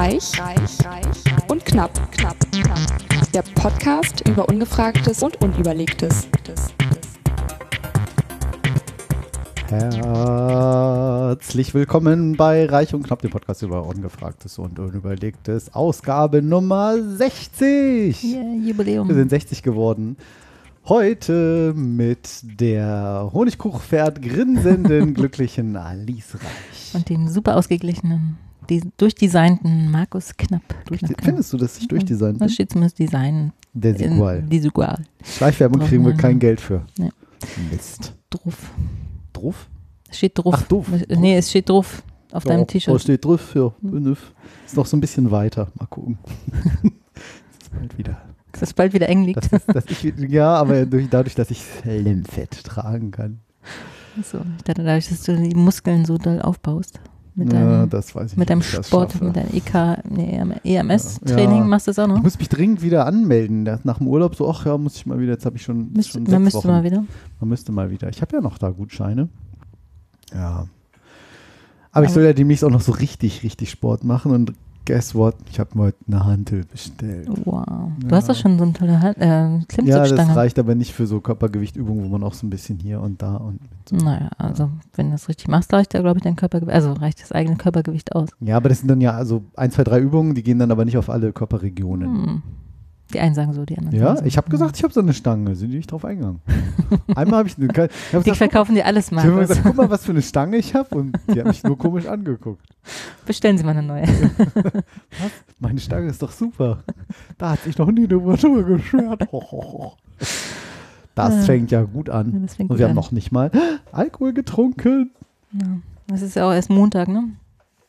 Reich, reich, reich und knapp, knapp, knapp. Der Podcast über Ungefragtes und Unüberlegtes. Herzlich willkommen bei Reich und Knapp, dem Podcast über Ungefragtes und Unüberlegtes. Ausgabe Nummer 60. Yeah, Jubiläum. Wir sind 60 geworden. Heute mit der Honigkuchpferd grinsenden, glücklichen Alice Reich. Und dem super ausgeglichenen, durchdesignten Markus Knapp. Durch, Knapp, findest du, dass ich durchdesignt Da bin? steht zumindest Design. Der Sigual. In, Desigual. Schleichwerbung kriegen wir kein Geld für. Nee. Mist. Drauf. Drauf? Steht drauf. Ach, doof. Nee, es steht drauf auf deinem Ja, Oh, T-Shirt. steht drauf, ja. Benüff. Ist noch so ein bisschen weiter. Mal gucken. ist bald wieder. Dass es bald wieder eng liegt. Das ist, dass ich, ja, aber durch, dadurch, dass ich Slimfett tragen kann. so, ich dachte, dadurch, dass du die Muskeln so doll aufbaust. Mit ja, deinem, das weiß ich mit deinem ich Sport, schaffe. mit deinem EK, nee, EMS-Training Ja. machst du das auch Ich noch? muss mich dringend wieder anmelden. Nach dem Urlaub so, ach ja, muss ich mal wieder. Jetzt habe ich schon, Müsst, schon man sechs müsste Wochen. mal wieder. Man müsste mal wieder. Ich habe ja noch da Gutscheine. Ja. Aber ich Aber- soll ja demnächst auch noch so richtig, richtig Sport machen. Und guess what? Ich habe mir heute eine Hantel bestellt. Wow. Du Ja. hast doch schon so eine tolle Hand, äh, Ja, das Klimmzugstange. reicht aber nicht für so Körpergewichtübungen, wo man auch so ein bisschen hier und da und so. Naja, also wenn du das richtig machst, reicht da, glaube ich, dein Körpergewicht, also reicht das eigene Körpergewicht aus. Ja, aber das sind dann ja also ein, zwei, drei Übungen, die gehen dann aber nicht auf alle Körperregionen. Hm. Die einen sagen so, die anderen Ja, sagen so. ich habe gesagt, ich habe so eine Stange, sind die nicht drauf eingegangen. Einmal habe ich, eine- ich hab Die gesagt, verkaufen dir alles, ich hab Markus. gesagt, guck mal, was für eine Stange ich habe und die hat mich nur komisch angeguckt. Bestellen Sie mal eine neue. Meine Stange ist doch super. Da hat sich noch nie eine Mutter geschwert. Das Ja. fängt ja gut an. Das fängt Und gut wir haben an. noch nicht mal Alkohol getrunken. Ja. Das ist ja auch erst Montag, ne?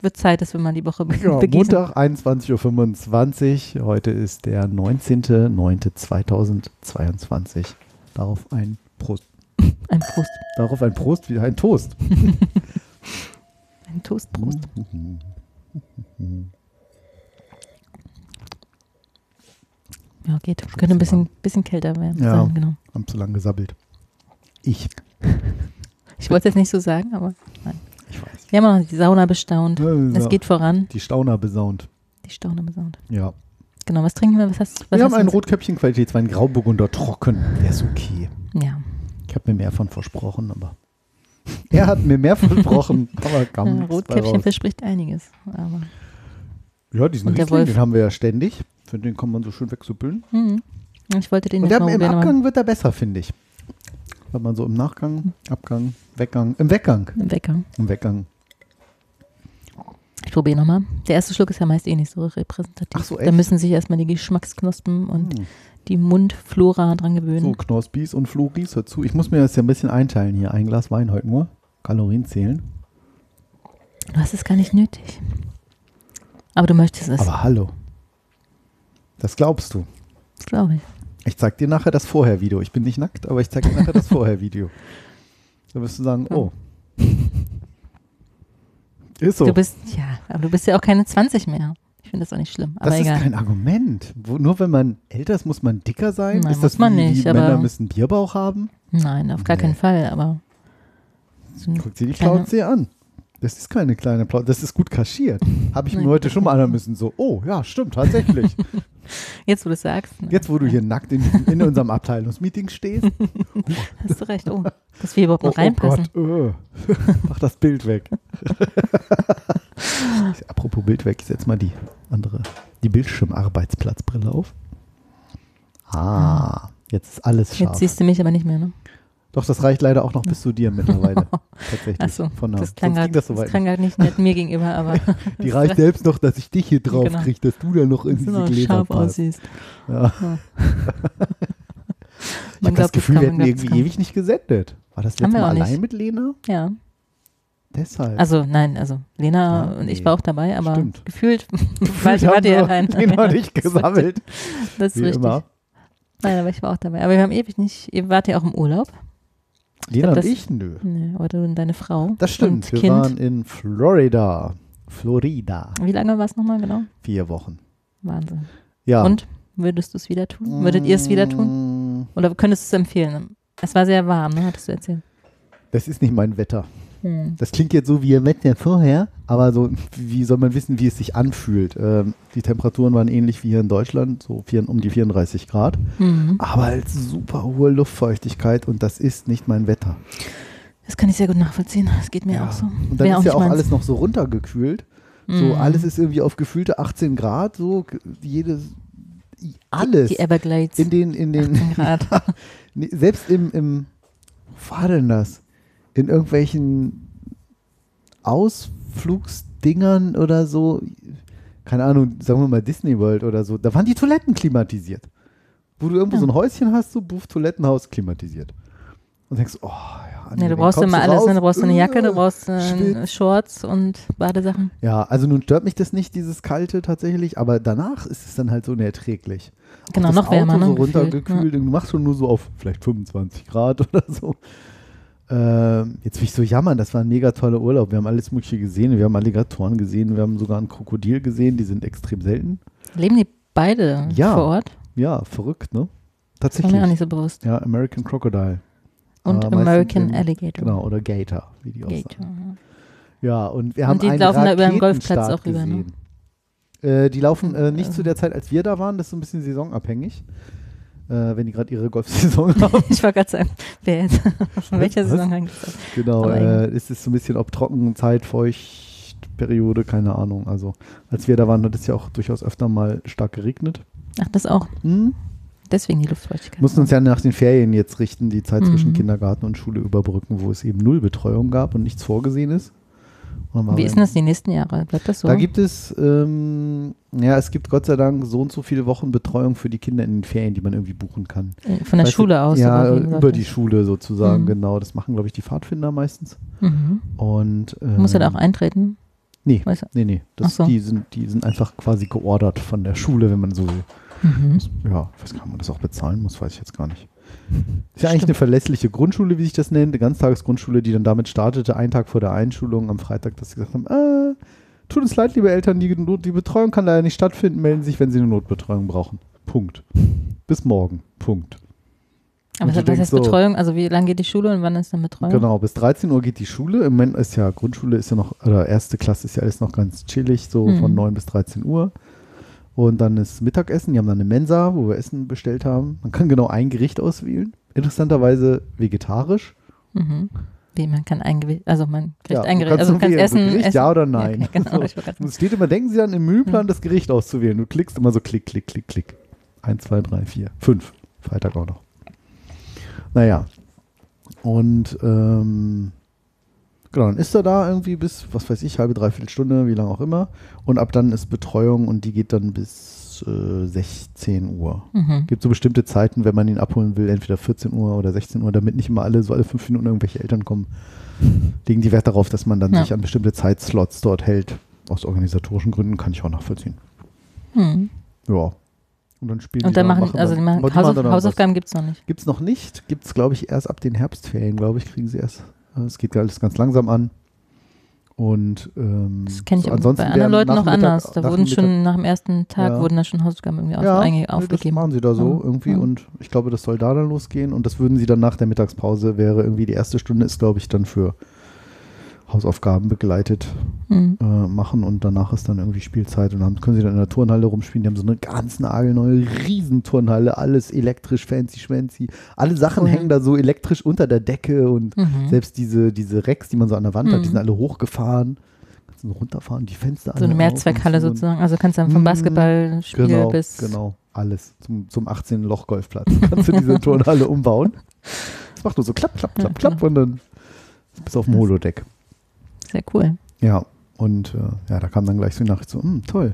Wird Zeit, dass wir mal die Woche Ja, begießen. Montag 21.25 Uhr. Heute ist der 19.09.2022. Darauf ein Prost. Ein Prost. Darauf ein Prost wie ein Toast. Ein Toastprost. Ja, geht. Könnte ein bisschen, bisschen kälter werden. Ja. Sein, genau. Haben zu lange gesabbelt. Ich. Ich wollte es jetzt nicht so sagen, aber Ich weiß. wir haben auch noch die Sauna bestaunt. Ja, Es geht voran. Die Stauner besaunt. Die Staune besaunt. Ja. Genau, was trinken wir? Was hast, was wir haben hast du einen uns- Rotkäppchen Qualitätswein Grauburgunder trocken. Der ist okay. Ja. Ich habe mir mehr von versprochen, aber er hat mir mehr versprochen, aber kam Ja, Rotkäppchen verspricht einiges. Aber, Ja, diesen Riesling, den haben wir ja ständig. Für den kann man so schön wegsuppeln. hm. Ich wollte den Und der, im Abgang wird er besser, finde ich. Wenn man so im Nachgang, Abgang, Weggang, im Weggang, im Wecker. im Weggang. Ich probiere nochmal. Der erste Schluck ist ja meist eh nicht so repräsentativ. Ach so, Da echt? müssen sich erstmal die Geschmacksknospen und Hm. die Mundflora dran gewöhnen. So, Knospis und Floris, hör zu. Ich muss mir das ja ein bisschen einteilen hier. Ein Glas Wein heute nur. Kalorien zählen. Du hast es gar nicht nötig. Aber du möchtest es, Aber hallo. Das glaubst du. das glaube ich. Ich zeig dir nachher das Vorher-Video. Ich bin nicht nackt, aber ich zeig dir nachher das Vorher-Video. Da wirst du sagen, oh. Ist so. Du bist, ja, aber du bist ja auch keine 20 mehr. Ich finde das auch nicht schlimm. Aber das egal. ist kein Argument. Wo, nur wenn man älter ist, muss man dicker sein? Nein, ist das muss man wie, nicht, wie aber- Männer müssen Bierbauch haben? Nein, auf gar Nee. keinen Fall. Aber so ein Guck dir die Plauze an. Das ist keine kleine Plauze, das ist gut kaschiert. Habe ich mir Nein. heute schon mal anhören müssen. So, oh ja, stimmt, tatsächlich. Jetzt, wo du es sagst, ne, Jetzt, wo du hier nackt in, in unserem Abteilungsmeeting stehst. hast du recht. Oh, dass wir überhaupt Oh, noch reinpassen. oh Gott, äh. Mach das Bild weg. Apropos Bild weg, ich setz mal die andere, die Bildschirmarbeitsplatzbrille auf. Ah, jetzt ist alles scharf. Jetzt siehst du mich aber nicht mehr, ne? Doch, das reicht leider auch noch bis zu dir mittlerweile. Tatsächlich. Achso, Von der, das klang ging das das soweit klang nicht. nett mir gegenüber, aber Die reicht selbst noch, dass ich dich hier drauf Genau. kriege, dass du da noch in diese noch Gläser scharf passt. aussiehst. Ja. Ja. Ich habe das Gefühl, wir hätten irgendwie ewig nicht gesendet. War das letzte Mal auch nicht. allein mit Lena? Ja, Deshalb. also nein, also Lena Ja, und ich nee. war auch dabei, aber Stimmt. gefühlt Gefühlt war, wir allein. Den noch nicht gesammelt. Das ist Wie richtig. immer. Nein, aber ich war auch dabei. Aber wir haben ewig nicht, ihr wart ja auch im Urlaub. Lena glaub, und ich, nö. Nee, aber du und deine Frau. Das stimmt. Wir Kind. waren in Florida. Florida. Wie lange war es nochmal genau? Vier Wochen. Wahnsinn. Ja. Und würdest du es wieder tun? Würdet ihr es wieder tun? Mm, Oder könntest du es empfehlen? Es war sehr warm, ne? hattest du erzählt. Das ist nicht mein Wetter. Hm. Das klingt jetzt so wie ihr Wetter vorher, aber so, wie soll man wissen, wie es sich anfühlt? Ähm, die Temperaturen waren ähnlich wie hier in Deutschland, so vier, um die 34 Grad, Mhm. aber halt super hohe Luftfeuchtigkeit und das ist nicht mein Wetter. Das kann ich sehr gut nachvollziehen. Das geht mir auch so. Und dann Wär ist ja auch meins. alles noch so runtergekühlt. So, Mhm. alles ist irgendwie auf gefühlte 18 Grad, so jedes, alles. Die Everglades. in den, in den, 18 Grad. Selbst im, im, wo war denn das? In irgendwelchen Ausflugsdingern oder so, keine Ahnung, sagen wir mal Disney World oder so, da waren die Toiletten klimatisiert. Wo du irgendwo Ja. so ein Häuschen hast, so buff, Toilettenhaus klimatisiert. Und denkst, oh ja, Nee, du dann brauchst immer alles. ne? Du brauchst eine Jacke, du äh, brauchst äh. Shorts und Badesachen. Ja, also nun stört mich das nicht, dieses Kalte tatsächlich, aber danach ist es dann halt so unerträglich. Genau, noch wärmer, Auto ne? so runtergekühlt und du machst schon nur so auf vielleicht 25 Grad oder so. Ähm, jetzt will ich so jammern, das war ein mega toller Urlaub. Wir haben alles Mögliche gesehen, wir haben Alligatoren gesehen, wir haben sogar ein Krokodil gesehen, die sind extrem selten. Leben die beide Ja. vor Ort? Ja, verrückt, ne? Das war Tatsächlich. mir auch nicht so bewusst. Ja, American Crocodile. Und meistens American in- Alligator. Genau, oder Gator, wie die auch sagen. Ja, und wir Und haben die einen laufen da über den Golfplatz auch rüber, ne? Äh, die laufen äh, nicht Also- zu der Zeit, als wir da waren, das ist so ein bisschen saisonabhängig. Äh, wenn die gerade ihre Golfsaison haben. Ich wollte gerade sagen, wer jetzt, von welcher Was? Saison eigentlich das? genau, äh, ist es so ein bisschen ob Trockenzeit, Feuchtperiode, keine Ahnung. Also als wir da waren, hat es ja auch durchaus öfter mal stark geregnet. Ach, das auch. Hm? Deswegen die Luftfeuchtigkeit. Mussten uns ja nach den Ferien jetzt richten, die Zeit zwischen Mhm. Kindergarten und Schule überbrücken, wo es eben null Betreuung gab und nichts vorgesehen ist. Wie ist denn das die nächsten Jahre? Bleibt das so? Da gibt es, ähm, ja, es gibt Gott sei Dank so und so viele Wochen Betreuung für die Kinder in den Ferien, die man irgendwie buchen kann. Äh, Von der Weißt du, Schule aus? Ja, läuft über die? Schule sozusagen, Mhm. genau. Das machen, glaube ich, die Pfadfinder meistens. Mhm. Und, ähm, Muss er da auch eintreten? Nee, Weiß er- nee, nee. Das, so. die, sind, die sind einfach quasi geordert von der Schule, wenn man so will. Mhm. Ja, ich weiß gar nicht, ob man das auch bezahlen muss, weiß ich jetzt gar nicht. Ist ja eigentlich eine verlässliche Grundschule, wie sich das nennt, eine Ganztagesgrundschule, die dann damit startete, einen Tag vor der Einschulung am Freitag, dass sie gesagt haben, äh, tut uns leid, liebe Eltern, die, die Betreuung kann leider nicht stattfinden, melden sich, wenn sie eine Notbetreuung brauchen. Punkt. Bis morgen. Punkt. Aber was heißt so- Betreuung? Also wie lange geht die Schule und wann ist dann Betreuung? Genau, bis 13 Uhr geht die Schule. Im Moment ist ja Grundschule ist ja noch, oder erste Klasse ist ja alles noch ganz chillig, so Mhm. von 9 bis 13 Uhr. Und dann ist Mittagessen, die haben dann eine Mensa, wo wir Essen bestellt haben. Man kann genau ein Gericht auswählen. Interessanterweise vegetarisch. Mhm. Wie, man kann ein Gewicht, also man kriegt Ja, ein Gericht, also du kannst essen, Gericht, essen. ja oder nein. Okay, genau, So. es steht immer, denken Sie dann im Menüplan Mhm. das Gericht auszuwählen. Du klickst immer so klick, klick, klick, klick. Eins, zwei, drei, vier, fünf. Freitag auch noch. Naja. Und ähm, genau, dann ist er da irgendwie bis, was weiß ich, halbe, dreiviertel Stunde, wie lange auch immer. Und ab dann ist Betreuung und die geht dann bis äh, 16 Uhr. Mhm. Gibt so bestimmte Zeiten, wenn man ihn abholen will, entweder 14 Uhr oder 16 Uhr, damit nicht immer alle, so alle fünf Minuten irgendwelche Eltern kommen. Legen die Wert darauf, dass man dann Ja. sich an bestimmte Zeitslots dort hält. Aus organisatorischen Gründen kann ich auch nachvollziehen. Mhm. Ja. Und dann spielen Und die dann da, machen, also die machen, aber die Hausauf dann auch Hausaufgaben gibt es noch nicht. was. Gibt's noch nicht. Gibt's, glaube ich, erst ab den Herbstferien, glaube ich, kriegen sie erst. Es geht alles ganz langsam an. Und ähm, Das kenne ich so auch ansonsten bei anderen Leuten noch anders. Da nach wurden dem schon nach dem ersten Tag Ja. wurden da schon Hausaufgaben irgendwie auf, ja, einge- nee, das aufgegeben. machen sie da so Ja. irgendwie Ja. und ich glaube, das soll da dann losgehen und das würden sie dann nach der Mittagspause, wäre irgendwie die erste Stunde ist, glaube ich, dann für Hausaufgaben begleitet Mhm. äh, machen und danach ist dann irgendwie Spielzeit und dann können sie dann in der Turnhalle rumspielen. Die haben so eine ganz nagelneue Riesenturnhalle, alles elektrisch, fancy, schmancy. Alle Sachen Cool. hängen da so elektrisch unter der Decke und Mhm. selbst diese, diese Racks, die man so an der Wand hat, die Mhm. sind alle hochgefahren. Kannst du runterfahren, die Fenster So eine Mehrzweckhalle so. sozusagen. Also kannst du dann vom Mhm. Basketballspiel Genau, bis genau, alles. Zum, zum 18-Loch-Golfplatz kannst du diese Turnhalle umbauen. Das macht nur so klapp, klapp, klapp, klapp und dann bis auf dem Holodeck. Sehr cool. Ja, und äh, ja, da kam dann gleich so die Nachricht so, hm, toll.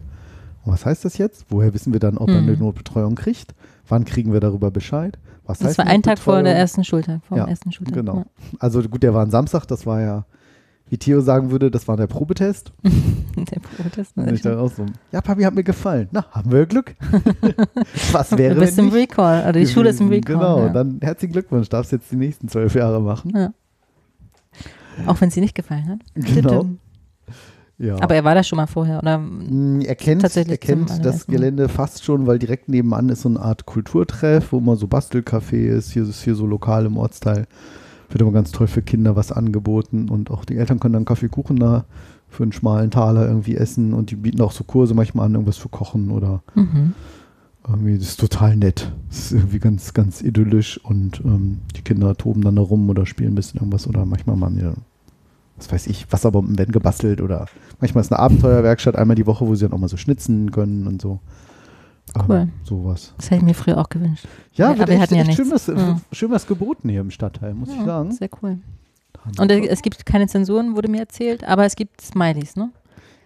Und was heißt das jetzt? Woher wissen wir dann, ob er eine Mhm. Notbetreuung kriegt? Wann kriegen wir darüber Bescheid? Was Das heißt war ein Tag vor der ersten Schultag, vor Ja, dem ersten Schultag. Genau. Also gut, der war ein Samstag, das war ja, wie Theo sagen würde, das war der Probetest. Der Protest. Und ich dann auch so, ja, Papi, hat mir gefallen. Na, haben wir Glück. was wäre, Du bist wenn im Recall, also die Schule ist im? Recall. Genau, ja. dann herzlichen Glückwunsch, darfst jetzt die nächsten zwölf Jahre machen. Ja. Auch wenn es dir nicht gefallen hat. Genau. Ja. Aber er war da schon mal vorher, oder? Mm, Er kennt, er kennt das. Gelände fast schon, weil direkt nebenan ist so eine Art Kulturtreff, wo mal so Bastelcafé ist. Hier ist hier so lokal im Ortsteil. wird immer ganz toll für Kinder was angeboten und auch die Eltern können dann Kaffeekuchen da für einen schmalen Taler irgendwie essen und die bieten auch so Kurse manchmal an, irgendwas für Kochen oder Mhm. Irgendwie, das ist total nett. Das ist irgendwie ganz, ganz idyllisch und ähm, die Kinder toben dann da rum oder spielen ein bisschen irgendwas oder manchmal machen die was weiß ich, Wasserbomben werden gebastelt oder manchmal ist eine Abenteuerwerkstatt einmal die Woche, wo sie dann auch mal so schnitzen können und so. Cool. Ähm, sowas. Das hätte ich mir früher auch gewünscht. Ja, Aber wird wir echt, hatten ja echt schön, nichts. was, Ja. schön was geboten hier im Stadtteil, muss ich Ja, sagen. Sehr cool. Und es gibt keine Zensuren, wurde mir erzählt, aber es gibt Smileys, ne?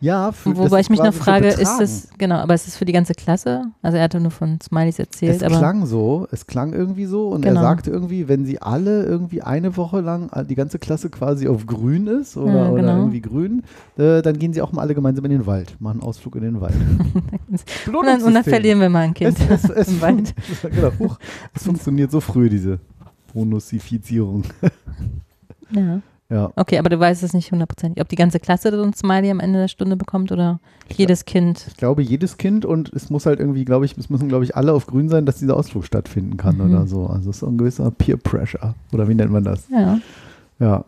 Ja, für, Wobei ich mich noch quasi so frage, ist das, genau, aber ist es für die ganze Klasse? Also er hatte nur von Smileys erzählt, Es aber klang so, es klang irgendwie so und Genau. er sagte irgendwie, wenn sie alle irgendwie eine Woche lang die ganze Klasse quasi auf grün ist oder, Ja, oder genau. irgendwie grün, äh, dann gehen sie auch mal alle gemeinsam in den Wald, machen einen Ausflug in den Wald. und dann, und dann verlieren wir mal ein Kind es, es, es, im Wald. genau, huch, es funktioniert so früh, diese Bonusifizierung. Ja. Ja, Okay, aber du weißt es nicht hundertprozentig, ob die ganze Klasse so ein Smiley am Ende der Stunde bekommt oder jedes Kind. ich glaube, jedes Kind und es muss halt irgendwie, glaube ich, es müssen, glaube ich, alle auf grün sein, dass dieser Ausflug stattfinden kann Mhm. oder so. Also es ist so ein gewisser Peer Pressure. Oder wie nennt man das? Ja, Ja.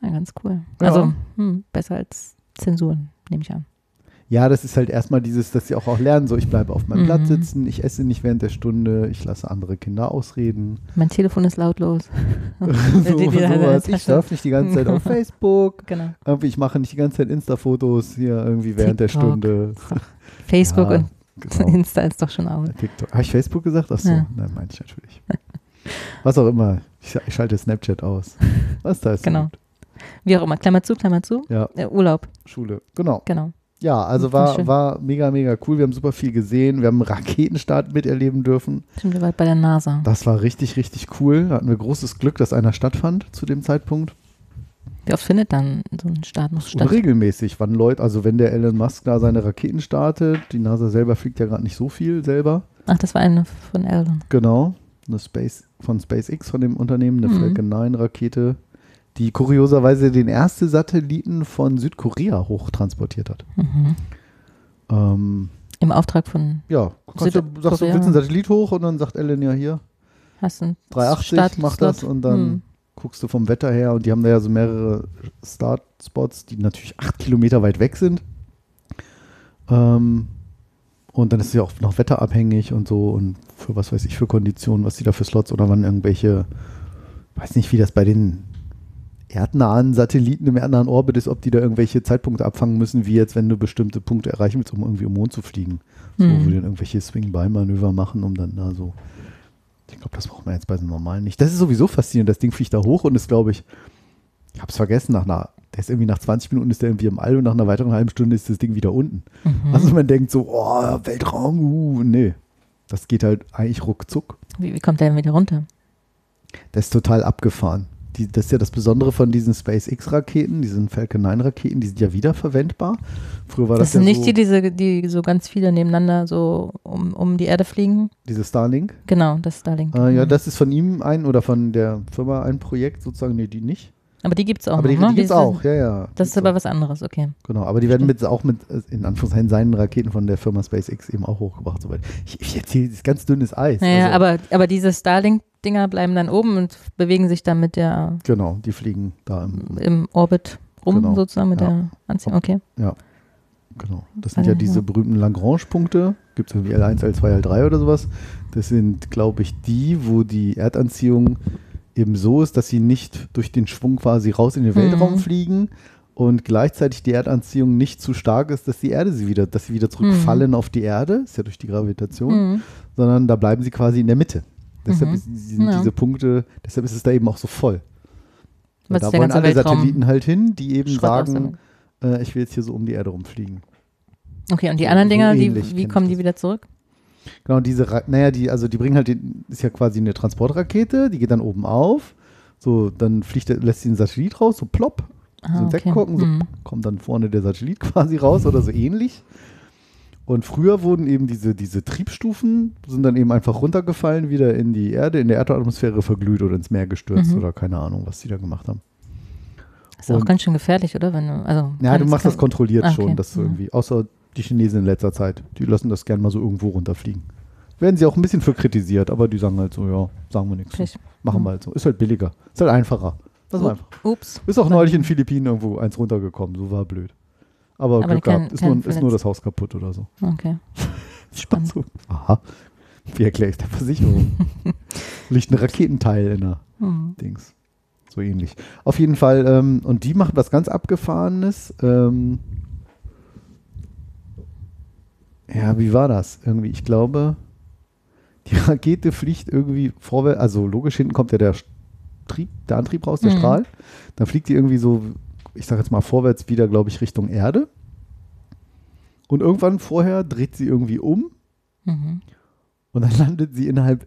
ja ganz cool. Ja. Also hm, besser als Zensuren, nehme ich an. Ja, das ist halt erstmal dieses, dass sie auch, auch lernen, so ich bleibe auf meinem Mhm. Platz sitzen, ich esse nicht während der Stunde, ich lasse andere Kinder ausreden. Mein Telefon ist lautlos. so, Die- die- sowas. Ich surfe nicht die ganze Zeit auf Facebook. Genau. Irgendwie, ich mache nicht die ganze Zeit Insta-Fotos hier irgendwie während der TikTok. Stunde. Facebook Ja, und genau. Insta ist doch schon out. TikTok. Habe ich Facebook gesagt? Achso, Ja. nein, meinte ich natürlich. Was auch immer. Ich, ich schalte Snapchat aus. Was da ist. Genau. gut. Wie auch immer. Klammer zu, Klammer zu. Ja, Äh, Urlaub, Schule. Genau. genau. Ja, also war, war mega, mega cool. Wir haben super viel gesehen. Wir haben einen Raketenstart miterleben dürfen. Sind wir bald bei der NASA. Das war richtig, richtig cool. Da hatten wir großes Glück, dass einer stattfand zu dem Zeitpunkt. Wie oft findet dann so ein Start noch statt? Unregelmäßig, wann Leute, also wenn der Elon Musk da seine Raketen startet, die NASA selber fliegt ja gerade nicht so viel selber. Ach, das war eine von Eldon. Genau. Eine Space von SpaceX, von dem Unternehmen, eine Mhm. Falcon 9 Rakete, die kurioserweise den ersten Satelliten von Südkorea hochtransportiert hat. Mhm. Ähm, Im Auftrag von, ja, kannst du, sagst du, willst einen Satellit hoch und dann sagt Elon ja hier, hast du einen 380 Startslot? macht das und dann Hm. guckst du vom Wetter her und die haben da ja so mehrere Startspots, die natürlich acht Kilometer weit weg sind. Ähm, und dann ist es ja auch noch wetterabhängig und so und für was weiß ich für Konditionen, was die da für Slots oder wann irgendwelche, weiß nicht, wie das bei den erdnahen Satelliten im erdnahen Orbit ist, ob die da irgendwelche Zeitpunkte abfangen müssen, wie jetzt, wenn du bestimmte Punkte erreichen willst, um irgendwie um den Mond zu fliegen. So, Hm. wo die dann irgendwelche Swing-By-Manöver machen, um dann da so. Ich glaube, das braucht man jetzt bei so normalen nicht. Das ist sowieso faszinierend. Das Ding fliegt da hoch und ist, glaube ich, ich habe es vergessen, nach einer, der ist irgendwie nach 20 Minuten ist der irgendwie im All und nach einer weiteren halben Stunde ist das Ding wieder unten. Mhm. Also man denkt so, oh, Weltraum, uh, nee. Das geht halt eigentlich ruckzuck. Wie, wie kommt der denn wieder runter? Das ist total abgefahren. Die, das ist ja das Besondere von diesen SpaceX-Raketen, diesen Falcon 9-Raketen, die sind ja wiederverwendbar. Früher war das, Das sind ja nicht so, die, diese, die so ganz viele nebeneinander so um, um die Erde fliegen. diese Starlink. Genau, das Starlink. Äh, ja, das ist von ihm ein oder von der Firma ein Projekt sozusagen, nee, die nicht. Aber die gibt es auch aber die, noch, die ne? gibt's Diese- auch, ja, ja. Das ist aber auch. was anderes, okay. Genau, aber die werden mit, auch mit, äh, in Anführungszeichen, seinen Raketen von der Firma SpaceX eben auch hochgebracht. Soweit. Ich, ich erzähle, das ist ganz dünnes Eis. Naja, also, aber, aber diese Starlink-Dinger bleiben dann oben und bewegen sich dann mit der Genau, die fliegen da im, im Orbit rum, Genau, sozusagen mit ja. der Anziehung. Okay. Genau. Das sind ja diese ja. berühmten Lagrange-Punkte. Gibt es irgendwie L1, L2, L3 oder sowas. Das sind, glaube ich, die, wo die Erdanziehung eben so ist, dass sie nicht durch den Schwung quasi raus in den Weltraum Mhm. fliegen und gleichzeitig die Erdanziehung nicht zu stark ist, dass die Erde sie wieder, dass sie wieder zurückfallen auf die Erde, ist ja durch die Gravitation, Mhm. sondern da bleiben sie quasi in der Mitte. Deshalb Mhm. ist, sind Ja. diese Punkte, deshalb ist es da eben auch so voll. Weil Was da wollen alle Weltraum Satelliten halt hin, die eben Schrott sagen, äh, ich will jetzt hier so um die Erde rumfliegen. Okay, und die anderen so Dinger, wie ich kommen die wieder zurück? Genau, diese, Ra- naja, die, also die bringen halt, den, ist ja quasi eine Transportrakete, die geht dann oben auf, so, dann fliegt der, lässt sie einen Satellit raus, so plopp, so ein Sektkorken, so Mhm. kommt dann vorne der Satellit quasi raus oder so ähnlich. Und früher wurden eben diese, diese Triebstufen, sind dann eben einfach runtergefallen, wieder in die Erde, in der Erdatmosphäre verglüht oder ins Meer gestürzt Mhm. oder keine Ahnung, was die da gemacht haben. Ist auch Und- ganz schön gefährlich, oder? Wenn du, also, Ja, du machst das kontrolliert Ah, schon, okay. dass du Mhm. irgendwie, außer die Chinesen in letzter Zeit, die lassen das gern mal so irgendwo runterfliegen. Werden sie auch ein bisschen für kritisiert, aber die sagen halt so, ja, sagen wir nichts. Pech. Machen wir halt so. Ist halt billiger. Ist halt einfacher. Das ist einfach. Ups. Ist auch neulich in den Philippinen irgendwo eins runtergekommen, so war blöd. Aber, Aber Glück gehabt. Ist, nur, ist nur das Haus kaputt oder so. Okay. Spannend. So. Aha. Wie erkläre ich der Versicherung? Liegt ein Raketenteil in der Mhm. Dings. So ähnlich. Auf jeden Fall, ähm, und die machen was ganz Abgefahrenes. Ähm, ja, wie war das? Irgendwie, ich glaube, die Rakete fliegt irgendwie vorwärts, also logisch hinten kommt ja der Trieb, der Antrieb raus, der Mhm. Strahl. Dann fliegt die irgendwie so, ich sag jetzt mal vorwärts wieder, glaube ich, Richtung Erde. Und irgendwann vorher dreht sie irgendwie um Mhm. und dann landet sie innerhalb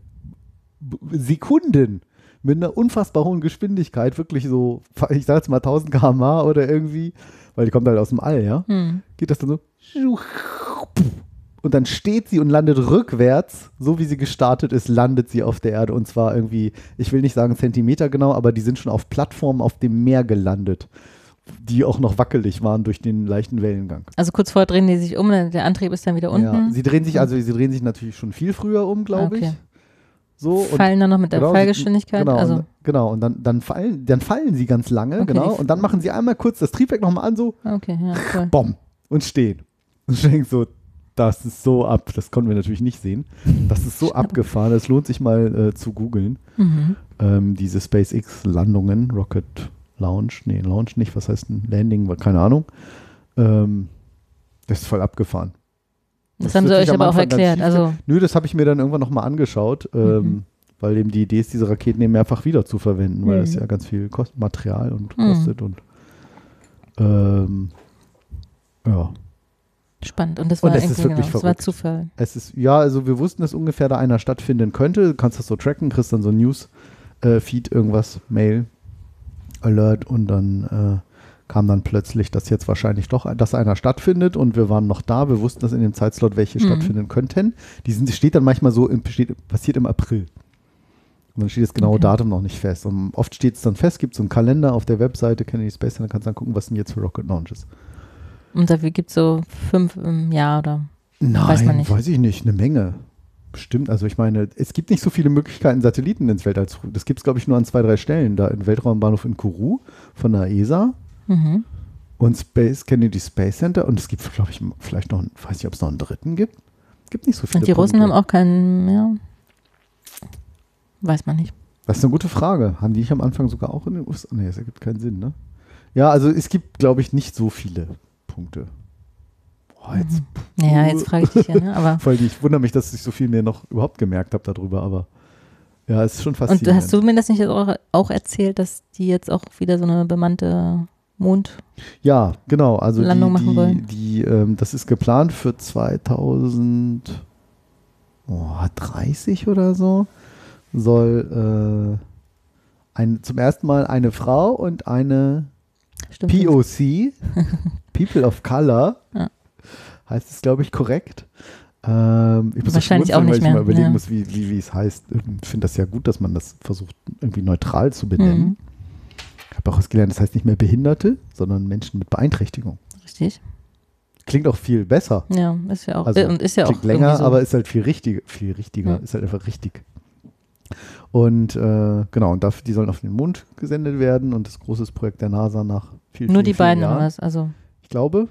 Sekunden mit einer unfassbar hohen Geschwindigkeit, wirklich so, ich sag jetzt mal 1000 km/h oder irgendwie, weil die kommt halt aus dem All, ja, Mhm. geht das dann so und dann steht sie und landet rückwärts, so wie sie gestartet ist, landet sie auf der Erde und zwar irgendwie, ich will nicht sagen Zentimeter genau, aber die sind schon auf Plattformen auf dem Meer gelandet, die auch noch wackelig waren durch den leichten Wellengang. Also kurz vorher drehen die sich um, der Antrieb ist dann wieder unten. Ja, sie drehen sich, also sie drehen sich natürlich schon viel früher um, glaube Okay. ich. So, fallen dann noch mit der Genau, Fallgeschwindigkeit. Genau, also, und, genau. Und dann, dann, fallen, dann fallen sie ganz lange, Okay, genau. Und dann machen sie einmal kurz das Triebwerk nochmal an, so, okay, ja, cool. bom, und stehen. Und ich denke so, das ist so ab, das konnten wir natürlich nicht sehen. Das ist so abgefahren, es lohnt sich mal äh, zu googeln. Mhm. Ähm, diese SpaceX-Landungen, Rocket Launch, nee, Launch nicht, was heißt ein Landing, keine Ahnung. Ähm, das ist voll abgefahren. Das, Das haben sie euch aber auch Anfang erklärt. Also, Nö, das habe ich mir dann irgendwann nochmal angeschaut, ähm, Mhm. weil eben die Idee ist, diese Raketen eben mehrfach wieder zu verwenden, weil Mhm. das ja ganz viel kost Material und Mhm. kostet und ähm, ja. Spannend. Und das Und war es ist wirklich genau, das war verrückt. Zufall. Es ist, ja, also wir wussten, dass ungefähr da einer stattfinden könnte. Du kannst das so tracken, kriegst dann so ein News-Feed, irgendwas, Mail, Alert und dann äh, kam dann plötzlich, dass jetzt wahrscheinlich doch, dass einer stattfindet und wir waren noch da. Wir wussten, dass in dem Zeitslot welche Mhm. stattfinden könnten. Die sind, steht dann manchmal so, im, steht, passiert im April. Und dann steht das genaue Okay. Datum noch nicht fest. Und oft steht es dann fest, gibt es so einen Kalender auf der Webseite Kennedy Space, dann kannst du dann gucken, was denn jetzt für Rocket Launch ist. Und dafür gibt es so fünf im Jahr oder. Nein, Weiß man nicht. weiß ich nicht, eine Menge. Bestimmt, also ich meine, es gibt nicht so viele Möglichkeiten, Satelliten ins Weltall zu. Das gibt es, glaube ich, nur an zwei, drei Stellen. Da im Weltraumbahnhof in Kourou von der ESA Mhm. und Space Kennedy Space Center. Und es gibt, glaube ich, vielleicht noch, einen- weiß nicht, ob es noch einen dritten gibt. Gibt nicht so viele. Und die Russen Punkte. haben auch keinen mehr. Weiß man nicht. Das ist eine gute Frage. Haben die nicht am Anfang sogar auch in den USA? Nee, das ergibt keinen Sinn, ne? Ja, also es gibt, glaube ich, nicht so viele Punkte. Boah, jetzt Ja, jetzt frage ich dich ja, ne? Aber. voll ich wundere mich, dass ich so viel mehr noch überhaupt gemerkt habe darüber, aber ja, es ist schon Und faszinierend. hast du mir das nicht auch, erzählt, dass die jetzt auch wieder so eine bemannte Mond. Ja, genau. Also Landung die, machen die, wollen. die ähm, das ist geplant für 2030 oder so. Soll äh, ein, zum ersten Mal eine Frau und eine Stimmt. POC, People of Color, Ja. heißt es, glaube ich, korrekt. Ähm, ich muss Wahrscheinlich auch weil nicht ich mal mehr, überlegen ja. muss, wie, wie, wie es heißt. Ich finde das ja gut, dass man das versucht, irgendwie neutral zu benennen. Mhm. Ich habe auch was gelernt, das heißt nicht mehr Behinderte, sondern Menschen mit Beeinträchtigung. Richtig. Klingt auch viel besser. Ja, ist ja auch. Also, äh, und ist ja auch Klingt länger, irgendwie so. aber ist halt viel richtiger, viel richtiger, Ja. ist halt einfach richtig. Und äh, genau, und dafür, die sollen auf den Mond gesendet werden und das große Projekt der NASA nach vielen, Nur vielen, die vielen beiden Jahren. oder was? Also, Ich glaube.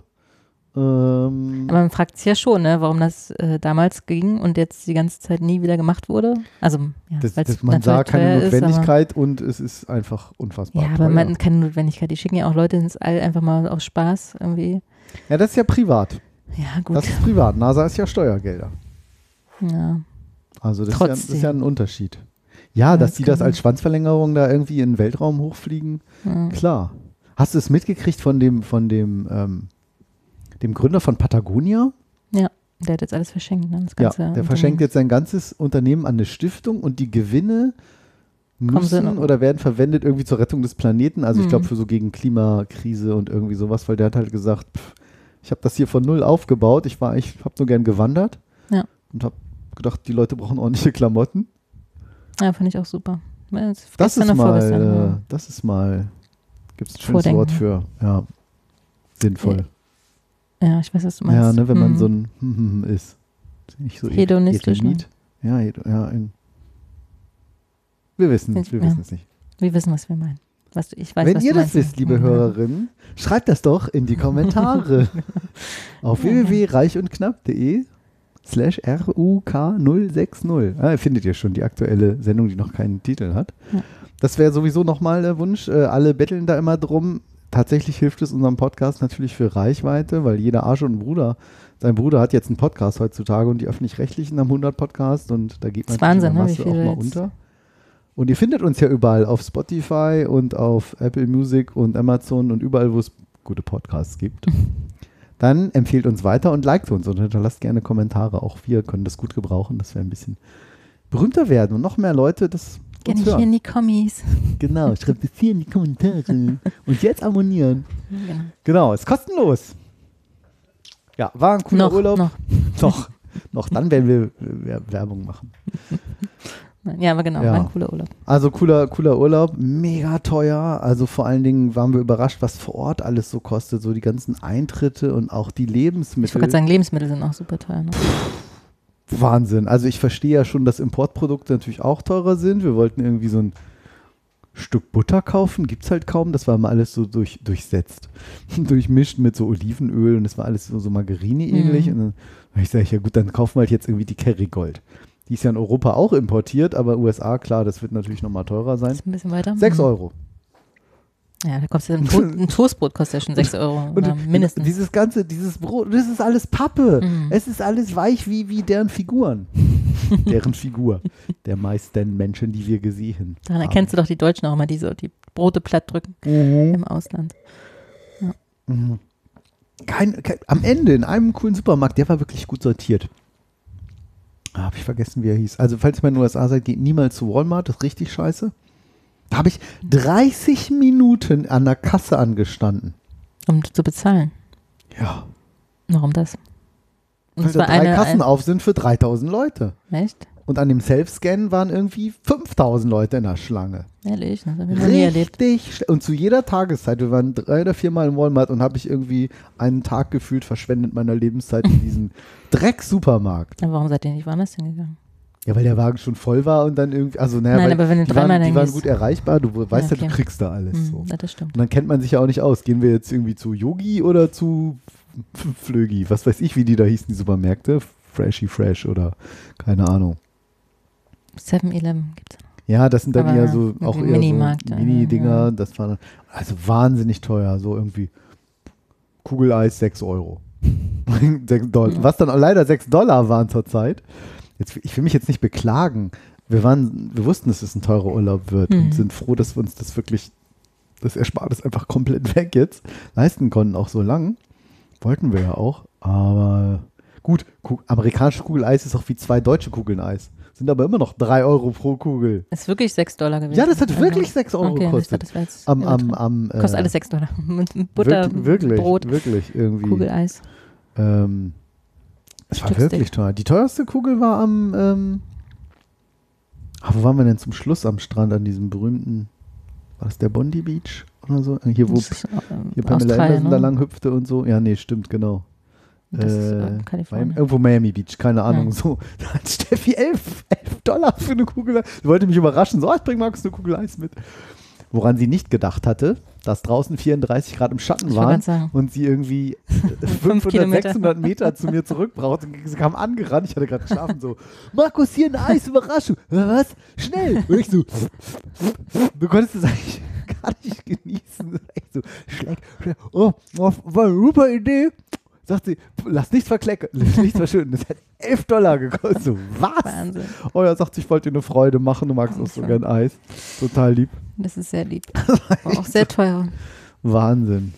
Ähm, aber man fragt sich ja schon, ne, warum das äh, damals ging und jetzt die ganze Zeit nie wieder gemacht wurde. Also, ja, das, das, man sah keine teuer ist, Notwendigkeit und es ist einfach unfassbar. Ja, aber teuer. man keine Notwendigkeit. Die schicken ja auch Leute ins All einfach mal aus Spaß irgendwie. ja, das ist ja privat. Ja, gut. Das ist privat. NASA ist ja Steuergelder. ja. Also das ist, ja, das ist ja ein Unterschied. Ja, Ja, dass das die das als Schwanzverlängerung da irgendwie in den Weltraum hochfliegen, ja. klar. Hast du es mitgekriegt von dem, von dem, ähm, dem Gründer von Patagonia? Der hat jetzt alles verschenkt. Ne? Das Ja, der verschenkt jetzt sein ganzes Unternehmen an eine Stiftung und die Gewinne müssen oder werden verwendet irgendwie zur Rettung des Planeten. Also ich Mhm. glaube für so gegen Klimakrise und irgendwie sowas, weil der hat halt gesagt, pff, ich habe das hier von null aufgebaut. Ich war, ich habe nur gern gewandert Ja. und habe gedacht, die Leute brauchen ordentliche Klamotten. Ja, fand ich auch super. Ja, Das gestern ist oder mal, äh, das ist mal, gibt es ein schönes Vordenken. Wort für, ja, sinnvoll. ja. ja, ich weiß, was du meinst. Ja, ne, wenn man Mhm. so ein hm, hm, hm ist. Nicht so Hedonistisch, ne? Hedonit. Ja, ja. In, wir wissen es, wir Ja. wissen es nicht. Wir wissen, was wir meinen. Was ich weiß, Wenn was ihr das wisst, liebe Mhm. Hörerinnen, schreibt das doch in die Kommentare auf www.reichundknapp.de slash RUK060. Ah, findet ihr schon die aktuelle Sendung, die noch keinen Titel hat. Ja. Das wäre sowieso nochmal der Wunsch. Äh, alle betteln da immer drum. Tatsächlich hilft es unserem Podcast natürlich für Reichweite, weil jeder Arsch und Bruder, sein Bruder hat jetzt einen Podcast heutzutage und die Öffentlich-Rechtlichen haben 100 Podcast und da geht man Wahnsinn, ne, Masse auch mal jetzt- unter. Und ihr findet uns ja überall auf Spotify und auf Apple Music und Amazon und überall, wo es gute Podcasts gibt. Dann empfehlt uns weiter und liked uns und hinterlasst gerne Kommentare. Auch wir können das gut gebrauchen, dass wir ein bisschen berühmter werden und noch mehr Leute das Gerne hier in die Kommis. Genau, schreibt es hier in die Kommentare und jetzt abonnieren. Genau. Genau, ist kostenlos. Ja, war ein cooler Noch, Urlaub. noch. Noch, noch, dann werden wir Werbung machen. Ja, aber genau, Ja. war ein cooler Urlaub. Also cooler, cooler Urlaub, mega teuer. Also vor allen Dingen waren wir überrascht, was vor Ort alles so kostet. So die ganzen Eintritte und auch die Ich Lebensmittel. wollte gerade sagen, Lebensmittel sind auch super teuer. Ne? Wahnsinn. Also ich verstehe ja schon, dass Importprodukte natürlich auch teurer sind. Wir wollten irgendwie so ein Stück Butter kaufen, gibt es halt kaum. Das war mal alles so durch, durchsetzt. Durchmischt mit so Olivenöl und das war alles so, so Margarine ähnlich. Mhm. Und dann hab ich sage, ja gut, dann kaufen wir halt jetzt irgendwie die Kerrygold. Die ist ja in Europa auch importiert, aber USA, klar, das wird natürlich nochmal teurer sein. Ist ein bisschen weiter. 6 Mhm. Euro. Ja, da kostet ein, to ein Toastbrot kostet ja schon 6 Euro. Und Oder mindestens. dieses ganze, dieses Brot, das ist alles Pappe. Mhm. Es ist alles weich wie, wie deren Figuren. deren Figur. Der meisten Menschen, die wir gesehen Daran erkennst du doch die Deutschen auch immer, die so die Brote platt drücken Mhm. im Ausland. Mhm. Kein, kein, am Ende in einem coolen Supermarkt, der war wirklich gut sortiert. Ah, Hab ich vergessen, wie er hieß. Also, falls ihr mal in den USA seid, geht niemals zu Walmart, das ist richtig scheiße. Da habe ich 30 Minuten an der Kasse angestanden. Um zu bezahlen. Ja. Warum das? Und Weil da drei eine, Kassen ein, auf sind für 3000 Leute. Echt? Und an dem Self-Scan waren irgendwie 5000 Leute in der Schlange. Ehrlich? Das habe ich noch nie erlebt. Richtig. Und zu jeder Tageszeit, wir waren drei oder viermal im Walmart und habe ich irgendwie einen Tag gefühlt verschwendet meiner Lebenszeit in diesem Dreck-Supermarkt. Aber warum seid ihr nicht woanders hingegangen? Ja, weil der Wagen schon voll war und dann irgendwie, also naja, Nein, weil aber wenn du die, waren, die waren gut erreichbar, du weißt ja, okay. du kriegst da alles. Hm, So. ja, das stimmt. Und dann kennt man sich ja auch nicht aus. Gehen wir jetzt irgendwie zu Yogi oder zu Flögi? Was weiß ich, wie die da hießen, die Supermärkte? Freshy Fresh oder keine Ahnung. 7-Eleven gibt es. Ja, das sind dann Aber eher so auch irgendwie eher so Mini-Dinger. Das war also wahnsinnig teuer. So irgendwie Kugeleis 6 Euro. 6 Dollar. Was dann leider 6 Dollar waren zur Zeit. Jetzt, ich will mich jetzt nicht beklagen. Wir waren, wir wussten, dass es ein teurer Urlaub wird Mhm. und sind froh, dass wir uns das wirklich, das Erspartes einfach komplett weg jetzt leisten konnten, auch so lang. Wollten wir ja auch. Aber gut, amerikanische Kugeleis ist auch wie zwei deutsche Kugeln Eis. Sind aber immer noch 3 Euro pro Kugel. Ist wirklich 6 Dollar gewesen. Ja, das hat Also, wirklich 6 Euro okay, gekostet. Das, das Am, am, am, äh, Kostet alles 6 Dollar. Butter, wirk- wirklich, Brot, wirklich irgendwie. Kugeleis. Ähm, es war wirklich teuer. Die teuerste Kugel war am, ähm, ah, wo waren wir denn zum Schluss am Strand an diesem berühmten, war das der Bondi Beach oder so? Äh, Hier, wo ist, ähm, hier Pamela Australien, Anderson da ne? lang hüpfte und so. Ja, nee, stimmt, genau. Das Äh, äh, Kalifornien. irgendwo Miami Beach, keine Ahnung. Ja. So, da hat Steffi 11, 11 Dollar für eine Kugel. Sie wollte mich überraschen. So, oh, ich bring Markus eine Kugel Eis mit. Woran sie nicht gedacht hatte, dass draußen 34 Grad im Schatten waren und sie irgendwie 500, Kilometer. 600 Meter zu mir zurück brauchte. Und sie kam angerannt, ich hatte gerade geschlafen, so, Markus, hier ein Eis, Überraschung. "Äh, Was? Schnell. Und ich so, du konntest es eigentlich gar nicht genießen. Echt so, schleck, schleck. Oh, oh, war eine super Idee. Sagt sie, lass nichts verklecken, lass nichts verschütten. Das hat 11 Dollar gekostet. So, was? Wahnsinn. Oh ja, sagt sie, ich wollte dir eine Freude machen, du magst auch so gern Eis. Total lieb. Das ist sehr lieb. Auch sehr teuer. Wahnsinn.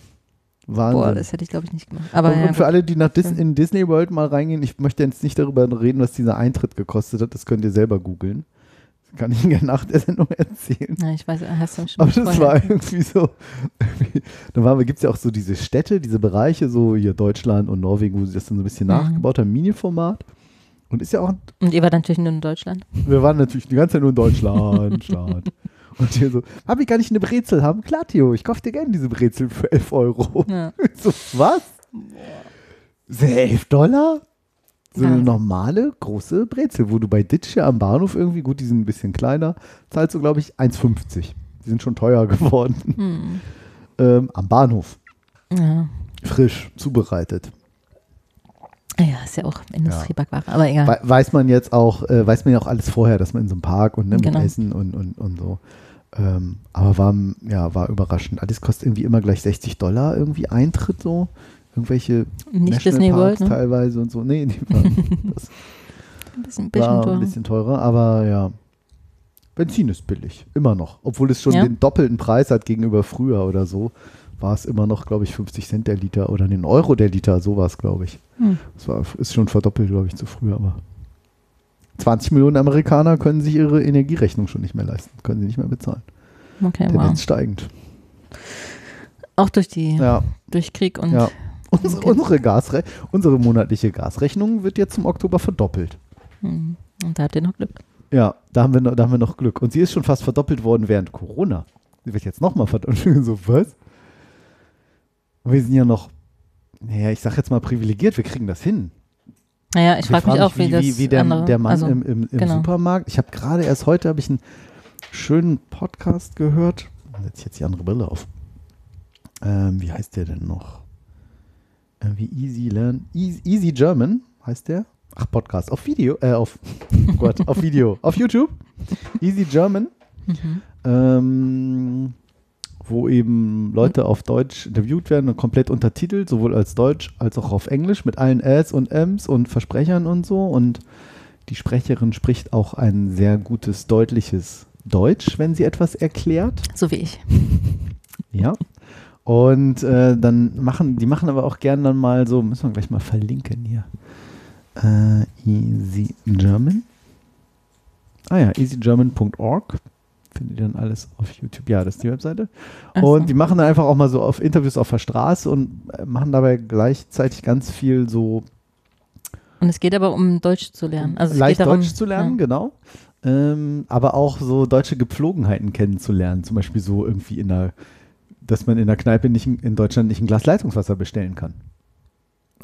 Wahnsinn. Boah, das hätte ich, glaube ich, nicht gemacht. Aber und, ja, und für alle, die nach Dis in Disney World mal reingehen, ich möchte jetzt nicht darüber reden, was dieser Eintritt gekostet hat. Das könnt ihr selber googeln. Das kann ich Ihnen gerne nach der Sendung erzählen. ja, ich weiß, hast du schon Aber das war irgendwie so. Da gibt es ja auch so diese Städte, diese Bereiche, so hier Deutschland und Norwegen, wo sie das dann so ein bisschen Mhm. nachgebaut haben, Mini-Format. Und ist ja auch, Und ihr wart natürlich nur in Deutschland. wir waren natürlich die ganze Zeit nur in Deutschland. Staat. Und hier so, hab ich gar nicht eine Brezel haben? Klar, Theo, ich kauf dir gerne diese Brezel für 11 Euro. Ja. So, was? 11 Dollar? So eine Ja. normale große Brezel, wo du bei Ditch ja am Bahnhof irgendwie, gut, die sind ein bisschen kleiner, zahlst du, glaube ich, 1,50. Die sind schon teuer geworden. Hm. Ähm, am Bahnhof. Ja. Frisch, zubereitet. ja, ist ja auch Industriebackware, aber egal. We weiß man jetzt auch, äh, weiß man ja auch alles vorher, dass man in so einem Park und ne, mit Genau. Essen und, und, und so. Ähm, aber war, ja, war überraschend. Alles kostet irgendwie immer gleich 60 Dollar irgendwie Eintritt so. Irgendwelche Nicht Disney World, Nationalparks ne? teilweise und so. Nee, nee war, das Ein bisschen, bisschen war teuer. ein bisschen teurer, aber ja. Benzin ist billig, immer noch. Obwohl es schon Ja. den doppelten Preis hat gegenüber früher oder so, war es immer noch, glaube ich, 50 Cent der Liter oder den Euro der Liter, so war es, glaube ich. Hm. Das war, ist schon verdoppelt, glaube ich, zu früh, aber 20 Millionen Amerikaner können sich ihre Energierechnung schon nicht mehr leisten, können sie nicht mehr bezahlen. Okay, wow. Tendenz steigend. Auch durch die, Ja, durch Krieg und ja. Unsere, Okay. unsere, Gasre unsere monatliche Gasrechnung wird jetzt zum Oktober verdoppelt. Hm. Und da habt ihr noch Glück. Ja, da haben, wir noch, da haben wir noch Glück. Und sie ist schon fast verdoppelt worden während Corona. Sie wird jetzt nochmal verdoppelt. so, was? Und wir sind ja noch, naja, ich sag jetzt mal privilegiert, wir kriegen das hin. Naja, ich frage mich auch, wie, das wie, wie der, andere, der Mann also, im, im, im genau. Supermarkt. Ich habe gerade erst heute habe ich einen schönen Podcast gehört. Setze ich jetzt die andere Brille auf. Ähm, wie heißt der denn noch? Irgendwie Easy Learn. Easy, Easy German heißt der. Ach, Podcast. Auf Video. Äh, auf, oh Gott, auf Video. Auf YouTube. Easy German. Mhm. Ähm, wo eben Leute auf Deutsch interviewt werden und komplett untertitelt, sowohl als Deutsch als auch auf Englisch, mit allen Äs und Ms und Versprechern und so. Und die Sprecherin spricht auch ein sehr gutes, deutliches Deutsch, wenn sie etwas erklärt. So wie ich. Ja. Und äh, dann machen, die machen aber auch gern dann mal so, müssen wir gleich mal verlinken hier. Äh, Easy German. Ah ja, easygerman.org. Findet ihr dann alles auf YouTube. Ja, das ist die Webseite. Ach so. Und die machen dann einfach auch mal so auf Interviews auf der Straße und äh, machen dabei gleichzeitig ganz viel so Und es geht aber um Deutsch zu lernen. Also es leicht geht darum, Deutsch zu lernen, genau. Ähm, aber auch so deutsche Gepflogenheiten kennenzulernen. Zum Beispiel so irgendwie in der, dass man in der Kneipe nicht in, Deutschland nicht ein Glas Leitungswasser bestellen kann.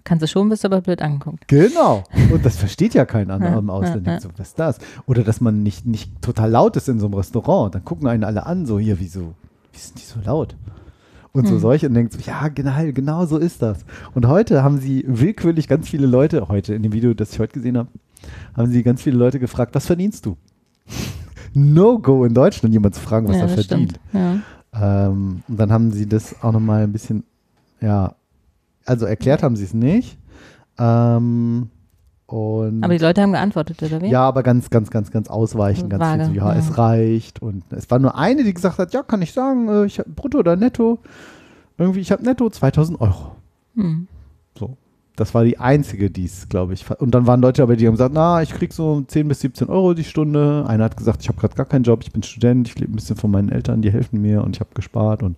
Kannst du schon, bist aber blöd angeguckt. Genau. Und das versteht ja kein anderer im Ausland. So, was ist das? Oder dass man nicht, nicht total laut ist in so einem Restaurant. Dann gucken einen alle an, so hier, wieso, wie sind die so laut? Und so Hm. solche und denkt so, ja, genau, genau so ist das. Und heute haben sie willkürlich ganz viele Leute, heute in dem Video, das ich heute gesehen habe, haben sie ganz viele Leute gefragt, was verdienst du? No-Go in Deutschland, jemand zu fragen, was ja, er verdient. Ja. Ähm, und dann haben sie das auch nochmal ein bisschen, ja, also erklärt haben sie es nicht. Ähm, und Aber die Leute haben geantwortet, oder wie? ja, aber ganz, ganz, ganz, ganz ausweichend, ganz Vage, viel so, ja, ja. es reicht. Und es war nur eine, die gesagt hat, ja, kann ich sagen, äh, ich habe brutto oder netto. Irgendwie, ich habe netto 2000 Euro. Hm. Das war die einzige, die es, glaube ich. Und dann waren Leute aber, die haben gesagt, na, ich krieg so 10 bis 17 Euro die Stunde. Einer hat gesagt, ich habe gerade gar keinen Job, ich bin Student, ich lebe ein bisschen von meinen Eltern, die helfen mir und ich habe gespart und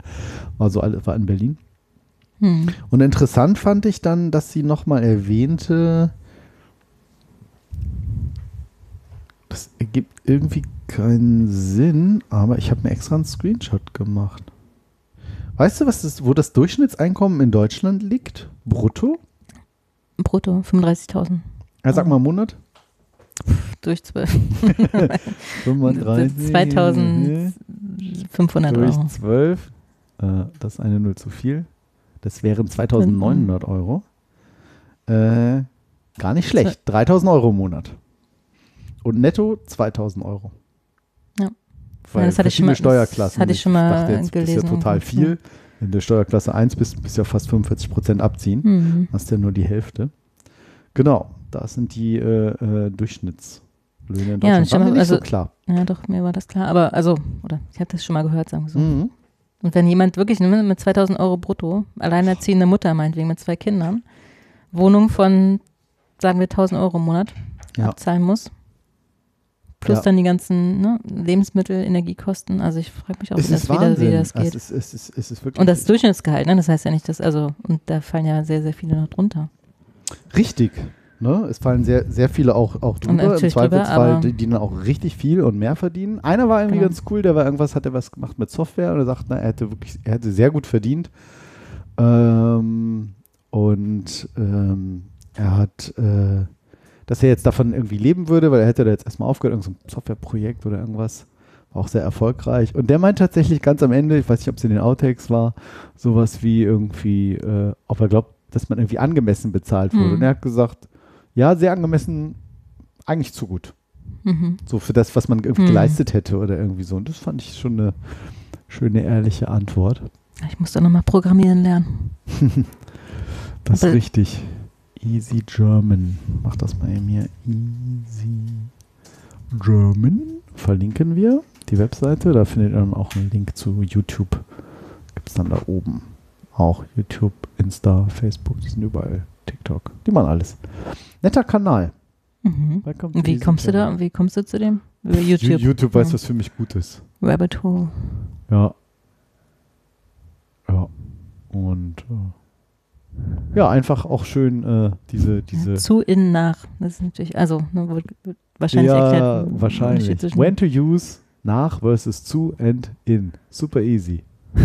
war so alles, war in Berlin. Hm. Und interessant fand ich dann, dass sie nochmal erwähnte, das ergibt irgendwie keinen Sinn, aber ich habe mir extra einen Screenshot gemacht. Weißt du, was das, wo das Durchschnittseinkommen in Deutschland liegt? Brutto? Brutto, 35.000 Ja, sag mal Monat. durch 12. 35. 2500 durch Euro. 12. Äh, das ist eine Null zu viel. Das wären 2900 Euro. Äh, gar nicht schlecht. 3000 Euro im Monat. Und netto 2000 Euro. Ja. Weil Ja, das hatte ich schon mal- das Steuerklassen. hatte ich schon mal jetzt, Das ist gelesen ja total viel. Wenn du Steuerklasse 1 bist, bist du ja fast 45 Prozent abziehen. Hm. Hast ja nur die Hälfte. Genau, das sind die äh, äh, Durchschnittslöhne in Ja, Deutschland. ich War mir nicht so also- klar. Ja, doch, mir war das klar. Aber, also, oder ich habe das schon mal gehört, sagen wir so. Mhm. Und wenn jemand wirklich mit 2000 Euro brutto, alleinerziehende Mutter meinetwegen mit zwei Kindern, Wohnung von, sagen wir, 1000 Euro im Monat Ja. abzahlen muss, plus Ja. dann die ganzen ne, Lebensmittel, Energiekosten. Also ich frage mich auch, Es wie das, ist wie, das, Wahnsinn. wie das Es geht. ist, es ist, es ist wirklich Und das Durchschnittsgehalt, ne? das heißt ja nicht, dass, also, und da fallen ja sehr, sehr viele noch drunter. Richtig. Ne? Es fallen sehr, sehr viele auch, auch drüber. Im drüber, Zweifelsfall, die, die dann auch richtig viel und mehr verdienen. Einer war irgendwie Genau. ganz cool, der war irgendwas, hat er was gemacht mit Software und er sagt, na, er hätte wirklich, er hätte sehr gut verdient. Ähm, und ähm, er hat, äh, dass er jetzt davon irgendwie leben würde, weil er hätte da jetzt erstmal aufgehört, irgendein so Softwareprojekt oder irgendwas. War auch sehr erfolgreich. Und der meint tatsächlich ganz am Ende, ich weiß nicht, ob es in den Outtakes war, sowas wie irgendwie, äh, ob er glaubt, dass man irgendwie angemessen bezahlt wurde. Hm. Und er hat gesagt, ja, sehr angemessen, eigentlich zu gut. Mhm. So für das, was man irgendwie Hm. geleistet hätte oder irgendwie so. Und das fand ich schon eine schöne, ehrliche Antwort. Ich muss doch nochmal programmieren lernen. Das ist richtig. Easy German. Mach das mal eben hier. Easy German. Verlinken wir die Webseite. Da findet ihr dann auch einen Link zu YouTube. Gibt es dann da oben. Auch YouTube, Insta, Facebook, die sind überall. TikTok. Die machen alles. Netter Kanal. Mhm. Wie kommst du da? Wie kommst du zu dem? Über YouTube. YouTube weiß, was für mich gut ist. Rabbit Hole. Ja. Ja. Und äh, ja, einfach auch schön äh, diese, diese. Zu innen nach. Das ist natürlich, also ne, wahrscheinlich ja, erklärt. wahrscheinlich. zwischen- When to use, nach versus zu and in. Super easy.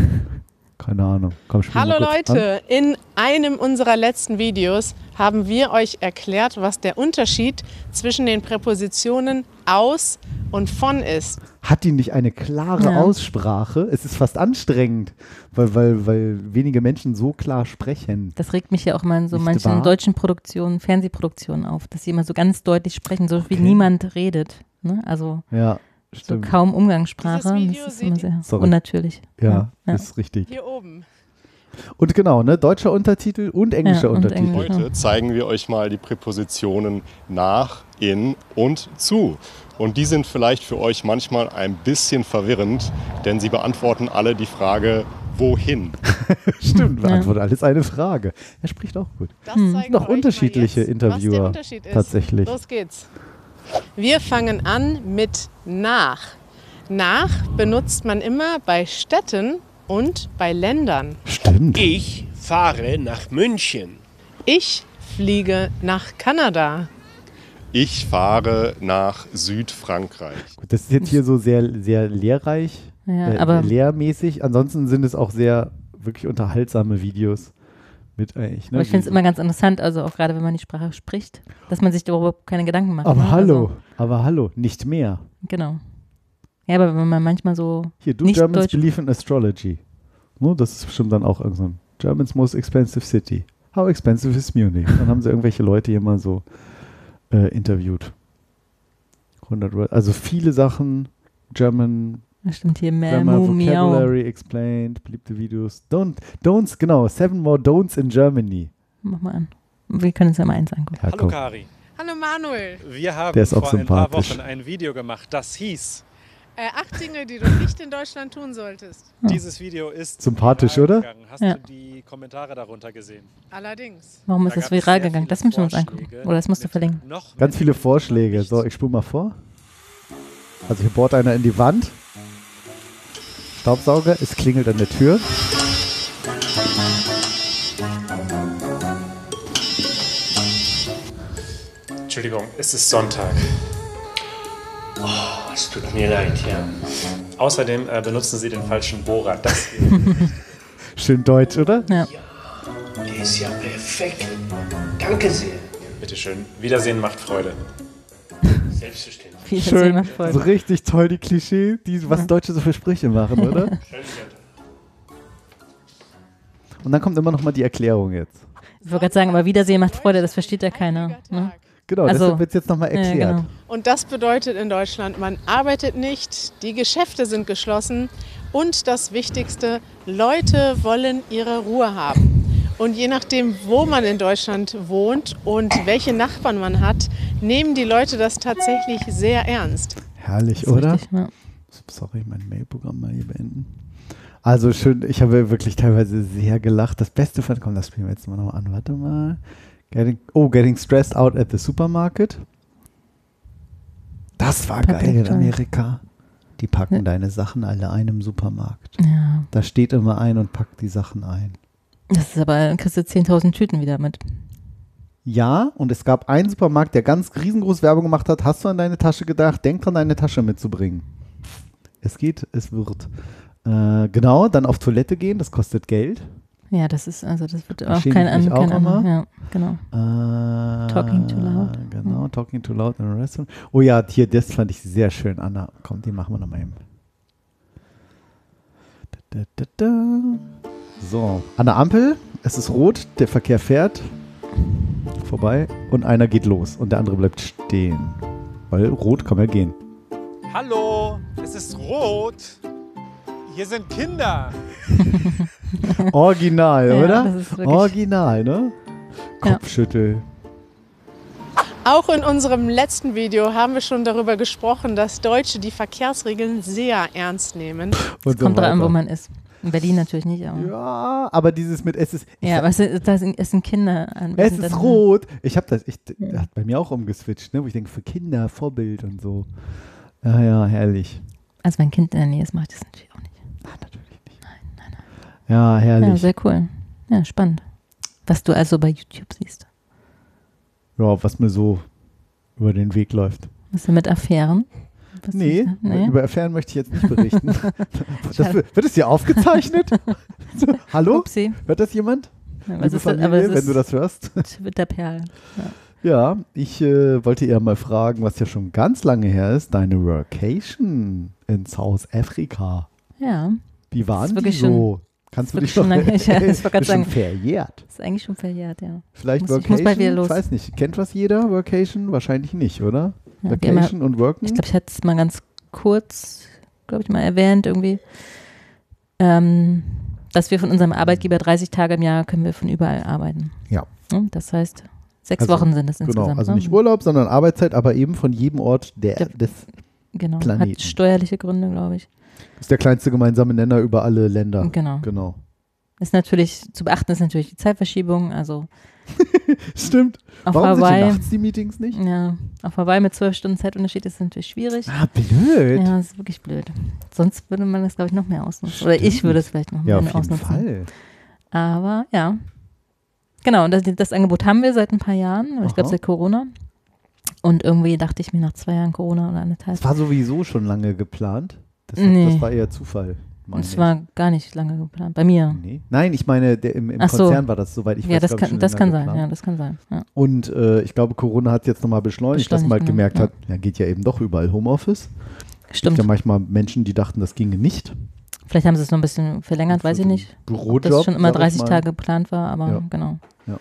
Keine Ahnung. Komm, Hallo kurz an. Leute, in einem unserer letzten Videos haben wir euch erklärt, was der Unterschied zwischen den Präpositionen aus und von ist. Hat die nicht eine klare Ja. Aussprache? Es ist fast anstrengend, weil, weil, weil wenige Menschen so klar sprechen. Das regt mich ja auch mal in so Nicht manchen wahr? deutschen Produktionen, Fernsehproduktionen auf, dass sie immer so ganz deutlich sprechen, so wie Okay. niemand redet. Ne? Also Ja, so kaum Umgangssprache. Video das ist immer sehr Sorry. unnatürlich. ja, ja. ist richtig. Hier oben. Und genau, ne, deutscher Untertitel und englischer Ja, und Untertitel. Englisch. Heute zeigen wir euch mal die Präpositionen nach, in und zu. Und die sind vielleicht für euch manchmal ein bisschen verwirrend, denn sie beantworten alle die Frage, wohin? Stimmt, Ja. beantwortet alles eine Frage. Er spricht auch gut. Das Hm. Noch unterschiedliche jetzt, Interviewer Was der Unterschied ist. tatsächlich. Los geht's. Wir fangen an mit nach. Nach benutzt man immer bei Städten und bei Ländern. Stimmt. Ich fahre nach München. Ich fliege nach Kanada. Ich fahre nach Südfrankreich. Gut, das ist jetzt hier so sehr, sehr lehrreich, Ja, äh, aber lehrmäßig. Ansonsten sind es auch sehr wirklich unterhaltsame Videos mit eigentlich. Ne? Aber ich finde es immer ganz interessant, also auch gerade wenn man die Sprache spricht, dass man sich darüber überhaupt keine Gedanken macht. aber ne? hallo, Also, aber hallo, nicht mehr. genau. Ja, aber wenn man manchmal so, Hier, do Nicht Germans Deutsch. believe in astrology. Ne, das ist bestimmt dann auch irgend so ein Germans most expensive city. How expensive is Munich? Dann haben sie irgendwelche Leute hier mal so äh, interviewt. 100 Word, also viele Sachen. German das stimmt hier, mehr Grammar. Vocabulary explained, beliebte Videos. Don't, don'ts, genau, seven more don'ts in Germany. Mach mal an. Wir können uns ja mal eins angucken. Ja, Hallo. Kari, Hallo Manuel. wir haben Der ist auch vor ein paar. Wochen ein Video gemacht, das hieß, Äh, acht Dinge, die du nicht in Deutschland tun solltest. dieses Video ist Sympathisch, viral oder? Gegangen. Hast Ja. du die Kommentare darunter gesehen? Allerdings. Warum Da ist das gab es viral gegangen? Das müssen wir uns angucken. Oder das musst du verlinken. Noch Ganz viele Vorschläge. So, ich spule mal vor. Also hier bohrt einer in die Wand. Staubsauger, es klingelt an der Tür. Entschuldigung, es ist Sonntag. Oh, es tut mir leid, ja. Außerdem äh, benutzen Sie den falschen Bohrer. Das. Schön deutsch, oder? Ja, Der ist ja perfekt. Danke sehr. Bitteschön. Wiedersehen macht Freude. Selbstverständlich. viel Schön. So richtig toll, die Klischee, die, was Deutsche so für Sprüche machen, oder? Und dann kommt immer noch mal die Erklärung jetzt. Ich wollte gerade sagen, aber Wiedersehen macht Freude, das versteht ja keiner. Ne? Genau, Also- deshalb wird es jetzt nochmal Ja, erklärt. genau. Und das bedeutet in Deutschland, man arbeitet nicht, die Geschäfte sind geschlossen und das Wichtigste, Leute wollen ihre Ruhe haben. Und je nachdem, wo man in Deutschland wohnt und welche Nachbarn man hat, nehmen die Leute das tatsächlich sehr ernst. Herrlich, oder? richtig, ja. Sorry, mein Mailprogramm mal hier beenden. Also schön, ich habe wirklich teilweise sehr gelacht. Das Beste fand, komm, das spielen wir jetzt mal noch an. Warte mal. Getting, oh, getting stressed out at the supermarket. Das war geil in. Amerika. Die packen Ja. deine Sachen alle ein im Supermarkt. ja. Da steht immer ein und packt die Sachen ein. Das ist aber, dann kriegst du 10.000 Tüten wieder mit. Ja, und es gab einen Supermarkt, der ganz riesengroß Werbung gemacht hat. Hast du an deine Tasche gedacht? Denk dran, deine Tasche mitzubringen. Es geht, es wird. Äh, genau, dann auf Toilette gehen, das kostet Geld. Ja, das ist, also das wird auch kein, an, kein immer. Ja, genau. Äh, Talking too loud. Genau, Talking Too Loud in a Restaurant. Oh ja, hier, das fand ich sehr schön, Anna. Komm, den machen wir nochmal eben. Da, da, da, da. So, an der Ampel, es ist rot, der Verkehr fährt vorbei und einer geht los und der andere bleibt stehen. Weil rot kann man ja gehen. Hallo, es ist rot. Hier sind Kinder. Original, Ja, oder? das ist wirklich- Original, ne? Ja. Kopfschüttel. Auch in unserem letzten Video haben wir schon darüber gesprochen, dass Deutsche die Verkehrsregeln sehr ernst nehmen. Und so Kommt drauf an, wo man ist. In Berlin natürlich nicht, aber. Ja, Ja, aber dieses mit es ist, aber es ist, das sind, es sind Kinder an. Es das- ist rot. Ich habe das, ich, das hat bei mir auch umgeswitcht, ne? wo ich denke, für Kinder, Vorbild und so. Ja, ja, herrlich. Also wenn ein Kind in der Nähe ist, mache ich das natürlich auch nicht. Ja, Ja, herrlich. sehr cool. Ja, spannend. Was du also bei YouTube siehst. Ja, was mir so über den Weg läuft. Was du mit Affären? Was Nee, nee. über Affären möchte ich jetzt nicht berichten. das wird, es hier aufgezeichnet? hallo? Upsi. Hört das jemand? Ja, Liebe ist das? Familie, es wenn du das hörst. Twitterperlen. Ja, ich äh, wollte eher mal fragen, was ja schon ganz lange her ist, deine Workation in South Africa. Ja, Wie waren die so? Kannst du dich schon lange- ich- ja, ich ist schon sagen. verjährt. ist eigentlich schon verjährt, ja. Vielleicht Muss- ich Workation? muss bald wieder los. Ich weiß nicht. Kennt was jeder? Workation? Wahrscheinlich nicht, oder? ja Vacation und Worken? ich glaube, ich hatte es mal ganz kurz, glaube ich, mal erwähnt irgendwie, ähm, dass wir von unserem Arbeitgeber 30 Tage im Jahr können wir von überall arbeiten. Ja. Das heißt, sechs Also, Wochen sind es genau, insgesamt. also ne? nicht Urlaub, sondern Arbeitszeit, aber eben von jedem Ort der, Der- des Genau, Planeten. hat steuerliche Gründe, glaube ich. Ist der kleinste gemeinsame Nenner über alle Länder. Genau. Genau. Ist natürlich, zu beachten ist natürlich die Zeitverschiebung, also Stimmt. auf Warum sind Hawaii, hier nachts die Meetings nicht? ja, auf Hawaii mit zwölf Stunden Zeitunterschied ist natürlich schwierig. Ah, blöd. Ja, das ist wirklich blöd. Sonst würde man das, glaube ich, noch mehr ausnutzen. Oder ich Stimmt. würde es vielleicht noch Ja, mehr auf jeden ausnutzen. Fall. Aber ja. Genau, und das, das Angebot haben wir seit ein paar Jahren, ich glaube seit Corona. Und irgendwie dachte ich mir nach zwei Jahren Corona oder anderthalb. Das war sowieso schon lange geplant. Das, Nee. das war eher Zufall. Es ich. war gar nicht lange geplant. Bei mir. Nee. Nein, ich meine, der, im, im so. Konzern war das soweit ich ja, weiß, das ich, kann, schon das kann sein. Ja, das kann sein. Ja. Und äh, ich glaube, Corona hat jetzt nochmal beschleunigt, dass man halt Beschleunigt, gemerkt genau, hat, ja, geht ja eben doch überall Homeoffice. Es Stimmt. gibt ja manchmal Menschen, die dachten, das ginge nicht. Vielleicht haben sie es noch ein bisschen verlängert, weiß ich nicht. Ob Bürojob, das schon immer sag ich 30 mal. Tage geplant war, aber Ja. genau. Ja.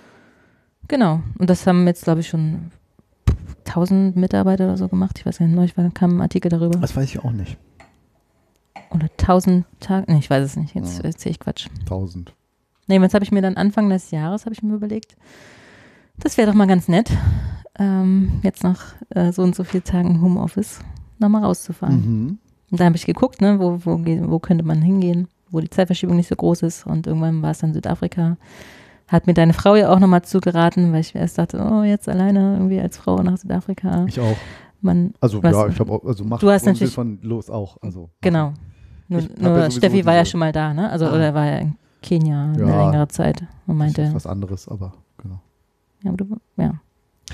Genau. Und das haben jetzt, glaube ich, schon 1000 Mitarbeiter oder so gemacht. Ich weiß gar nicht, neulich kam ein Artikel darüber. Das weiß ich auch nicht. Oder 1000 Tage. Nee, ich weiß es nicht. Jetzt Ja. erzähle ich Quatsch. 1000. Nee, jetzt habe ich mir dann Anfang des Jahres, habe ich mir überlegt, das wäre doch mal ganz nett, ähm, jetzt nach äh, so und so vielen Tagen Homeoffice nochmal rauszufahren. Mhm. Und da habe ich geguckt, ne, wo, wo, wo könnte man hingehen, wo die Zeitverschiebung nicht so groß ist. Und irgendwann war es dann Südafrika. Hat mir deine Frau ja auch nochmal zugeraten, weil ich erst dachte, oh, jetzt alleine irgendwie als Frau nach Südafrika. Ich auch. Man, Also ja, ich habe also mach Du hast natürlich- von los auch. Also genau. Nur, ja nur Steffi war ja schon mal da, ne? Also, Ah. oder war ja in Kenia eine Ja. längere Zeit und das ist meinte, was anderes, aber genau. ja, aber du, ja. Auch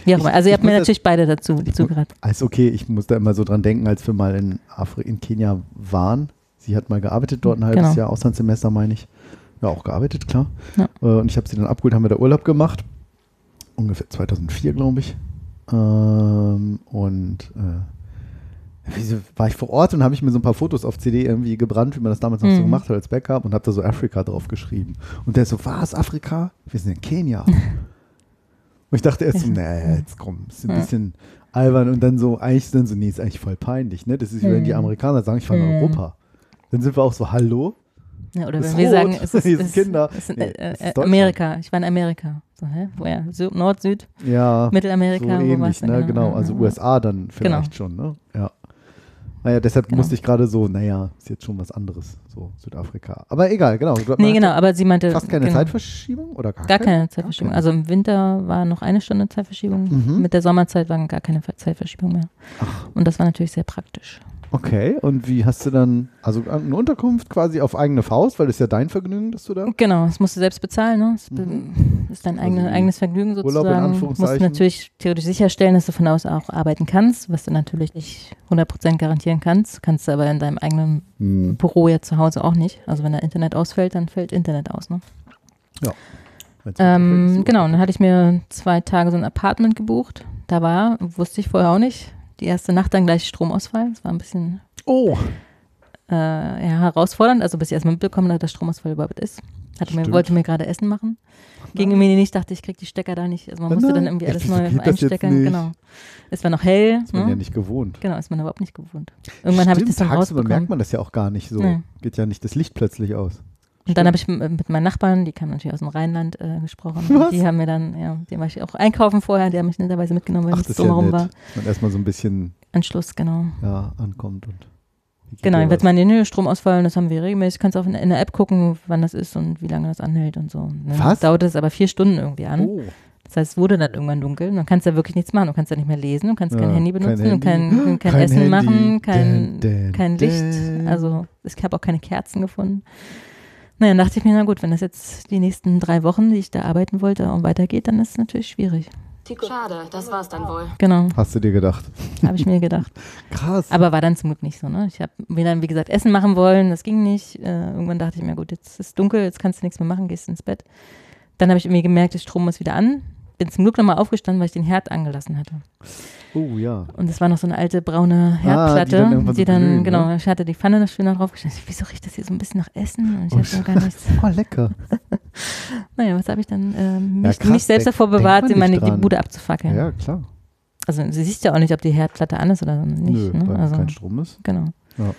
Ich-. Also, ihr habt mir natürlich beide dazu zugeraten. Alles okay, ich muss da immer so dran denken, als wir mal in Afri in Kenia waren. Sie hat mal gearbeitet dort ein halbes Genau. Jahr, Auslandssemester meine ich. Ja, auch gearbeitet, klar. Ja. Äh, Und ich habe sie dann abgeholt, haben wir da Urlaub gemacht. Ungefähr 2004, glaube ich. Ähm, und äh, war ich vor Ort und habe ich mir so ein paar Fotos auf CD irgendwie gebrannt, wie man das damals noch so Mhm. gemacht hat als Backup und habe da so Afrika drauf geschrieben. Und der so, was, Afrika? Wir sind in Kenia. und ich dachte erst so, nee, jetzt komm, ist ein Ja. bisschen albern und dann so, eigentlich dann so, nee, ist eigentlich voll peinlich, ne? Das ist, wie wenn die Mhm. Amerikaner sagen, ich fahre nach Mhm. Europa. Dann sind wir auch so, hallo? Ja, oder ist wenn wir rot, sagen, es ist, es, Kinder. ist Nee, äh, es ist äh, Deutschland. Amerika. Ich war in Amerika. So, hä? Woher? Süd, Nord, Süd, Ja, Mittelamerika, so ähnlich, ne? Genau, also ja. USA dann vielleicht schon, ne? Ja. Naja, deshalb Genau. musste ich gerade so, naja, ist jetzt schon was anderes, so Südafrika. Aber egal, genau. Man Nee, genau, aber sie meinte. Fast keine genau, Zeitverschiebung oder gar, Gar keine Zeitverschiebung. keine? Also im Winter war noch eine Stunde Zeitverschiebung. Mhm. Mit der Sommerzeit war gar keine Zeitverschiebung mehr. Ach. Und das war natürlich sehr praktisch. Okay, und wie hast du dann, also eine Unterkunft quasi auf eigene Faust, weil das ist ja dein Vergnügen, dass du da. Genau, das musst du selbst bezahlen. Ne? Das be- ist dein Also eigene, wie eigenes Vergnügen Urlaub in sozusagen. Musst du Anführungszeichen. natürlich theoretisch sicherstellen, dass du von aus auch arbeiten kannst, was du natürlich nicht 100% garantieren kannst. Kannst du aber in deinem eigenen Hm. Büro ja zu Hause auch nicht. Also wenn da Internet ausfällt, dann fällt Internet aus. Ne? Wenn's Ähm, genau, und dann hatte ich mir zwei Tage so ein Apartment gebucht. Da war, wusste ich vorher auch nicht, die erste Nacht dann gleich Stromausfall. Das war ein bisschen Oh, äh, ja, herausfordernd, also bis ich erstmal mitbekommen habe, dass Stromausfall überhaupt ist. Hatte mir, wollte mir gerade Essen machen. Ging mir nicht, dachte ich, krieg die Stecker da nicht. Also man Oh musste dann nein. irgendwie alles neu einstecken. Genau. Es war noch hell. ist man ne? ja nicht gewohnt. Genau, ist man überhaupt nicht gewohnt. Irgendwann habe ich das dann tagsüber merkt man das ja auch gar nicht so. Nee. Geht ja nicht das Licht plötzlich aus. Und dann habe ich mit meinen Nachbarn, die kamen natürlich aus dem Rheinland, äh, gesprochen. Was? Und die haben mir dann, ja, den war ich auch einkaufen vorher, die haben mich netterweise mitgenommen, weil ja drumherum nett. war. Man erstmal so ein bisschen Anschluss, genau. ja, ankommt und Genau, dann wird den nö, Stromausfall, das haben wir regelmäßig. Kannst auch in, in der App gucken, wann das ist und wie lange das anhält und so. Ne? Was? Dauert es aber vier Stunden irgendwie an. Oh, Das heißt, es wurde dann irgendwann dunkel. und Dann kannst du ja wirklich nichts machen. Du kannst ja nicht mehr lesen, du kannst kein Ja, Handy kein benutzen, und kein, Handy. kein, Kein Essen Handy. machen, kein, Dun, dun, kein Licht. Also ich habe auch keine Kerzen gefunden. Naja, dann dachte ich mir, na gut, wenn das jetzt die nächsten drei Wochen, die ich da arbeiten wollte, auch weitergeht, dann ist es natürlich schwierig. Schade, das war's dann wohl. Genau, hast du dir gedacht. habe ich mir gedacht. Krass. Aber war dann zum Glück nicht so. Ne? Ich habe mir dann, wie gesagt, Essen machen wollen, das ging nicht. Äh, irgendwann dachte ich mir, gut, jetzt ist dunkel, jetzt kannst du nichts mehr machen, gehst ins Bett. Dann habe ich irgendwie gemerkt, der Strom ist wieder an. Bin zum Glück nochmal aufgestanden, weil ich den Herd angelassen hatte. oh ja. Und es war noch so eine alte braune Ah, die Herdplatte, dann die dann, so glühen, genau, ne? ich hatte die Pfanne noch schön da draufgestellt. Wieso riecht das hier so ein bisschen nach Essen? Und ich Oh, habe ja gar nichts. Oh, lecker. Naja, was habe ich dann äh, mich, krass, mich selbst denk- davor bewahrt, in meine die. Bude abzufackeln. Ja, klar. Also sie siehst ja auch nicht, ob die Herdplatte an ist oder nicht. Nö, ne? weil also, kein Strom ist. Genau. Ja.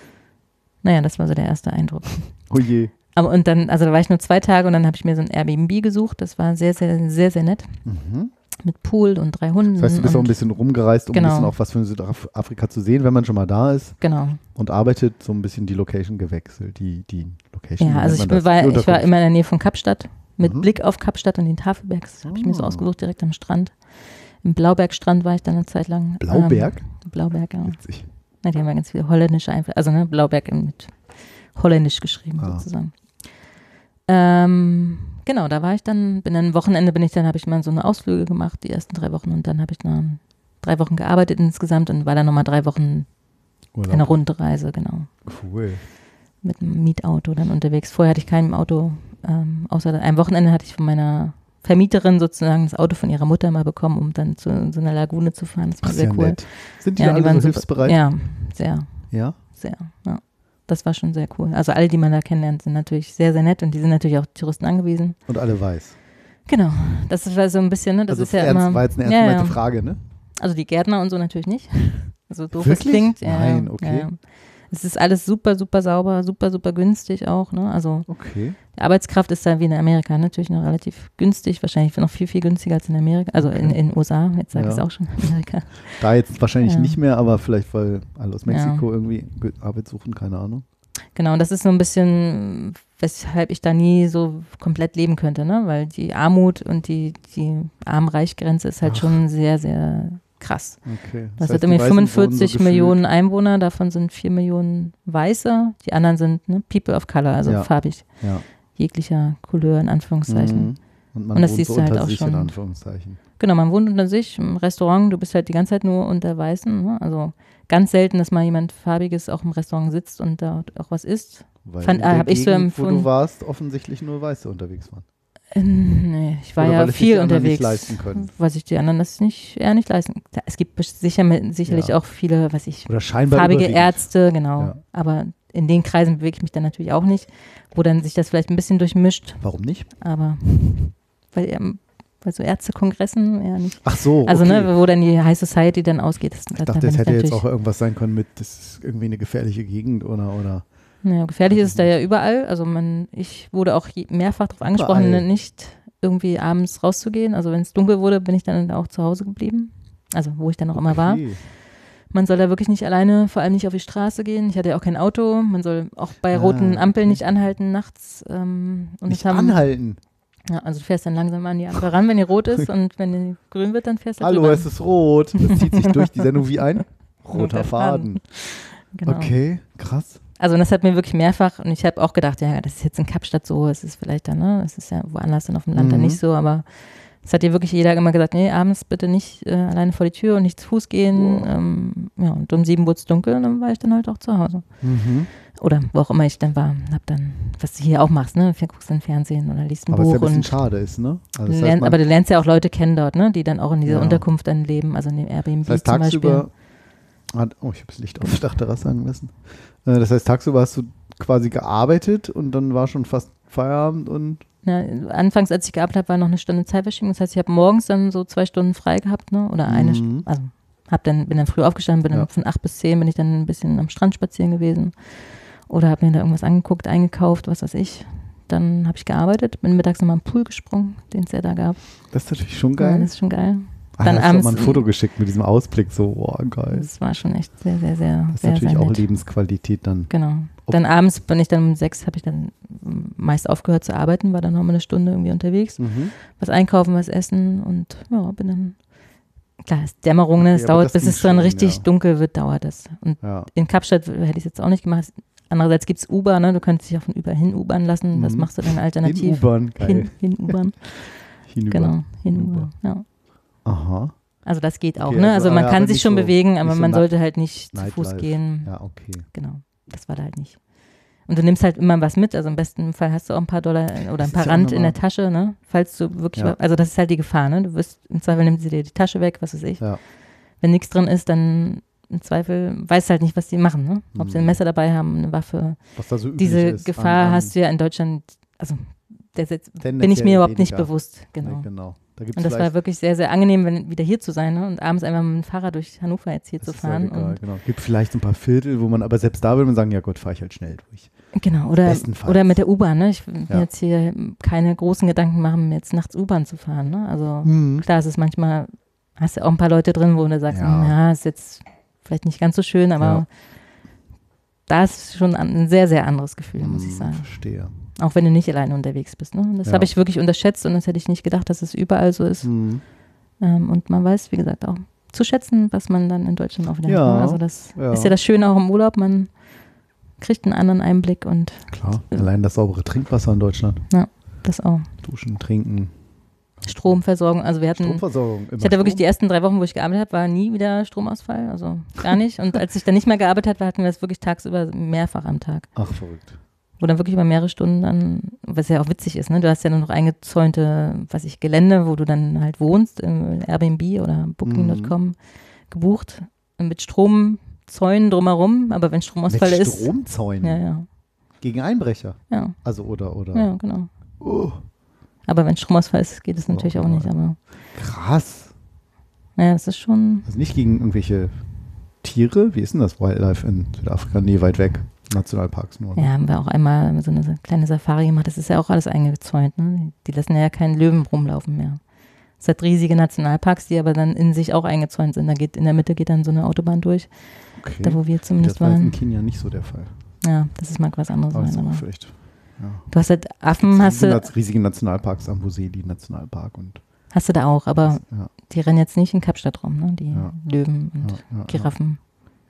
Naja, das war so der erste Eindruck. Oh je. Aber und dann, also da war ich nur zwei Tage und dann habe ich mir so ein Airbnb gesucht. Das war sehr, sehr, sehr, sehr nett. Mhm. Mit Pool und drei Hunden. Das heißt, du bist auch ein bisschen rumgereist, um Genau. ein bisschen auch was von Südafrika zu sehen, wenn man schon mal da ist Genau. und arbeitet, so ein bisschen die Location gewechselt. Die, die Location. Ja, also ich das? war, ich war immer in der Nähe von Kapstadt. Mit Mhm. Blick auf Kapstadt und den Tafelberg. Das habe ich mir so Ah. ausgesucht, direkt am Strand. Im Blaubergstrand war ich dann eine Zeit lang. Blauberg? Ähm, Blauberg, ja. Witzig. ja. Die haben ja ganz viele holländische Einflüsse. Also ne, Blauberg mit holländisch geschrieben Ah. sozusagen. Ähm, genau, da war ich dann, bin dann, Wochenende bin ich dann, habe ich mal so eine Ausflüge gemacht, die ersten drei Wochen und dann habe ich dann drei Wochen gearbeitet insgesamt und war dann nochmal drei Wochen Urlaub. eine Rundreise, genau. Cool. Mit einem Mietauto dann unterwegs. Vorher hatte ich kein Auto, ähm, außer einem Wochenende hatte ich von meiner Vermieterin sozusagen das Auto von ihrer Mutter mal bekommen, um dann zu so einer Lagune zu fahren. Das war Ach, sehr sehr cool. nett. Sind die Ja, da die alle waren so super- hilfsbereit? Ja, sehr, Ja? sehr. Ja. Das war schon sehr cool. Also alle, die man da kennenlernt, sind natürlich sehr, sehr nett und die sind natürlich auch Touristen angewiesen. Und alle weiß. Genau, das war so ein bisschen, ne? Das also ist ja ernst, immer. war jetzt eine ernst ja, gemeinte ja. Frage, ne? Also die Gärtner und so natürlich nicht. Also doof es klingt. Ja, Nein, okay. Ja. Es ist alles super, super sauber, super, super günstig auch. Ne? Also Okay. die Arbeitskraft ist da wie in Amerika natürlich noch relativ günstig, wahrscheinlich noch viel, viel günstiger als in Amerika, also in Okay. in USA, jetzt sage ich es Ja. auch schon, Amerika. Da jetzt wahrscheinlich Ja. nicht mehr, aber vielleicht, weil alle aus Ja. Mexiko irgendwie Ge- Arbeit suchen, keine Ahnung. Genau, und das ist so ein bisschen, weshalb ich da nie so komplett leben könnte, ne? weil die Armut und die, die Arm-Reich-Grenze ist halt Ach. schon sehr, sehr krass. Okay. Das, heißt, hat irgendwie Weißen wurden 45 so gefühlt- Millionen Einwohner, davon sind 4 Millionen Weiße, die anderen sind ne, People of Color, also Ja. farbig, Ja. jeglicher Couleur in Anführungszeichen. Mhm. Und man Und das wohnt siehst du halt unter auch sich in schon. Anführungszeichen. Genau, man wohnt unter sich im Restaurant, du bist halt die ganze Zeit nur unter Weißen. Ne? Also ganz selten, dass mal jemand Farbiges auch im Restaurant sitzt und da auch was isst. Weil Fand- in ah, der hab ich so Gegend, wo du empfunden. warst, offensichtlich nur Weiße unterwegs waren. Äh, nee, ich war Oder ja sich viel unterwegs. leisten können. Was ich die anderen das nicht, eher nicht leisten. Es gibt sicher, sicherlich Ja. auch viele, was ich, Oder scheinbar farbige überwiegend. Ärzte, genau. Ja. Aber in den Kreisen bewege ich mich dann natürlich auch nicht, wo dann sich das vielleicht ein bisschen durchmischt. Warum nicht? Aber weil, ähm, bei so Ärztekongressen eher nicht. Ach so, Also, okay. ne, wo dann die High Society dann ausgeht. Das, ich dachte, es hätte jetzt auch irgendwas sein können mit, das ist irgendwie eine gefährliche Gegend oder, oder Naja, gefährlich ist es da ja überall. Also man, ich wurde auch mehrfach darauf angesprochen, Überall. nicht irgendwie abends rauszugehen. Also wenn es dunkel wurde, bin ich dann auch zu Hause geblieben. Also wo ich dann auch immer war. Okay. Man soll da wirklich nicht alleine, vor allem nicht auf die Straße gehen. Ich hatte ja auch kein Auto. Man soll auch bei Ah, roten Ampeln okay. nicht anhalten nachts. Ähm, und Nicht haben, anhalten. Ja, also du fährst dann langsam an die Ampel ran, wenn die rot ist und wenn die grün wird, dann fährst du Hallo, drüber. es ist rot. Das zieht sich durch die Sendung wie ein roter. Faden. Genau. Okay, krass. Also und das hat mir wirklich mehrfach, und ich habe auch gedacht, ja, das ist jetzt in Kapstadt so, es ist vielleicht da, ne, es ist ja woanders dann auf dem Land dann Mhm. nicht so, aber Es hat dir wirklich jeder immer gesagt, nee, abends bitte nicht äh, alleine vor die Tür und nicht zu Fuß gehen. Ähm, ja, und um sieben wurde es dunkel und dann war ich dann halt auch zu Hause. Mhm. Oder wo auch immer ich dann war. Hab dann, was du hier auch machst, ne? Guckst dann Fernsehen oder liest ein Aber Buch ja ein bisschen und schade ist, ne? Also das heißt, aber du lernst ja auch Leute kennen dort, ne? Die dann auch in dieser Ja. Unterkunft dann leben, also in dem Airbnb das heißt zum Beispiel. Hat, oh, ich habe das Licht auf der Dachterrasse angelassen. Äh, das heißt, tagsüber hast du quasi gearbeitet und dann war schon fast Feierabend und Ja, anfangs, als ich gearbeitet habe, war noch eine Stunde Zeitverschiebung. Das heißt, ich habe morgens dann so zwei Stunden frei gehabt, ne? Oder eine, Mhm. St- also hab dann, bin dann früh aufgestanden, bin Ja. dann von acht bis zehn bin ich dann ein bisschen am Strand spazieren gewesen. Oder habe mir da irgendwas angeguckt, eingekauft, was weiß ich. Dann habe ich gearbeitet, bin mittags nochmal im Pool gesprungen, den es ja da gab. das ist natürlich schon Ja, geil. das ist schon geil. Ah, dann auch abends- mal ein Foto geschickt mit diesem Ausblick, so, boah, geil. Das war schon echt sehr, sehr, sehr, Das ist sehr, natürlich sehr auch nett. Lebensqualität dann. Genau. Ob- Dann abends bin ich dann um sechs, habe ich dann meist aufgehört zu arbeiten, war dann noch mal eine Stunde irgendwie unterwegs. Mhm. was einkaufen, was essen und ja, bin dann. Klar, es ist Dämmerung, ne? Okay, es aber dauert, das bis es dann richtig ja. dunkel wird, dauert das. Und Ja. in Kapstadt hätte ich es jetzt auch nicht gemacht. Andererseits gibt es Uber, ne? Du könntest dich auch von Uber hin Ubern lassen. Das Mhm. machst du dann alternativ. U-Bahn, geil. Hin, hin Ubern. Hinüber. Genau, hin. Uber. Ja. Aha. Also das geht auch, Okay, ne? also, Also man ah ja, kann sich schon so- bewegen, aber so man sollte halt nicht zu Fuß Nightlife. gehen. Ja, okay. Genau. Das war da halt nicht. Und du nimmst halt immer was mit. Also im besten Fall hast du auch ein paar Dollar oder ein paar ja Rand in der Tasche, ne? Falls du wirklich, Ja. also das ist halt die Gefahr, ne? Du wirst, im Zweifel nimmt sie dir die Tasche weg, was weiß ich. Ja. Wenn nichts drin ist, dann im Zweifel weißt du halt nicht, was die machen, ne? Ob sie ein Mhm. Messer dabei haben, eine Waffe. Was da so üblich Diese ist. Gefahr an- an hast du ja in Deutschland, also der Sitz, bin ich mir überhaupt nicht weniger. bewusst, genau. Nee, genau. Da gibt's Und das war wirklich sehr, sehr angenehm, wenn, wieder hier zu sein ne? und abends einfach mit dem Fahrrad durch Hannover jetzt hier das zu fahren. egal, genau. Gibt vielleicht ein paar Viertel, wo man, aber selbst da würde man sagen, ja Gott, fahre ich halt schnell durch. Genau, oder, oder mit der U-Bahn. Ne? Ich will mir Ja. jetzt hier keine großen Gedanken machen, jetzt nachts U-Bahn zu fahren. Ne? Also Mhm. klar, es ist manchmal, hast du auch ein paar Leute drin, wo du sagst, Ja. ja, ja ist jetzt vielleicht nicht ganz so schön, aber Ja. da ist schon ein sehr, sehr anderes Gefühl, muss ich Hm, sagen. Verstehe. Auch wenn du nicht alleine unterwegs bist. Ne? Das Ja. habe ich wirklich unterschätzt und das hätte ich nicht gedacht, dass es überall so ist. Mhm. Ähm, und man weiß, wie gesagt, auch zu schätzen, was man dann in Deutschland auch wieder Ja, hat. Ne? Also das ja. ist ja das Schöne auch im Urlaub, man kriegt einen anderen Einblick und Klar. Allein das saubere Trinkwasser in Deutschland. das auch. Duschen, trinken, Stromversorgung, also wir hatten Stromversorgung. Ich hatte wirklich die ersten drei Wochen, wo ich gearbeitet habe, war nie wieder Stromausfall, also gar nicht. Und als ich dann nicht mehr gearbeitet habe, hatten wir das wirklich tagsüber mehrfach am Tag. Ach, verrückt. Wo dann wirklich über mehrere Stunden dann, was ja auch witzig ist, ne? Du hast ja nur noch eingezäunte, was ich, Gelände, wo du dann halt wohnst, im Airbnb oder Booking.com gebucht, mit Stromzäunen drumherum, aber wenn Stromausfall Mit ist. Stromzäunen. Ja, ja. Gegen Einbrecher. Ja, Also, oder, oder. ja, genau. Oh, Aber wenn Stromausfall ist, geht es natürlich auch nicht. Aber krass. naja, das ist schon. Also nicht gegen irgendwelche Tiere. Wie ist denn das Wildlife in Südafrika? Nee, weit weg. Nationalparks nur. ne? Ja, haben wir auch einmal so eine kleine Safari gemacht. Das ist ja auch alles eingezäunt. Ne? Die lassen ja keinen Löwen rumlaufen mehr. Es hat riesige Nationalparks, die aber dann in sich auch eingezäunt sind. Da geht in der Mitte geht dann so eine Autobahn durch, Okay. da wo wir das zumindest war jetzt in waren. Kenia nicht so der Fall. Ja, das ist mal was anderes. Aber sein, aber vielleicht. Ja. du hast halt Affen, hast du, riesige Nationalparks, Amboseli Nationalpark und hast du da auch, aber ja, die rennen jetzt nicht in Kapstadt rum, ne? die Ja. Löwen und Giraffen.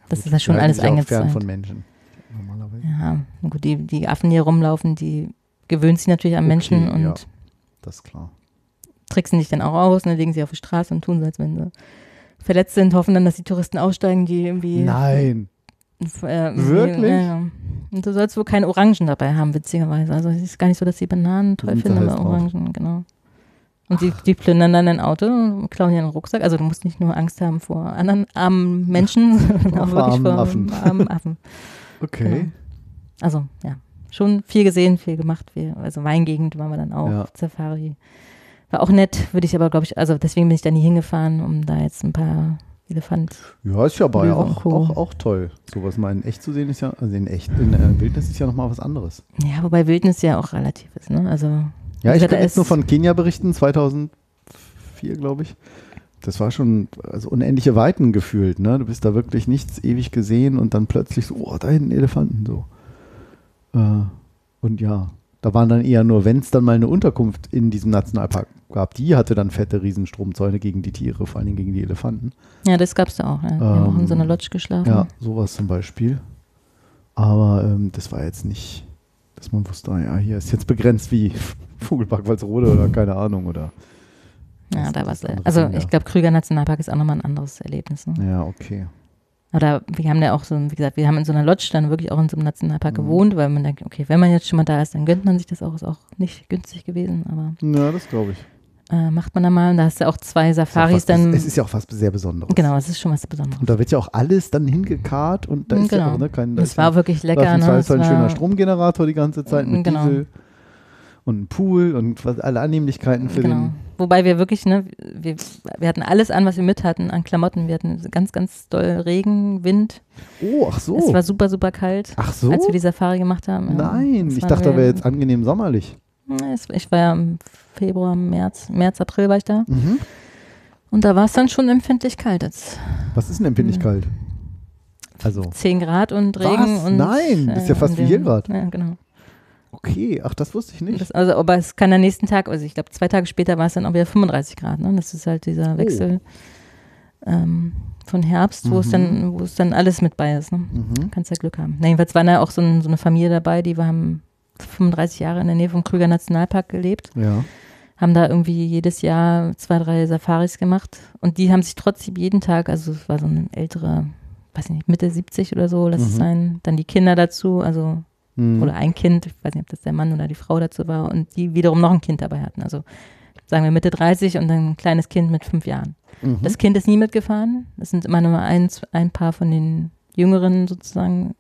Das ist ja schon alles auch fern eingezäunt. von Menschen. Normalerweise. Ja, gut, die, die Affen, die hier rumlaufen, die gewöhnen sich natürlich an Okay, Menschen und ja. Das ist klar. tricksen sich dann auch aus, ne, legen sie auf die Straße und tun so, als wenn sie verletzt sind, hoffen dann, dass die Touristen aussteigen, die irgendwie. Nein. Äh, Wirklich? Ja, ja. Und du sollst wohl keine Orangen dabei haben, witzigerweise. Also es ist gar nicht so, dass die Bananen toll sie finden, aber. Orangen, genau. Und die, die plündern dann dein Auto und klauen dir einen Rucksack. Also du musst nicht nur Angst haben vor anderen armen Menschen, sondern auch Vor wirklich armen vor Affen. armen Affen. Okay. Genau. Also ja, schon viel gesehen, viel gemacht. Wir, also Weingegend waren wir dann auch, Ja. Safari. War auch nett, würde ich aber, glaube ich, also deswegen bin ich da nie hingefahren, um da jetzt ein paar Elefant. Ja, ist ja aber ja auch, auch, auch toll. Sowas mal in echt zu sehen ist ja, also in echt, in äh, Wildnis ist ja nochmal was anderes. Ja, wobei Wildnis ja auch relativ ist, ne? Also Ja, ich kann jetzt nur von Kenia berichten, 2004, glaube ich. Das war schon also unendliche Weiten gefühlt, ne? Du bist da wirklich nichts ewig gesehen und dann plötzlich so, oh, da hinten Elefanten so. Äh, und ja, da waren dann eher nur, wenn es dann mal eine Unterkunft in diesem Nationalpark gab, die hatte dann fette Riesenstromzäune gegen die Tiere, vor allen Dingen gegen die Elefanten. ja, das gab's da auch. Ja. Wir haben auch in so einer Ähm, Lodge geschlafen. Ja, sowas zum Beispiel. Aber ähm, das war jetzt nicht, dass man wusste, ah ja, hier ist jetzt begrenzt wie Vogelpark Walsrode oder keine Ahnung oder Ja, Das da ist war es. das Also da. ich glaube, Krüger Nationalpark ist auch nochmal ein anderes Erlebnis. Ne? Ja, okay. Oder wir haben ja auch so, wie gesagt, wir haben in so einer Lodge dann wirklich auch in so einem Nationalpark Mhm. gewohnt, weil man denkt, okay, wenn man jetzt schon mal da ist, dann gönnt man sich das auch, ist auch nicht günstig gewesen, aber Ja, das glaube ich. äh, macht man da mal. Und da hast du auch zwei Ist ja Safaris auch was, dann. es ist ja auch was sehr Besonderes. genau, es ist schon was Besonderes. Und da wird ja auch alles dann hingekarrt und da ist ja Genau. auch ne, kein. da Es ist war ein- wirklich lecker. ist Ne? Es ein schöner war- Stromgenerator die ganze Zeit mit Genau. Diesel und ein Pool und was, alle Annehmlichkeiten für Genau. den. Wobei wir wirklich, ne, wir, wir hatten alles an, was wir mit hatten an Klamotten. Wir hatten ganz, ganz doll Regen, Wind. Oh, ach so. Es war super, super kalt, ach so? als wir die Safari gemacht haben. Nein, ich dachte, da wäre jetzt angenehm sommerlich. Ich war ja im Februar, März, März, April war ich da. Mhm. Und da war es dann schon empfindlich kalt. Jetzt Was ist denn empfindlich Mhm. kalt? Also, 10 Grad und Was? Regen. Und, Nein, das ist ja äh, fast wie hier grad. Ja, genau. Okay, ach, das wusste ich nicht. Das, also, aber es kann am nächsten Tag, also ich glaube, zwei Tage später war es dann auch wieder 35 Grad. Ne? Das ist halt dieser Wechsel ähm, von Herbst, wo es Oh. Mhm. dann, wo es dann alles mit bei ist. Ne? Mhm. Kannst ja Glück haben. Na, jedenfalls war da auch so, ein, so eine Familie dabei, die wir haben 35 Jahre in der Nähe vom Krüger Nationalpark gelebt, Ja. haben da irgendwie jedes Jahr zwei, drei Safaris gemacht und die haben sich trotzdem jeden Tag, also es war so eine ältere, weiß nicht, Mitte 70 oder so, lass es Mhm. sein, dann die Kinder dazu, also Mhm. oder ein Kind, ich weiß nicht, ob das der Mann oder die Frau dazu war und die wiederum noch ein Kind dabei hatten. Also sagen wir Mitte 30 und dann ein kleines Kind mit fünf Jahren. Mhm. Das Kind ist nie mitgefahren. Das sind immer nur ein, ein paar von den Jüngeren sozusagen.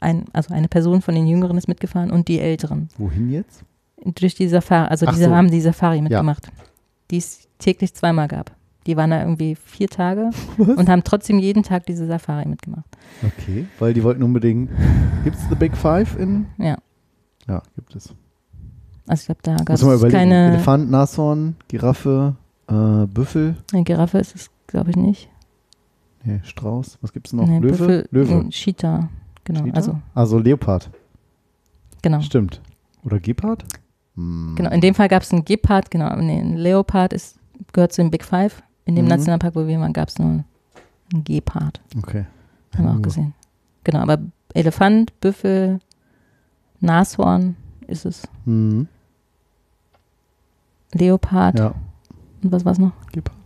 Ein, also eine Person von den Jüngeren ist mitgefahren und die Älteren. Wohin jetzt? Durch die Safari, also diese so. haben die Safari mitgemacht, die es täglich zweimal gab. Die waren da irgendwie vier Tage Was? und haben trotzdem jeden Tag diese Safari mitgemacht. Okay, weil die wollten unbedingt. Gibt es The Big Five in? Ja. Ja, gibt es. Also ich glaube, da gab es überlegen. keine Elefant, Nashorn, Giraffe, äh, Büffel, eine Giraffe ist es, glaube ich, nicht. nee, Strauß. Was gibt's noch? Nee, Löwe? Büffel, Löwe. Cheetah, genau. Cheetah? Also, Also Leopard. genau. Stimmt. Oder Gepard? Hm. Genau, in dem Fall gab es einen Gepard, genau. Nee, ein Leopard ist, gehört zu den Big Five. In dem Mhm. Nationalpark, wo wir waren, gab es nur einen Gepard. Okay. Haben wir auch gesehen. Genau, aber Elefant, Büffel, Nashorn ist es. Mhm. Leopard. Ja, Und was war es noch? Gepard.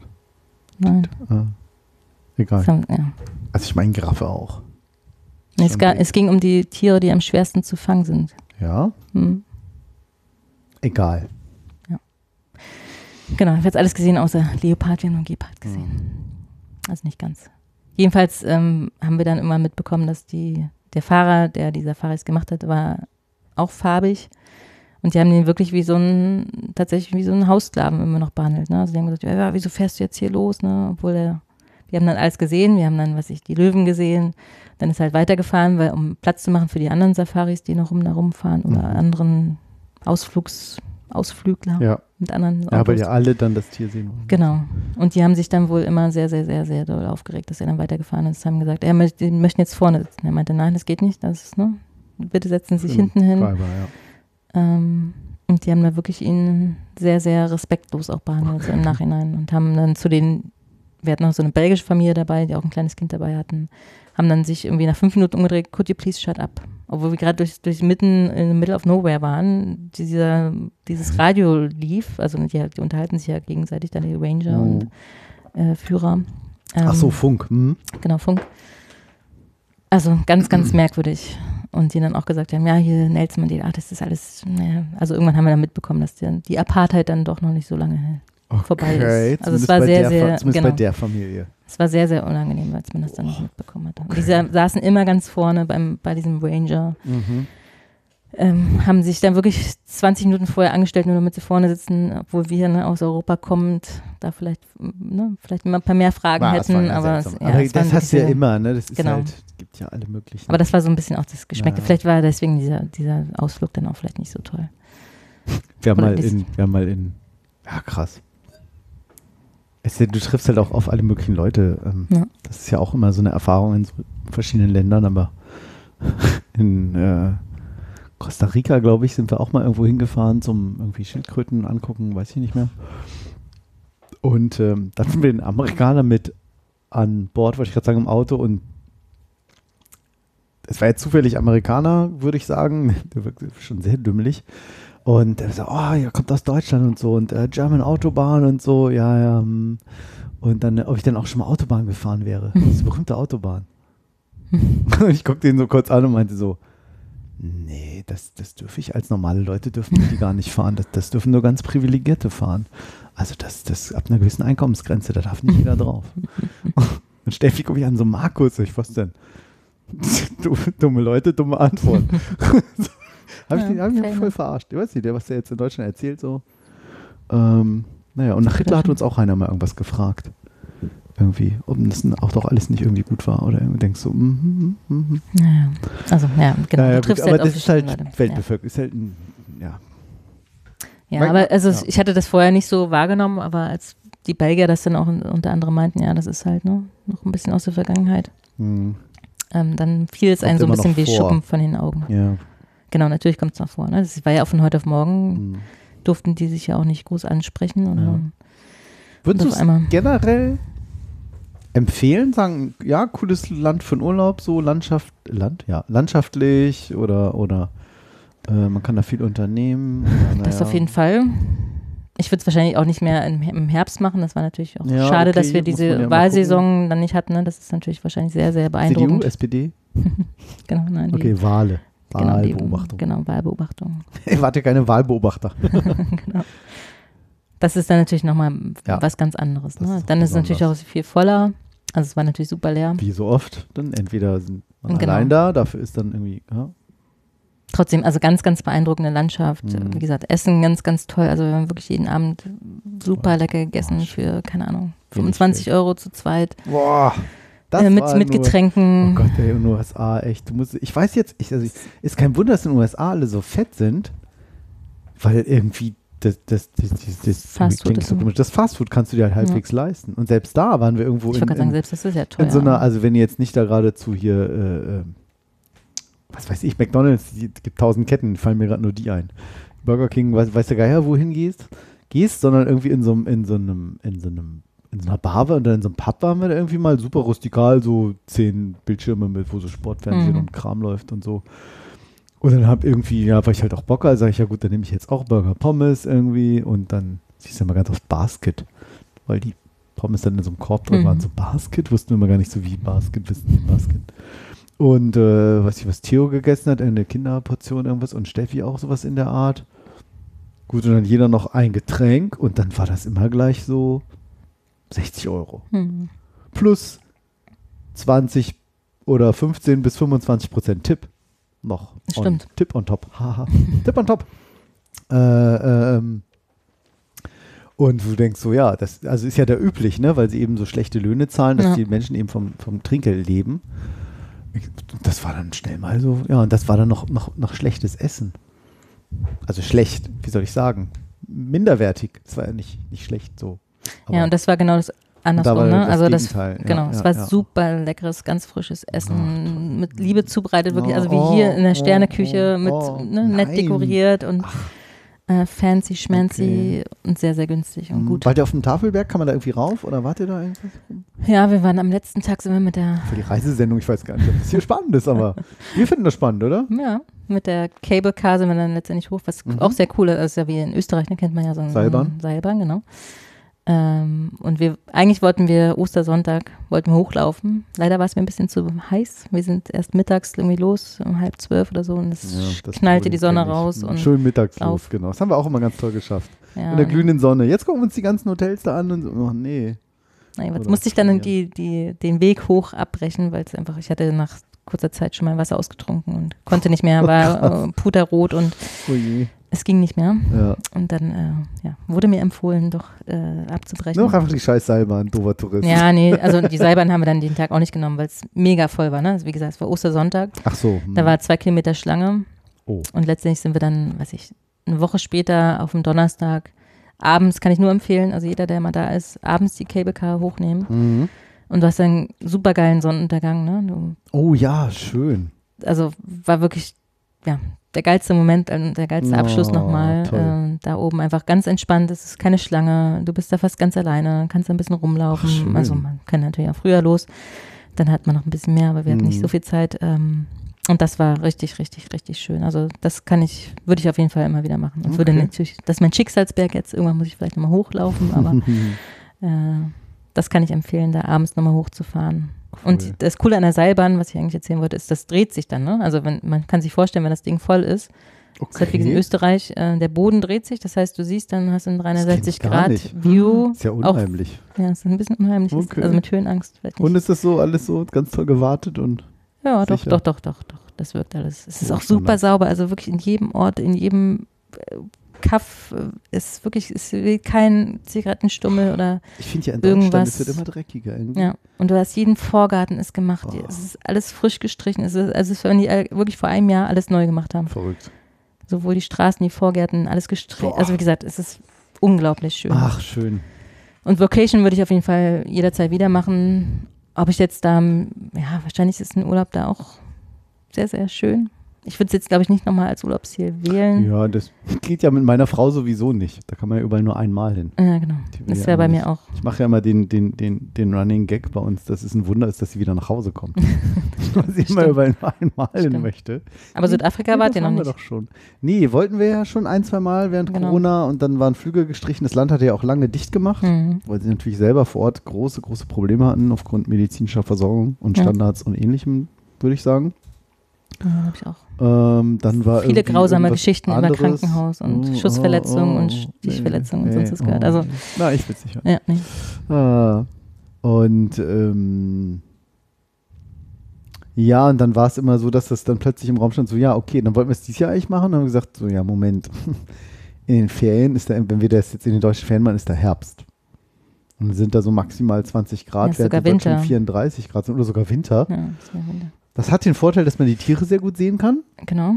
Nein. Äh, egal. Haben, ja. Also ich meine Giraffe auch. es, Schon ga, big. es ging um die Tiere, die am schwersten zu fangen sind. Ja, Hm. egal. Genau, ich habe jetzt alles gesehen, außer Leopard, wir haben nur Gepard gesehen. Also nicht ganz. Jedenfalls ähm, haben wir dann immer mitbekommen, dass die, der Fahrer, der die Safaris gemacht hat, war auch farbig. Und die haben den wirklich wie so ein, tatsächlich wie so einen Haussklaven immer noch behandelt. Ne? Also die haben gesagt, ja, ja, wieso fährst du jetzt hier los? Ne? Obwohl er, wir haben dann alles gesehen, wir haben dann, was ich, die Löwen gesehen. Dann ist er halt weitergefahren, weil, um Platz zu machen für die anderen Safaris, die noch rum da rumfahren oder Mhm. anderen Ausflugs, Ausflügler Ja, mit anderen ja weil Autos. ja alle dann das Tier sehen wollen. Genau. Und die haben sich dann wohl immer sehr, sehr, sehr, sehr doll aufgeregt, dass er dann weitergefahren ist. Haben gesagt, er möchte, die möchten jetzt vorne sitzen. Er meinte, nein, das geht nicht. Das ist, ne? Bitte setzen Sie sich den hinten hin. Driver, ja. Ähm, und die haben da wirklich ihn sehr, sehr respektlos auch behandelt so im Nachhinein und haben dann zu den, wir hatten noch so eine belgische Familie dabei, die auch ein kleines Kind dabei hatten, haben dann sich irgendwie nach fünf Minuten umgedreht, could you please shut up? Obwohl wir gerade durch, durch mitten in the middle of nowhere waren, dieser, dieses Radio lief, also die, die unterhalten sich ja gegenseitig dann die Ranger Oh. und äh, Führer. Ach so, Ähm, Funk. Hm. Genau, Funk. Also ganz, ganz merkwürdig. Und die dann auch gesagt haben, ja, hier Nelson Mandela, das ist alles, naja. Also irgendwann haben wir dann mitbekommen, dass die, die Apartheid dann doch noch nicht so lange vorbei Okay, ist. Also es war sehr, der, sehr, zumindest genau. bei der Familie. Es war sehr, sehr unangenehm, als man das dann noch mitbekommen hat. Und die sa- saßen immer ganz vorne beim, bei diesem Ranger, Mhm. ähm, haben sich dann wirklich 20 Minuten vorher angestellt, nur damit sie vorne sitzen, obwohl wir ne, aus Europa kommend, da vielleicht, ne, vielleicht mal ein paar mehr Fragen War- hätten. aber es, ja, aber das hast du ja immer, ne? Das Genau. halt, gibt ja alle möglichen. Aber das war so ein bisschen auch das Geschmäckte. Ja. Vielleicht war deswegen dieser, dieser Ausflug dann auch vielleicht nicht so toll. wir haben oder mal in, wir haben mal in, ja krass. Du triffst halt auch auf alle möglichen Leute. Ähm, Ja. Das ist ja auch immer so eine Erfahrung in so verschiedenen Ländern, aber in äh, Costa Rica, glaube ich, sind wir auch mal irgendwo hingefahren zum irgendwie Schildkröten angucken, weiß ich nicht mehr. Und ähm, dann sind wir den Amerikaner mit an Bord, wollte ich gerade sagen, im Auto und es war jetzt zufällig Amerikaner, würde ich sagen. Der wirkte schon sehr dümmlich. Und er so, oh, ihr kommt aus Deutschland und so und äh, German Autobahn und so, ja, ja. hm. Und dann, äh, ob ich dann auch schon mal Autobahn gefahren wäre. Diese berühmte Autobahn. und ich guckte ihn so kurz an und meinte so, nee, das, das dürfe ich als normale Leute dürfen die gar nicht fahren. Das, das dürfen nur ganz Privilegierte fahren. Also das, das ab einer gewissen Einkommensgrenze, da darf nicht jeder drauf. Und Steffi gucke ich an, so Markus, ich was denn? Dumme, dumme Leute, dumme Antwort. Habe ich Ja, den hab ich ihn voll verarscht. Ich weiß nicht, der, was der jetzt in Deutschland erzählt, so. Ähm, naja, und nach Hitler hat uns auch einer mal irgendwas gefragt. Irgendwie, ob das auch doch alles nicht irgendwie gut war. Oder irgendwie denkst du, mhm, mhm, mhm. Naja. Also, ja, genau. Naja, du gut, triffst aber halt auf das ist halt. Weltbevölkerung. Ist halt ein, ja. Ja, ja Mein- aber also ja. ich hatte das vorher nicht so wahrgenommen, aber als die Belgier das dann auch unter anderem meinten, ja, das ist halt ne, noch ein bisschen aus der Vergangenheit. Hm, Ähm, dann fiel es einem so ein bisschen wie vor. Schuppen von den Augen. ja. Genau, natürlich kommt es noch vor. Ne? Das war ja auch von heute auf morgen, Hm. durften die sich ja auch nicht groß ansprechen. Oder Ja. Würdest Und du es generell empfehlen? Sagen, ja, cooles Land für den Urlaub, so Landschaft, Land, ja, landschaftlich oder, oder äh, man kann da viel unternehmen. Oder, Das naja. auf jeden Fall. Ich würde es wahrscheinlich auch nicht mehr im, Herbst machen. Das war natürlich auch Ja, schade, okay, dass wir ja diese mal Wahlsaison dann nicht hatten. Ne? Das ist natürlich wahrscheinlich sehr, sehr CDU, beeindruckend. SPD? Genau, nein, Okay, Wale. Genau, die, Wahlbeobachtung. genau, Wahlbeobachtung. Ihr wart ja keine Wahlbeobachter. genau. Das ist dann natürlich nochmal Ja. was ganz anderes. Ne? ist Dann ist es natürlich auch viel voller. Also es war natürlich super leer. Wie so oft. Dann entweder sind man Genau. allein da, dafür ist dann irgendwie, ja, Trotzdem, also ganz, ganz beeindruckende Landschaft. Mhm. Wie gesagt, Essen ganz, ganz toll. Also wir haben wirklich jeden Abend super lecker gegessen Oh, für, keine Ahnung, Wenig 25 Geld. Euro zu zweit. Boah. Das Äh, mit, mit nur- Getränken. Oh Gott, ey, in den USA, echt. Du musst, ich weiß jetzt, ich, also ich, ist kein Wunder, dass in den USA alle so fett sind, weil irgendwie das, das, das, das, klingt ist so das Fastfood kannst du dir halt halbwegs leisten. Und selbst da waren wir irgendwo ich in, gerade sagen, in, selbst das ist ja teuer. in so einer, also wenn ihr jetzt nicht da geradezu hier, äh, äh, was weiß ich, McDonalds, die- es gibt tausend Ketten, fallen mir gerade nur die ein. Burger King, weiß, weiß der Geier, wohin gehst, gehst, sondern irgendwie in so, in so einem, in so einem, in so einer Bar war- oder in so einem Pub waren wir da irgendwie mal super rustikal, so zehn Bildschirme mit, wo so Sportfernsehen Mhm. und Kram läuft und so. Und dann hab irgendwie, ja, weil ich halt auch Bock hatte, sage ich, ja gut, dann nehme ich jetzt auch Burger Pommes irgendwie und dann siehst du immer ganz aufs Basket, weil die Pommes dann in so einem Korb drin Mhm. waren, so Basket, wussten wir immer gar nicht so wie Basket, wissen die Basket. Und äh, weiß ich, was Theo gegessen hat, eine Kinderportion irgendwas und Steffi auch sowas in der Art. Gut, und dann jeder noch ein Getränk und dann war das immer gleich so 60 Euro. Hm. Plus 20 oder 15 bis 25 Prozent Tipp noch. Stimmt. On, Tipp on top. Haha. Tipp on top. Äh, ähm, und du denkst so, ja, das also ist ja da üblich, ne, weil sie eben so schlechte Löhne zahlen, dass Ja. die Menschen eben vom, vom Trinkgeld leben. Das war dann schnell mal so, ja, und das war dann noch, noch, noch schlechtes Essen. Also schlecht, wie soll ich sagen? Minderwertig. Es war ja nicht, nicht schlecht so. Ja, Aber- und das war genau das andersrum. ne? das also das, Gegenteil, ja, genau, ja, es war ja. super leckeres, ganz frisches Essen, mit Liebe zubereitet, wirklich, Oh, also wie hier in der oh, Sterneküche, oh, mit oh, ne, nett dekoriert und äh, fancy, schmancy Okay. und sehr, sehr günstig und gut. Wart ihr auf dem Tafelberg? Kann man da irgendwie rauf oder wart ihr da irgendwas? Ja, wir waren am letzten Tag sind wir mit der, Für die Reisesendung, ich weiß gar nicht, ob das hier spannend ist, aber wir finden das spannend, oder? ja, mit der Cable Car sind wir dann letztendlich hoch, was Mhm. auch sehr cool ist. Ist ja wie in Österreich, da kennt man ja so einen Seilbahn. Seilbahn, genau. Ähm, und wir, eigentlich wollten wir Ostersonntag, wollten wir hochlaufen. Leider war es mir ein bisschen zu heiß. Wir sind erst mittags irgendwie los, um halb zwölf oder so, und es das knallte die Sonne raus. Und, Schön mittags los, auf. genau. Das haben wir auch immer ganz toll geschafft. ja, In der glühenden Sonne. Jetzt gucken wir uns die ganzen Hotels da an und so, oh nee. Naja, jetzt musste ich dann die, die, den Weg hoch abbrechen, weil es einfach, ich hatte nach kurzer Zeit schon mein Wasser ausgetrunken und konnte nicht mehr, war äh, puterrot und Oh je. es ging nicht mehr. Ja. Und dann äh, ja, wurde mir empfohlen, doch äh, abzubrechen. Noch einfach die scheiß Seilbahn, doofer Tourist. ja, nee, also die Seilbahn haben wir dann den Tag auch nicht genommen, weil es mega voll war. Ne? Also wie gesagt, es war Ostersonntag. Ach so. hm. Da war zwei Kilometer Schlange. Oh. Und letztendlich sind wir dann, weiß ich, eine Woche später auf dem Donnerstag. Abends kann ich nur empfehlen, also jeder, der mal da ist, abends die Cable Car hochnehmen. Mhm. Und du hast einen super geilen Sonnenuntergang. Ne? Du, Oh ja, schön. also war wirklich, ja, der geilste Moment, äh, der geilste Abschluss Oh, nochmal. Äh, da oben einfach ganz entspannt, es ist keine Schlange, du bist da fast ganz alleine, kannst da ein bisschen rumlaufen. Ach, also man kann natürlich auch früher los, dann hat man noch ein bisschen mehr, aber wir hatten nicht Mhm. so viel Zeit. Ähm, Und das war richtig, richtig, richtig schön. Also das kann ich, würde ich auf jeden Fall immer wieder machen. Und würde Okay. natürlich, das ist mein Schicksalsberg jetzt, irgendwann muss ich vielleicht nochmal hochlaufen, aber äh, das kann ich empfehlen, da abends nochmal hochzufahren. Und Cool. das Coole an der Seilbahn, was ich eigentlich erzählen wollte, ist, das dreht sich dann. Ne? Also wenn, man kann sich vorstellen, wenn das Ding voll ist, das ist halt wie in Österreich, äh, der Boden dreht sich, das heißt, du siehst dann, hast du einen kenn ich 360 gar Grad nicht. View. Ist ja Auch, unheimlich. ja, ist ein bisschen unheimlich, ist- Okay. also mit Höhenangst. Vielleicht nicht. Und ist das so alles so ganz toll gewartet und Ja, doch, Sicher. doch, doch, doch, doch. Das wirkt alles. Es ist auch super sauber. Also wirklich in jedem Ort, in jedem äh, Kaff äh, ist wirklich, ist kein Zigarettenstummel oder ich finde ja in Deutschland, Irgendwas- es wird immer dreckiger irgendwie. ja. Und du hast jeden Vorgarten ist gemacht. Oh. Es ist alles frisch gestrichen. Es ist, also es ist, wenn die all- wirklich vor einem Jahr alles neu gemacht haben. Verrückt. Sowohl die Straßen, die Vorgärten, alles gestrichen. Also wie gesagt, es ist unglaublich schön. Ach, schön. Und Vocation würde ich auf jeden Fall jederzeit wieder machen. Ob ich jetzt da, ja, wahrscheinlich ist ein Urlaub da auch sehr, sehr schön. Ich würde es jetzt, glaube ich, nicht nochmal als Urlaubsziel wählen. Ja, das geht ja mit meiner Frau sowieso nicht. Da kann man ja überall nur einmal hin. Ja, genau. Das ja wäre bei immer mir nicht. auch. Ich mache ja immer den, den, den, den Running Gag bei uns, dass es ein Wunder ist, dass sie wieder nach Hause kommt. Weil sie immer überall nur einmal hin möchte. Aber Südafrika Nee, wart ihr noch waren wir nicht. doch schon. Nee, wollten wir ja schon ein, zwei Mal während Genau. Corona und dann waren Flüge gestrichen. Das Land hatte ja auch lange dicht gemacht, Mhm. weil sie natürlich selber vor Ort große, große Probleme hatten aufgrund medizinischer Versorgung und Ja. Standards und ähnlichem, würde ich sagen. Ja, ich auch. Ähm, dann war Viele grausame Geschichten über anderes. Krankenhaus und Oh, Schussverletzungen oh, und oh, Stichverletzungen und nee, sonst was gehört. oh. Also, Na, ich will es nicht hören. ja, nee. Ah, und ähm, ja, und dann war es immer so, dass das dann plötzlich im Raum stand, so, ja, okay, dann wollten wir es dieses Jahr eigentlich machen. Und haben wir gesagt, so, ja, Moment. In den Ferien ist da, wenn wir das jetzt in den deutschen Ferien machen, ist da Herbst. Und dann sind da so maximal 20 Grad, Ja, ist während sogar Deutschen Winter. 34 Grad sind oder sogar Winter. Ja, das wär Wunder. Das hat den Vorteil, dass man die Tiere sehr gut sehen kann. Genau.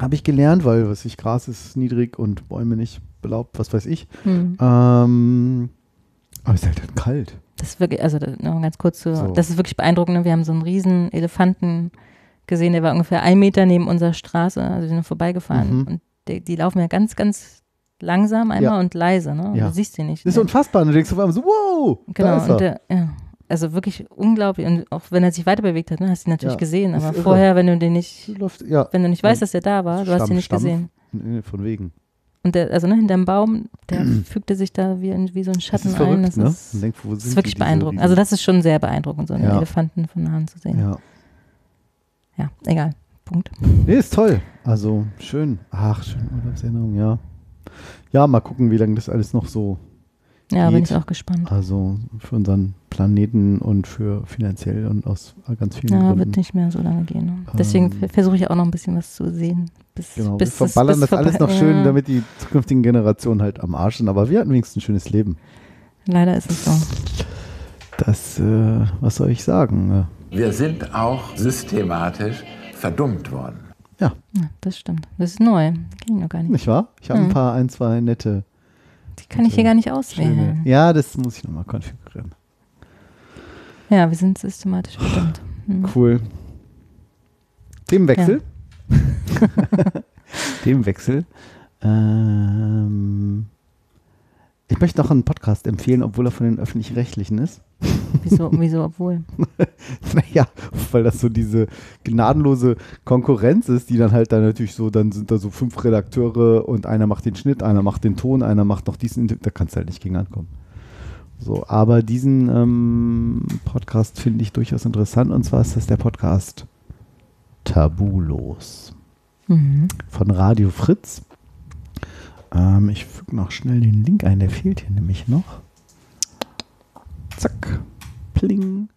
Habe ich gelernt, weil, was ich, Gras ist niedrig und Bäume nicht belaubt, was weiß ich. Hm. Ähm, aber es ist halt dann kalt. Das ist wirklich, also noch ganz kurz zu, So. das ist wirklich beeindruckend. ne? Wir haben so einen riesen Elefanten gesehen, der war ungefähr ein Meter neben unserer Straße, also wir sind vorbeigefahren. Mhm. Und die, die laufen ja ganz, ganz langsam einmal Ja. und leise, ne? Ja. Du siehst sie nicht. Das ist ne? unfassbar. Und du denkst auf einmal so, wow, da Genau, ist er. und der, ja. Also wirklich unglaublich. Und auch wenn er sich weiter bewegt hat, ne, hast du ihn natürlich Ja, gesehen. Aber vorher, wenn du den nicht, Läuft, ja, wenn du nicht weißt, dass er da war, du hast Stamm- ihn nicht Stamm- gesehen. Von wegen. Und der, also ne, hinterm Baum, der fügte sich da wie, in- wie so ein Das Schatten ist verrückt, ein. Das ne? ist, denkt, das ist wirklich beeindruckend. Also das ist schon sehr beeindruckend, so einen Ja. Elefanten von nahen zu sehen. Ja. Ja, egal. Punkt. Nee, ist toll. Also schön. Ach, schön Urlaubserinnerung, ja. Ja, mal gucken, wie lange das alles noch so. Ja, bin Geht. ich auch gespannt. Also für unseren Planeten und für finanziell und aus ganz vielen Ja, Gründen. wird nicht mehr so lange gehen. Ne? Deswegen Ähm, ver- versuche ich auch noch ein bisschen was zu sehen. Bis, Genau, bis wir verballern bis das alles noch schön, ja, damit die zukünftigen Generationen halt am Arsch sind. Aber wir hatten wenigstens ein schönes Leben. Leider ist es so. Das, äh, was soll ich sagen? Wir sind auch systematisch verdummt worden. Ja, Ja, das stimmt. Das ist neu. Kenn ich noch gar nicht. nicht wahr? Ich habe ein Mhm. paar, ein, zwei nette. Die kann ich hier gar nicht schöne. auswählen. Ja, das muss ich nochmal konfigurieren. Ja, wir sind systematisch verdammt. Hm. Cool. Themenwechsel. Themenwechsel. Ähm, ich möchte noch einen Podcast empfehlen, obwohl er von den öffentlich-rechtlichen ist. Wieso, wieso, obwohl? Naja, weil das so diese gnadenlose Konkurrenz ist, die dann halt dann natürlich so, dann sind da so fünf Redakteure und einer macht den Schnitt, einer macht den Ton, einer macht noch diesen, da kannst du halt nicht gegen ankommen. So, aber diesen ähm, Podcast finde ich durchaus interessant und zwar ist das der Podcast Tabulos Mhm. von Radio Fritz. Ähm, ich füge noch schnell den Link ein, der fehlt hier nämlich noch. Zack, pling.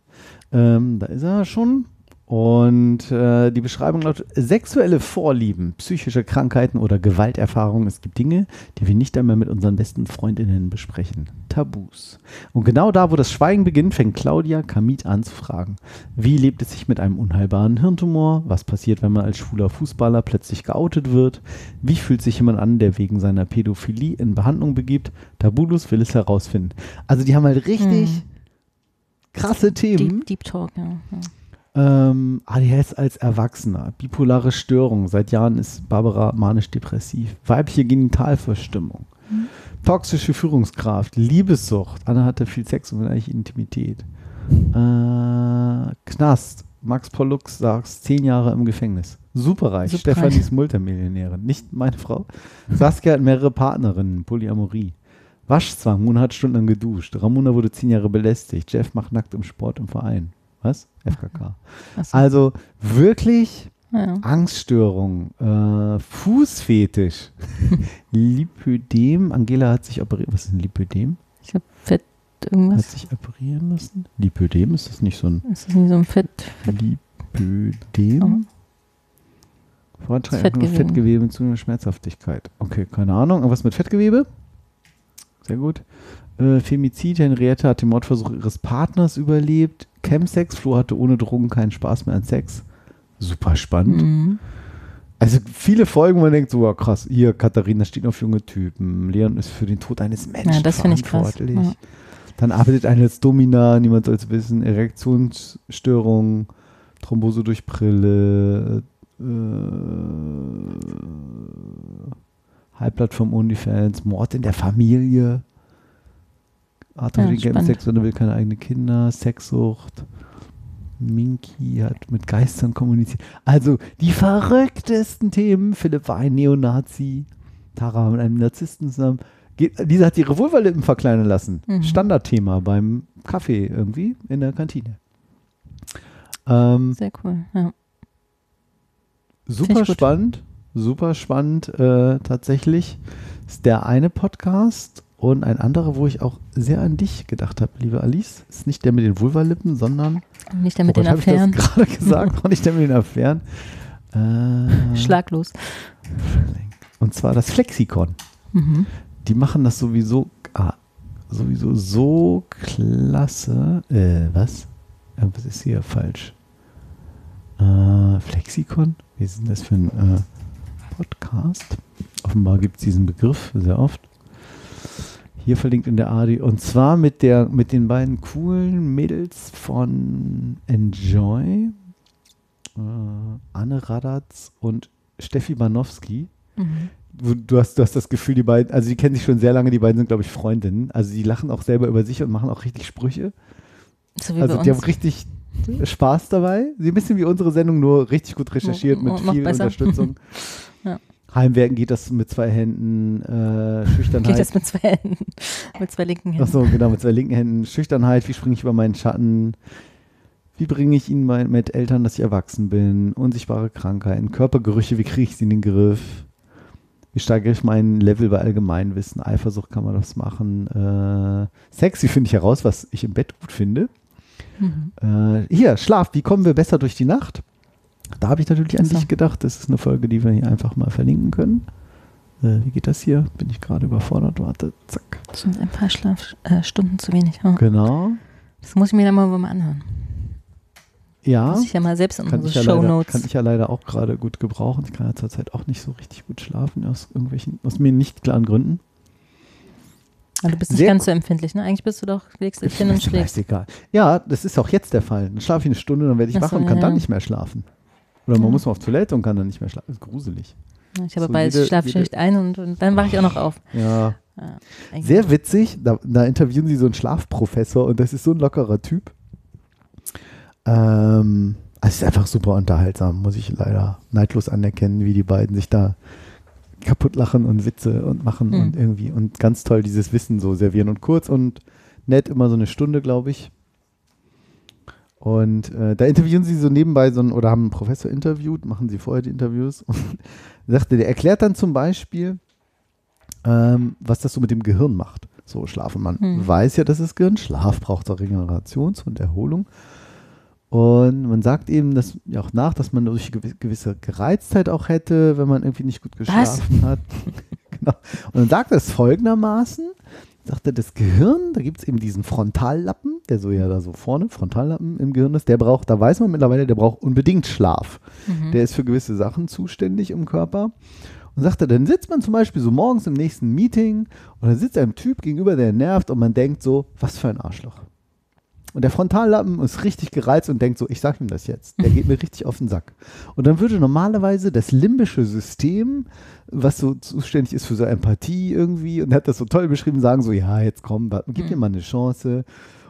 Ähm, da ist er schon. Und äh, die Beschreibung lautet: Sexuelle Vorlieben, psychische Krankheiten oder Gewalterfahrungen. Es gibt Dinge, die wir nicht einmal mit unseren besten Freundinnen besprechen. Tabus. Und genau da, wo das Schweigen beginnt, fängt Claudia Kamit an zu fragen. Wie lebt es sich mit einem unheilbaren Hirntumor? Was passiert, wenn man als schwuler Fußballer plötzlich geoutet wird? Wie fühlt sich jemand an, der wegen seiner Pädophilie in Behandlung begibt? Tabulus will es herausfinden. Also die haben halt richtig Mhm. krasse Themen. Deep, Deep Talk, ja. ja. Ähm, ADHS als Erwachsener, bipolare Störung. Seit Jahren ist Barbara manisch-depressiv. Weibliche Genitalverstimmung. Toxische Führungskraft, Liebessucht. Anna hatte viel Sex und eigentlich Intimität. Äh, Knast, Max Pollux saß zehn Jahre im Gefängnis. Superreich. Superreich. Stefanie ist Multimillionärin. Nicht meine Frau. Saskia hat mehrere Partnerinnen. Polyamorie. Waschzwang. Mona hat stundenlang geduscht. Ramona wurde zehn Jahre belästigt. Jeff macht nackt im Sport im Verein. Was? FKK. So. Also wirklich ja. Angststörung, äh, Fußfetisch, Lipödem. Angela hat sich operiert. Was ist ein Lipödem? Ich habe Fett Hat irgendwas. sich operieren lassen? Lipödem, ist das nicht so ein Ist das nicht so ein Fett? Lipödem? Vortrag Fettgewebe. Fettgewebe. Fettgewebe zu einer Schmerzhaftigkeit. Okay, keine Ahnung. Irgendwas mit Fettgewebe? Sehr gut. Äh, Femizid, Henriette hat den Mordversuch ihres Partners überlebt. Chemsex, Flo hatte ohne Drogen keinen Spaß mehr an Sex. Super spannend. Mhm. Also viele Folgen, wo man denkt, so ja, krass, hier, Katharina steht auf junge Typen. Leon ist für den Tod eines Menschen Ja, das finde ich krass. verantwortlich. Ja. Dann arbeitet eine als Domina, niemand soll es wissen, Erektionsstörung, Thrombose durch Brille, äh, Halbblatt vom OnlyFans, Mord in der Familie, Arthur Ja. Sex, sondern will keine eigenen Kinder, Sexsucht. Minky hat mit Geistern kommuniziert. Also die verrücktesten Themen. Philipp war ein Neonazi. Tara war mit einem Narzissten zusammen. Lisa hat ihre Vulvalippen verkleinern lassen. Mhm. Standardthema beim Kaffee irgendwie in der Kantine. Ähm, Sehr cool. Ja. super spannend. Super spannend äh, tatsächlich. Ist der eine Podcast und ein anderer, wo ich auch sehr an dich gedacht habe, liebe Alice. Ist nicht der mit den Vulvalippen, sondern Nicht der mit den Woran hab Affären. Ich das gerade gesagt, auch nicht der mit den Affären. Äh, Schlaglos. Und zwar das Flexikon. Mhm. Die machen das sowieso, ah, sowieso so klasse. Äh, was? Was ist hier falsch? Äh, Flexikon? Wie ist denn das für ein äh, Podcast? Offenbar gibt es diesen Begriff sehr oft. Hier verlinkt in der ADI. Und zwar mit, der, mit den beiden coolen Mädels von Enjoy. Äh, Anne Radatz und Steffi Banowski. Mhm. Du, du, hast, du hast das Gefühl, die beiden, also die kennen sich schon sehr lange, die beiden sind, glaube ich, Freundinnen. Also die lachen auch selber über sich und machen auch richtig Sprüche. So Also die haben richtig Spaß dabei. Sie ein bisschen wie unsere Sendung, nur richtig gut recherchiert mit Noch- noch viel besser. Unterstützung. Ja. Heimwerken geht das mit zwei Händen, äh, Schüchternheit. Geht das mit zwei Händen? mit zwei linken Händen. Achso, genau, mit zwei linken Händen. Schüchternheit, wie springe ich über meinen Schatten? Wie bringe ich ihnen mein, mit Eltern, dass ich erwachsen bin? Unsichtbare Krankheiten, Körpergerüche, wie kriege ich sie in den Griff? Wie steigere ich mein Level bei Allgemeinwissen? Eifersucht kann man das machen. Äh, Sex, wie finde ich heraus, was ich im Bett gut finde? Mhm. Äh, hier, Schlaf, wie kommen wir besser durch die Nacht? Da habe ich natürlich an so. dich gedacht. Das ist eine Folge, die wir hier einfach mal verlinken können. Äh, wie geht das hier? Bin ich gerade überfordert? Warte, zack. Das sind ein paar Schlafstunden äh, zu wenig. Ja. Genau. Das muss ich mir dann mal, mal anhören. Ja. Muss ich ja mal selbst in kann unsere ich, ja leider, Shownotes. kann ich ja leider auch gerade gut gebrauchen. Ich kann ja zurzeit auch nicht so richtig gut schlafen, aus irgendwelchen, aus mir nicht klaren Gründen. Aber du bist nicht Sehr ganz so empfindlich, ne? Eigentlich bist du doch, legst dich hin und schläfst. egal. Ja, das ist auch jetzt der Fall. Dann schlafe ich eine Stunde, dann werde ich Ach wach und kann ja, dann nicht mehr schlafen. Oder man Ja. muss mal auf Toilette und kann dann nicht mehr schlafen. Das ist gruselig. Ich habe So beides, jede- ich schlafe jede- schlecht ein und, und dann wache ich auch noch auf. Ja. Ja, Sehr witzig, da, da interviewen sie so einen Schlafprofessor und das ist so ein lockerer Typ. Ähm, also es ist einfach super unterhaltsam, muss ich leider neidlos anerkennen, wie die beiden sich da kaputt lachen und Witze und machen Mhm. und irgendwie und ganz toll dieses Wissen so servieren und kurz und nett, immer so eine Stunde, glaube ich. Und äh, da interviewen sie so nebenbei so einen, oder haben einen Professor interviewt, machen sie vorher die Interviews und sagte, der erklärt dann zum Beispiel, ähm, was das so mit dem Gehirn macht. So Schlafen. Man Hm. weiß ja, dass das Gehirn Schlaf braucht zur Regenerations- und Erholung. Und man sagt eben das ja auch nach, dass man durch gewi- gewisse Gereiztheit auch hätte, wenn man irgendwie nicht gut geschlafen hat. genau. Und dann sagt er es folgendermaßen, sagt er, das Gehirn, da gibt es eben diesen Frontallappen, der so ja da so vorne, Frontallappen im Gehirn ist, der braucht, da weiß man mittlerweile, der braucht unbedingt Schlaf. Mhm. Der ist für gewisse Sachen zuständig im Körper. Und sagt er, dann sitzt man zum Beispiel so morgens im nächsten Meeting und dann sitzt ein Typ gegenüber, der nervt und man denkt so, was für ein Arschloch. Und der Frontallappen ist richtig gereizt und denkt so, ich sag ihm das jetzt. Der geht mir richtig auf den Sack. Und dann würde normalerweise das limbische System, was so zuständig ist für so Empathie irgendwie, und er hat das so toll beschrieben, sagen so, ja, jetzt komm, gib mir mal eine Chance.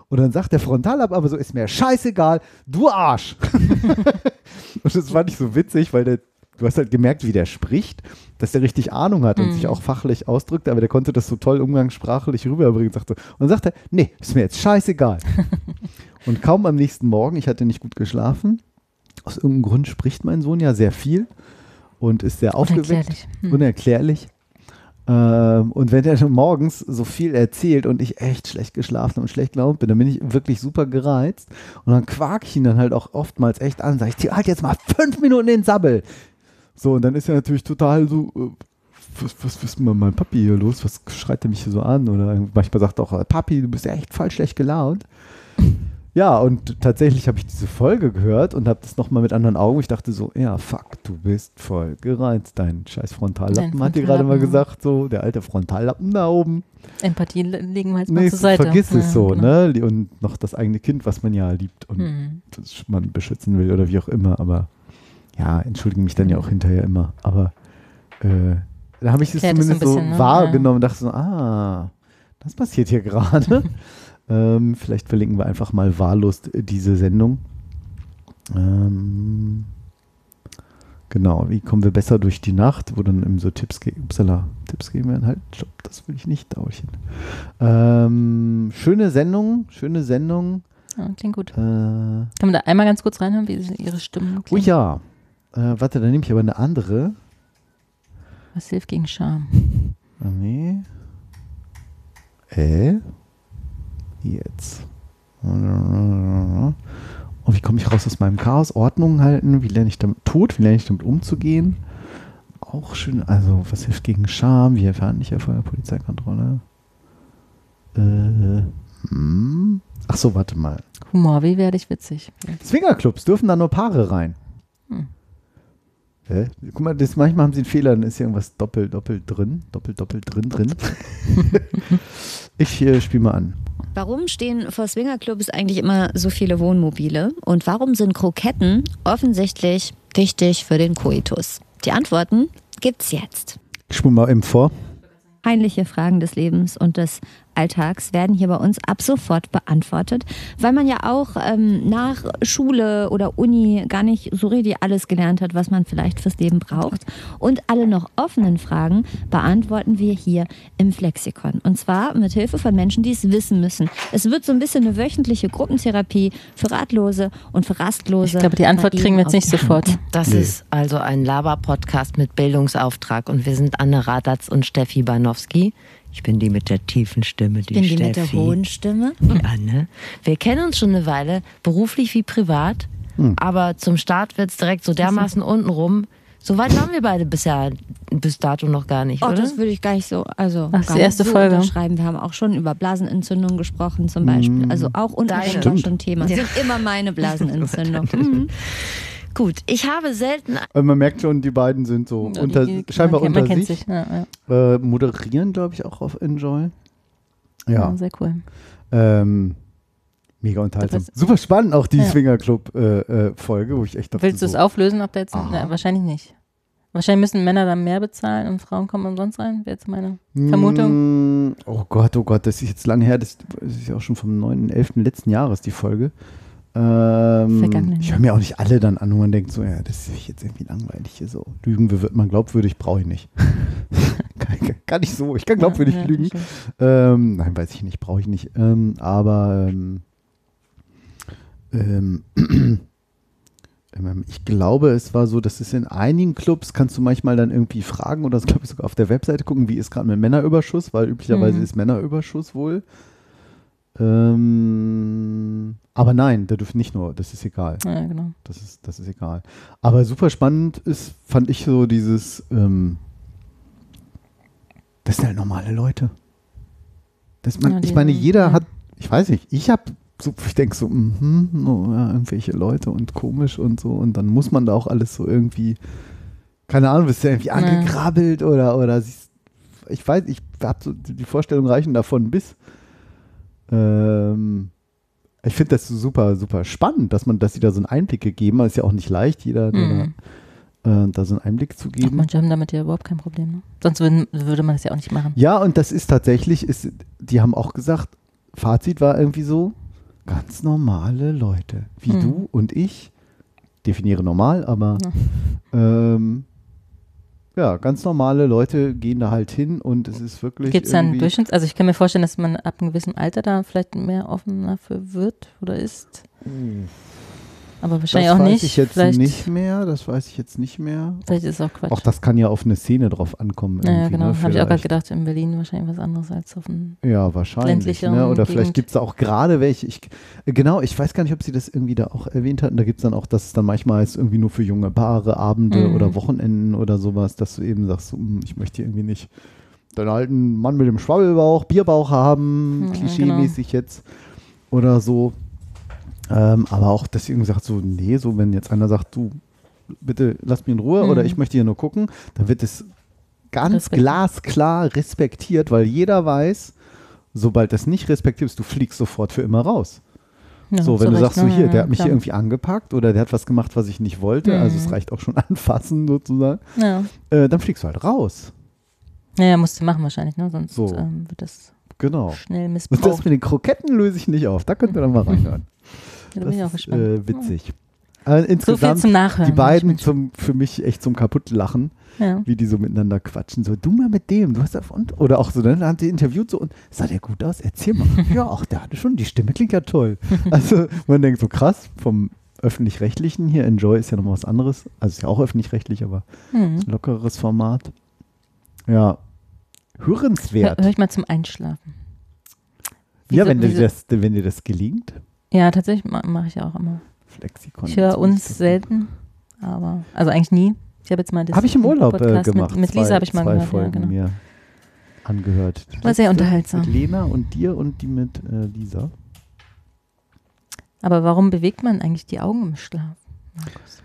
Und dann sagt der Frontallappen aber so, ist mir scheißegal, du Arsch. und das fand ich so witzig, weil der, du hast halt gemerkt, wie der spricht, dass der richtig Ahnung hat und Mhm. sich auch fachlich ausdrückt, aber der konnte das so toll umgangssprachlich rüberbringen. Sagte, und dann sagt er, nee, ist mir jetzt scheißegal. und kaum am nächsten Morgen, ich hatte nicht gut geschlafen, aus irgendeinem Grund spricht mein Sohn ja sehr viel und ist sehr aufgeweckt, Unerklärlich. Hm. unerklärlich. Ähm, und wenn er morgens so viel erzählt und ich echt schlecht geschlafen und schlecht gelaunt bin, dann bin ich wirklich super gereizt. Und dann quak ich ihn dann halt auch oftmals echt an. Sag ich, halt jetzt mal fünf Minuten den Sabbel. So, und dann ist er natürlich total so, äh, was, was, was ist mit meinem Papi hier los? Was schreit er mich hier so an? Oder manchmal sagt er auch, Papi, du bist ja echt voll schlecht gelaunt. Ja, und tatsächlich habe ich diese Folge gehört und habe das nochmal mit anderen Augen. Ich dachte so, ja, fuck, du bist voll gereizt. Dein scheiß Frontallappen, Dein hat die gerade mal gesagt, so, der alte Frontallappen da oben. Empathie le- legen wir jetzt mal Nee, zur Seite. vergiss es Ja, so, genau. ne? Und noch das eigene Kind, was man ja liebt und Hm. das man beschützen will oder wie auch immer. Aber ja, entschuldige mich dann ja auch hinterher immer. Aber äh, da habe ich es so zumindest so ne? wahrgenommen und dachte so, ah, das passiert hier gerade. ähm, vielleicht verlinken wir einfach mal wahllos diese Sendung. Ähm, genau, wie kommen wir besser durch die Nacht, wo dann eben so Tipps, ge upsala, Tipps geben werden. Halt, stopp, das will ich nicht, Dauerchen. Ähm, schöne Sendung, schöne Sendung. Ja, klingt gut. Äh, Können wir da einmal ganz kurz reinhören, wie ihre Stimmen oh klingen? ja. Äh, warte, dann nehme ich aber eine andere. Was hilft gegen Scham? Ah, Nee. Äh? Jetzt. Und wie komme ich raus aus meinem Chaos? Ordnung halten. Wie lerne ich damit tot? Wie lerne ich damit umzugehen? Auch schön. Also, was hilft gegen Scham? Wie erfahren ich vor der Polizeikontrolle? Äh. Hm. Ach so, warte mal. Humor, wie werde ich witzig? Swingerclubs dürfen da nur Paare rein. Hm. Hä? Guck mal, das, manchmal haben sie einen Fehler, dann ist hier irgendwas doppelt, doppelt drin. Doppelt, doppelt drin, drin. ich äh, spiele mal an. Warum stehen vor Swingerclubs eigentlich immer so viele Wohnmobile? Und warum sind Kroketten offensichtlich wichtig für den Koitus? Die Antworten gibt's jetzt. Ich spule mal eben vor. Peinliche Fragen des Lebens und des Alltags werden hier bei uns ab sofort beantwortet, weil man ja auch ähm, nach Schule oder Uni gar nicht so richtig alles gelernt hat, was man vielleicht fürs Leben braucht. Und alle noch offenen Fragen beantworten wir hier im Flexikon. Und zwar mit Hilfe von Menschen, die es wissen müssen. Es wird so ein bisschen eine wöchentliche Gruppentherapie für Ratlose und für Rastlose. Ich glaube, die Antwort kriegen wir jetzt nicht sofort. Das Nee. ist also ein Laber-Podcast mit Bildungsauftrag und wir sind Anne Radatz und Steffi Banowski. Ich bin die mit der tiefen Stimme, die Ich bin die Steffi. mit der hohen Stimme. Die Anne. Wir kennen uns schon eine Weile, beruflich wie privat, Hm. aber zum Start wird's direkt so dermaßen untenrum. So weit waren wir beide bisher bis dato noch gar nicht, Oh, oder? das würde ich gar nicht so, also Ach, ist gar die erste nicht so Folge. unterschreiben. Wir haben auch schon über Blasenentzündung gesprochen zum Beispiel. Mm. Also auch unten war schon Thema. Das Ja. sind immer meine Blasenentzündung. Mhm. Gut, ich habe selten Äh, man merkt schon, die beiden sind so Ja, unter, die- die- scheinbar man unter man kennt sich. sich. Ja, ja. Äh, moderieren, glaube ich, auch auf Enjoy. Ja. Ja, sehr cool. Ähm, mega unterhaltsam. Super spannend, auch die Ja. Swingerclub-Folge, wo ich echt dachte, Willst du es so, auflösen, ob da jetzt. Ah. Na, wahrscheinlich nicht. Wahrscheinlich müssen Männer dann mehr bezahlen und Frauen kommen umsonst rein. Wäre jetzt meine Vermutung. Mm, Oh Gott, oh Gott, das ist jetzt lange her. Das, das ist ja auch schon vom 9.11. letzten Jahres, die Folge. Ähm, Vergangenen ich höre mir auch nicht alle dann an, wo man denkt, so, ja, das ist jetzt irgendwie langweilig hier so. Lügen wird man glaubwürdig, brauche ich nicht. kann, kann- ich so, ich kann glaubwürdig Ja, ja, lügen. Ähm, nein, weiß ich nicht, brauche ich nicht. Ähm, aber ähm, ähm, ähm, ich glaube, es war so, dass es in einigen Clubs kannst du manchmal dann irgendwie fragen oder das glaube ich sogar auf der Webseite gucken, wie ist gerade mit Männerüberschuss, weil üblicherweise Mhm. ist Männerüberschuss wohl. Ähm, aber nein, da dürfen nicht nur, das ist egal. Ja, genau. Das ist, das ist egal. Aber super spannend ist, fand ich so dieses, ähm, das sind halt normale Leute. Das man, Ja, ich meine, jeder ja. hat, ich weiß nicht, ich habe so, ich denke so, mhm, no, ja, irgendwelche Leute und komisch und so und dann muss man da auch alles so irgendwie, keine Ahnung, bist du irgendwie Ja. angekrabbelt oder, oder ich weiß, ich habe so die Vorstellung reichen davon bis. Ähm, ich finde das super, super spannend, dass man, dass sie da so einen Einblick gegeben hat. Ist ja auch nicht leicht, jeder der Mhm. da, äh, da so einen Einblick zu Ach, geben. manche haben damit ja überhaupt kein Problem. Ne? Sonst würden, würde man das ja auch nicht machen. Ja, und das ist tatsächlich, ist, die haben auch gesagt, Fazit war irgendwie so, Ganz normale Leute, wie Hm. du und ich. Definiere normal, aber ähm, ja, ganz normale Leute gehen da halt hin und es ist wirklich. Gibt es da einen Durchschnitts-, also ich kann mir vorstellen, dass man ab einem gewissen Alter da vielleicht mehr offener für wird oder ist. Aber wahrscheinlich das auch weiß nicht. ich jetzt vielleicht, nicht mehr. Das weiß ich jetzt nicht mehr. vielleicht ist es auch Quatsch. Auch das kann ja auf eine Szene drauf ankommen. irgendwie, genau. Ne? Habe ich auch gerade Vielleicht. gedacht, in Berlin wahrscheinlich was anderes als auf einem. Ja, wahrscheinlich. Ne? Oder vielleicht Gegend. gibt es da auch gerade welche. Ich, genau, ich weiß gar nicht, ob sie das irgendwie da auch erwähnt hatten. Da gibt es dann auch, dass es dann manchmal ist irgendwie nur für junge Paare, Abende Mhm. oder Wochenenden oder sowas, dass du eben sagst, hm, ich möchte hier irgendwie nicht deinen alten Mann mit dem Schwabbelbauch, Bierbauch haben, Ja, klischee-mäßig jetzt oder so. Ähm, aber auch, dass sie irgendwie sagt, so, nee, so, wenn jetzt einer sagt, du, bitte lass mich in Ruhe Mhm. oder ich möchte hier nur gucken, dann wird es ganz Respekt. glasklar respektiert, weil jeder weiß, sobald das nicht respektierst, du fliegst sofort für immer raus. Ja, so, wenn zu du sagst, so ne? hier, der hat mich klar. hier irgendwie angepackt oder der hat was gemacht, was ich nicht wollte, also es Mhm. reicht auch schon anfassen sozusagen, Ja. äh, dann fliegst du halt raus. Naja, musst du machen wahrscheinlich, ne? Sonst So. ähm, wird das Genau. schnell Und missbraucht. das mit den Kroketten löse ich nicht auf. Da könnt ihr dann mal reinhören. Ja, da das auch ist äh, witzig. Aber So viel insgesamt zum Nachhören. die beiden zum, für mich echt zum Kaputtlachen, Ja. wie die so miteinander quatschen. So, du mal mit dem, du hast ja und oder auch so, dann haben die interviewt so und sah der gut aus? Erzähl mal. ja, ach, der hatte schon, die Stimme klingt ja toll. Also man denkt so krass, vom öffentlich-rechtlichen hier, Enjoy ist ja nochmal was anderes. Also ist ja auch öffentlich-rechtlich, aber Mhm. lockeres Format. Ja, Hör, hörenswert. hör ich mal zum Einschlafen. ja, Wieso- wenn dir, das, wenn dir das gelingt. Ja, tatsächlich ma- mache ich ja auch immer. Flexikon. Ich höre uns selten, aber also eigentlich nie. Ich habe jetzt mal das Habe ich im Urlaub äh, Podcast gemacht. Mit, mit Lisa habe ich mal zwei gehört. Folgen ja, genau. mir angehört. War sehr letzte unterhaltsam. Mit Lena und dir und die mit äh, Lisa. Aber warum bewegt man eigentlich die Augen im Schlaf? Markus?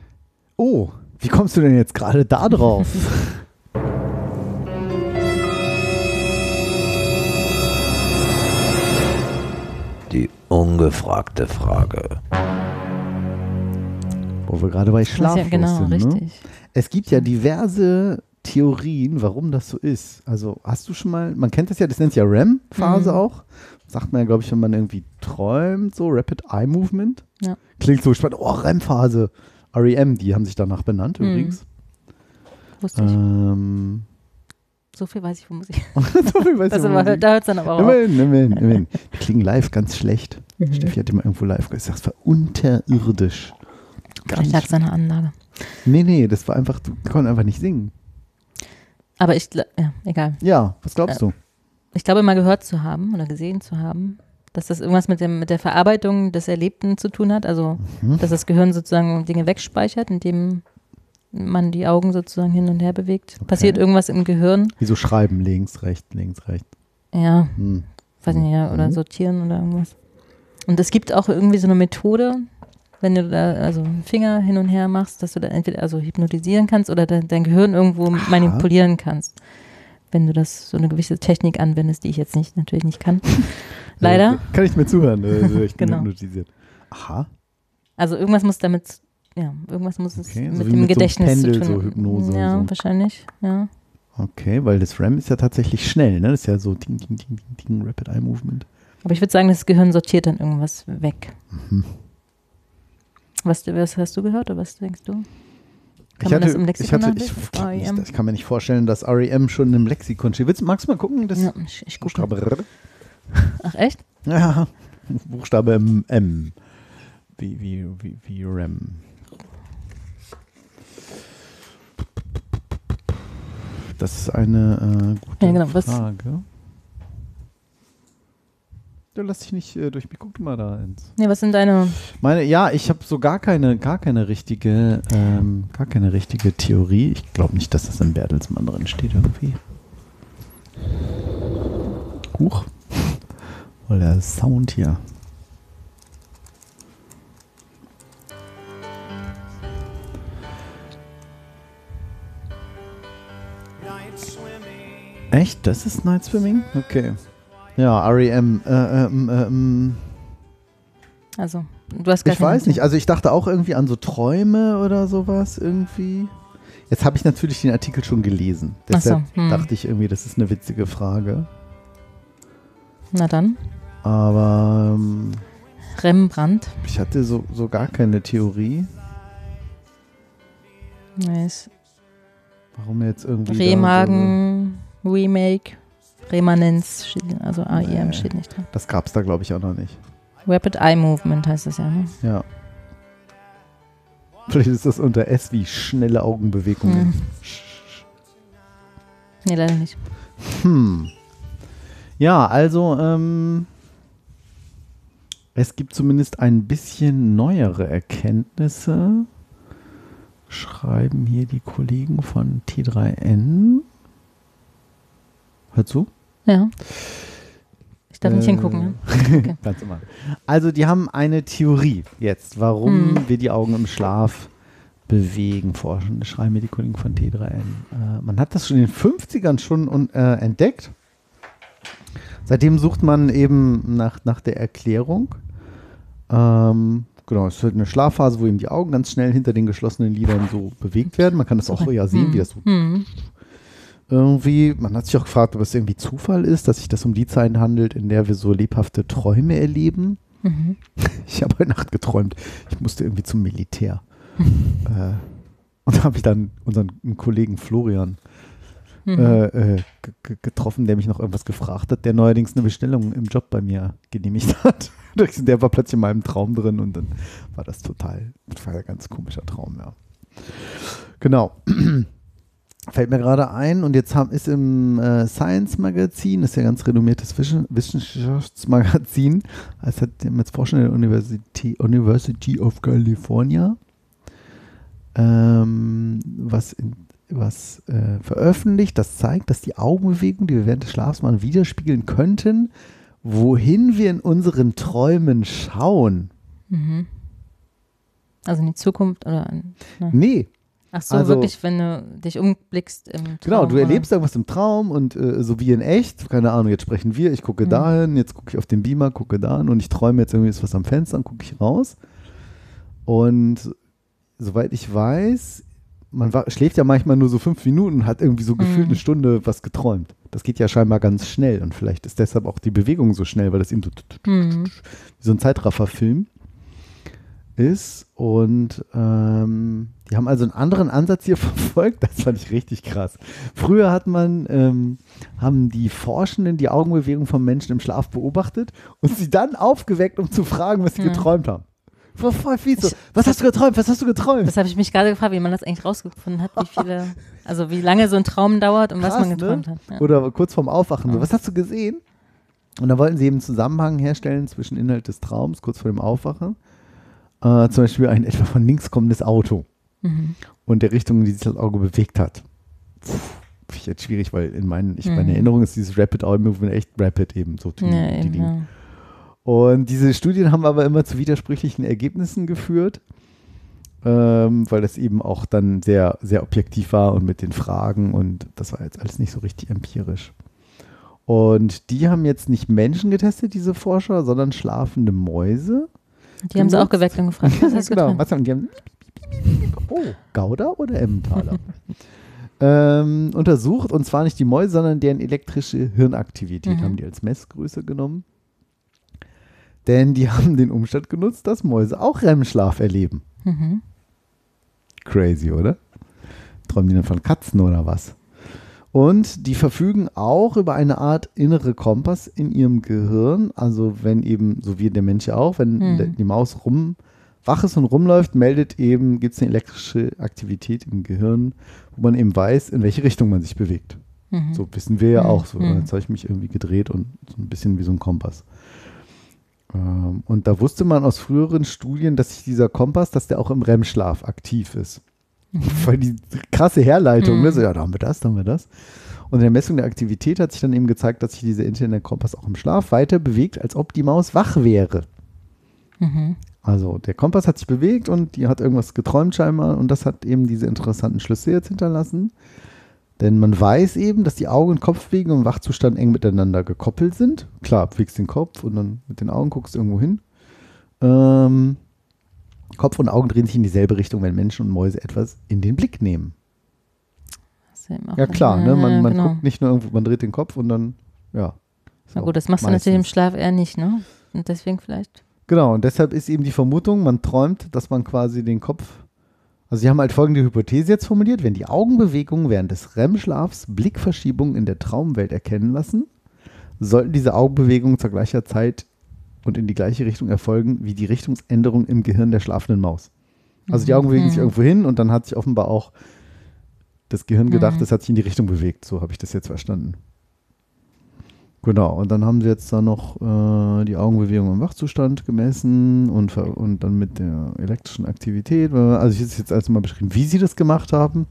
Oh, wie kommst du denn jetzt gerade da drauf? ungefragte Frage. Wo wir gerade bei weiß ja genau, sind. Ne? richtig. Es gibt ja diverse Theorien, warum das so ist. Also hast du schon mal, man kennt das ja, das nennt sich ja REM-Phase Mhm. auch. Sagt man ja, glaube ich, wenn man irgendwie träumt, so Rapid Eye Movement. Ja. Klingt so spannend. Oh, REM-Phase. REM, die haben sich danach benannt Mhm. übrigens. Wusste ich. Ähm, So viel weiß ich von Musik. so viel weiß Das ich von Musik. da hört es dann aber auch auf. Immerhin, immerhin, immerhin. Die klingen live ganz schlecht. Mhm. Steffi hat immer irgendwo live gesagt, das war unterirdisch. Vielleicht lag es an der Anlage. Nee, nee, das war einfach, du konntest einfach nicht singen. Aber ich, ja, egal. Ja, was glaubst Äh, du? Ich glaube, mal gehört zu haben oder gesehen zu haben, dass das irgendwas mit, dem, mit der Verarbeitung des Erlebten zu tun hat. Also, Mhm. dass das Gehirn sozusagen Dinge wegspeichert, indem man die Augen sozusagen hin und her bewegt. Passiert irgendwas im Gehirn. Wieso schreiben? Links, rechts, links, rechts. Ja, Hm. weiß nicht, ja, oder Mhm. sortieren oder irgendwas. Und es gibt auch irgendwie so eine Methode, wenn du da also einen Finger hin und her machst, dass du da entweder also hypnotisieren kannst oder de dein Gehirn irgendwo manipulieren kannst. Wenn du das so eine gewisse Technik anwendest, die ich jetzt nicht natürlich nicht kann. Leider. Kann ich mir zuhören. äh, Ich bin Genau. hypnotisiert. Aha. Also irgendwas muss damit, ja, irgendwas muss es Okay, so mit wie dem mit so Gedächtnis Pendel, zu tun. so Hypnose Ja, so. wahrscheinlich, ja. Okay, weil das RAM ist ja tatsächlich schnell, ne? Das ist ja so ding, ding, ding, ding, ding, Rapid Eye Movement. Aber ich würde sagen, das Gehirn sortiert dann irgendwas weg. Mhm. Was, was hast du gehört oder was denkst du? Kann ich man hatte, das im Lexikon hatte, ich, nachlesen? ich, REM? ich kann mir nicht vorstellen, dass REM schon im Lexikon steht. Willst, magst du mal gucken? Das Ja, ich, ich gucke. Buchstabe R. Ach echt? Ja, Buchstabe M. M. Wie, wie, wie, wie REM. Das ist eine äh, gute Ja, genau, Frage. Ja, lass dich nicht äh, durch mich. Guck du mal da ins. Nee, was sind deine. Meine, ja, ich habe so gar keine, gar keine richtige, ähm, gar keine richtige Theorie. Ich glaube nicht, dass das in Bertelsmann drin steht irgendwie. Huch. Weil der Sound hier. Echt? Das ist Night Swimming? Okay. Ja, REM. Äh, ähm, ähm, Also, du hast ich weiß nicht. Also ich dachte auch irgendwie an so Träume oder sowas irgendwie. Jetzt habe ich natürlich den Artikel schon gelesen. Ach so, Deshalb hm. dachte ich irgendwie, das ist eine witzige Frage. Na dann. Aber ähm, Rembrandt. Ich hatte so, so gar keine Theorie, Nice. warum jetzt irgendwie. Remagen, Remake, Remanenz, also AIM Nee. steht nicht drin. Das gab es da, glaube ich, auch noch nicht. Rapid Eye Movement heißt das ja, ne? Ja. Vielleicht ist das unter S wie schnelle Augenbewegungen. Hm. Nee, leider nicht. Hm. Ja, also ähm, es gibt zumindest ein bisschen neuere Erkenntnisse. Schreiben hier die Kollegen von T3N. Hör zu. Ja. Ich darf nicht Äh, hingucken. Ne? Okay. Ganz normal. Also die haben eine Theorie jetzt, warum Hm. wir die Augen im Schlaf bewegen, forschen. Das schreiben mir die Kollegen von T3N. Äh, man hat das schon in den 50ern schon un- äh, entdeckt. Seitdem sucht man eben nach, nach der Erklärung. Ähm, genau, es wird eine Schlafphase, wo eben die Augen ganz schnell hinter den geschlossenen Lidern so bewegt werden. Man kann das auch ja sehen, Hm. wie das so Hm. Irgendwie, man hat sich auch gefragt, ob es irgendwie Zufall ist, dass sich das um die Zeit handelt, in der wir so lebhafte Träume erleben. Mhm. Ich habe heute Nacht geträumt, ich musste irgendwie zum Militär. äh, und da habe ich dann unseren Kollegen Florian Mhm. äh, äh, ge- ge- getroffen, der mich noch irgendwas gefragt hat, der neuerdings eine Bestellung im Job bei mir genehmigt hat. der war plötzlich in meinem Traum drin und dann war das total, das war ein ganz komischer Traum, ja. Genau. Fällt mir gerade ein und jetzt haben, ist im äh, Science Magazin, das ist ja ein ganz renommiertes Wissenschaftsmagazin, es hat jetzt Forschung der University, University of California, ähm, was, in, was äh, veröffentlicht, das zeigt, dass die Augenbewegungen, die wir während des Schlafs machen, widerspiegeln könnten, wohin wir in unseren Träumen schauen. Mhm. Also in die Zukunft oder in, ne? Nee. Ach so, Also- wirklich, wenn du dich umblickst im Traum. Genau, du erlebst irgendwas im Traum und äh, so wie in echt, keine Ahnung, jetzt sprechen wir, ich gucke Mhm. dahin, jetzt gucke ich auf den Beamer, gucke dahin und ich träume jetzt irgendwie ist was am Fenster und gucke ich raus. Und soweit ich weiß, man wa- schläft ja manchmal nur so fünf Minuten und hat irgendwie so gefühlt Mhm. eine Stunde was geträumt. Das geht ja scheinbar ganz schnell und vielleicht ist deshalb auch die Bewegung so schnell, weil das eben so Mhm. wie so ein Zeitrafferfilm ist. Und ähm, die haben also einen anderen Ansatz hier verfolgt. Das fand ich richtig krass. Früher hat man, ähm, haben die Forschenden die Augenbewegung von Menschen im Schlaf beobachtet und sie dann aufgeweckt, um zu fragen, was sie Mhm. geträumt haben. War voll fies so. Was hast du geträumt? Was hast du geträumt? Das habe ich mich gerade gefragt, wie man das eigentlich rausgefunden hat, wie viele, also wie lange so ein Traum dauert und was man Krass, geträumt ne? hat. Ja. Oder kurz vorm Aufwachen. So, Ja. was hast du gesehen? Und da wollten sie eben einen Zusammenhang herstellen zwischen Inhalt des Traums, kurz vor dem Aufwachen. Äh, zum Beispiel ein etwa von links kommendes Auto Mhm. und der Richtung, in die sich das Auge bewegt hat. Finde ich jetzt schwierig, weil in meinen, ich, Mhm. Erinnerung ist dieses Rapid Eye Movement echt rapid eben. So tun Ja, die Dinge. Und diese Studien haben aber immer zu widersprüchlichen Ergebnissen geführt, ähm, weil das eben auch dann sehr, sehr objektiv war und mit den Fragen und das war jetzt alles nicht so richtig empirisch. Und die haben jetzt nicht Menschen getestet, diese Forscher, sondern schlafende Mäuse. Die haben sie auch geweckt und gefragt, was hast du genau, geträumt? was haben die haben, Oh, Gouda oder Emmentaler? ähm, untersucht und zwar nicht die Mäuse, sondern deren elektrische Hirnaktivität Mhm. haben die als Messgröße genommen. Denn die haben den Umstand genutzt, dass Mäuse auch REM-Schlaf erleben. Mhm. Crazy, oder? Träumen die dann von Katzen oder was? Und die verfügen auch über eine Art innere Kompass in ihrem Gehirn. Also wenn eben, so wie der Mensch auch, wenn Hm. die Maus rum wach ist und rumläuft, meldet eben, gibt es eine elektrische Aktivität im Gehirn, wo man eben weiß, in welche Richtung man sich bewegt. Mhm. So wissen wir ja Mhm. auch. So, Mhm. Jetzt habe ich mich irgendwie gedreht und so ein bisschen wie so ein Kompass. Ähm, und da wusste man aus früheren Studien, dass sich dieser Kompass, dass der auch im REM-Schlaf aktiv ist. Voll die krasse Herleitung, ne? Mhm. So, ja, da haben wir das, da haben wir das. Und in der Messung der Aktivität hat sich dann eben gezeigt, dass sich dieser interne Kompass auch im Schlaf weiter bewegt, als ob die Maus wach wäre. Mhm. Also der Kompass hat sich bewegt und die hat irgendwas geträumt scheinbar und das hat eben diese interessanten Schlüsse jetzt hinterlassen. Denn man weiß eben, dass die Augen- und Kopfbewegungen im Wachzustand eng miteinander gekoppelt sind. Klar, bewegst den Kopf und dann mit den Augen guckst du irgendwo hin. Ähm, Kopf und Augen drehen sich in dieselbe Richtung, wenn Menschen und Mäuse etwas in den Blick nehmen. Ja klar, ne? man, man genau. guckt nicht nur irgendwo, man dreht den Kopf und dann, ja. Na gut, das machst du natürlich im Schlaf eher nicht, ne? Und deswegen vielleicht. Genau, und deshalb ist eben die Vermutung, man träumt, dass man quasi den Kopf. Also, sie haben halt folgende Hypothese jetzt formuliert: Wenn die Augenbewegungen während des REM-Schlafs Blickverschiebungen in der Traumwelt erkennen lassen, sollten diese Augenbewegungen zur gleicher Zeit und in die gleiche Richtung erfolgen wie die Richtungsänderung im Gehirn der schlafenden Maus. Also, die Augen bewegen sich Mhm. irgendwo hin und dann hat sich offenbar auch das Gehirn gedacht, Mhm. das hat sich in die Richtung bewegt. So habe ich das jetzt verstanden. Genau, und dann haben sie jetzt da noch äh, die Augenbewegung im Wachzustand gemessen und, und dann mit der elektrischen Aktivität. Also ich habe jetzt also mal beschrieben, wie sie das gemacht haben.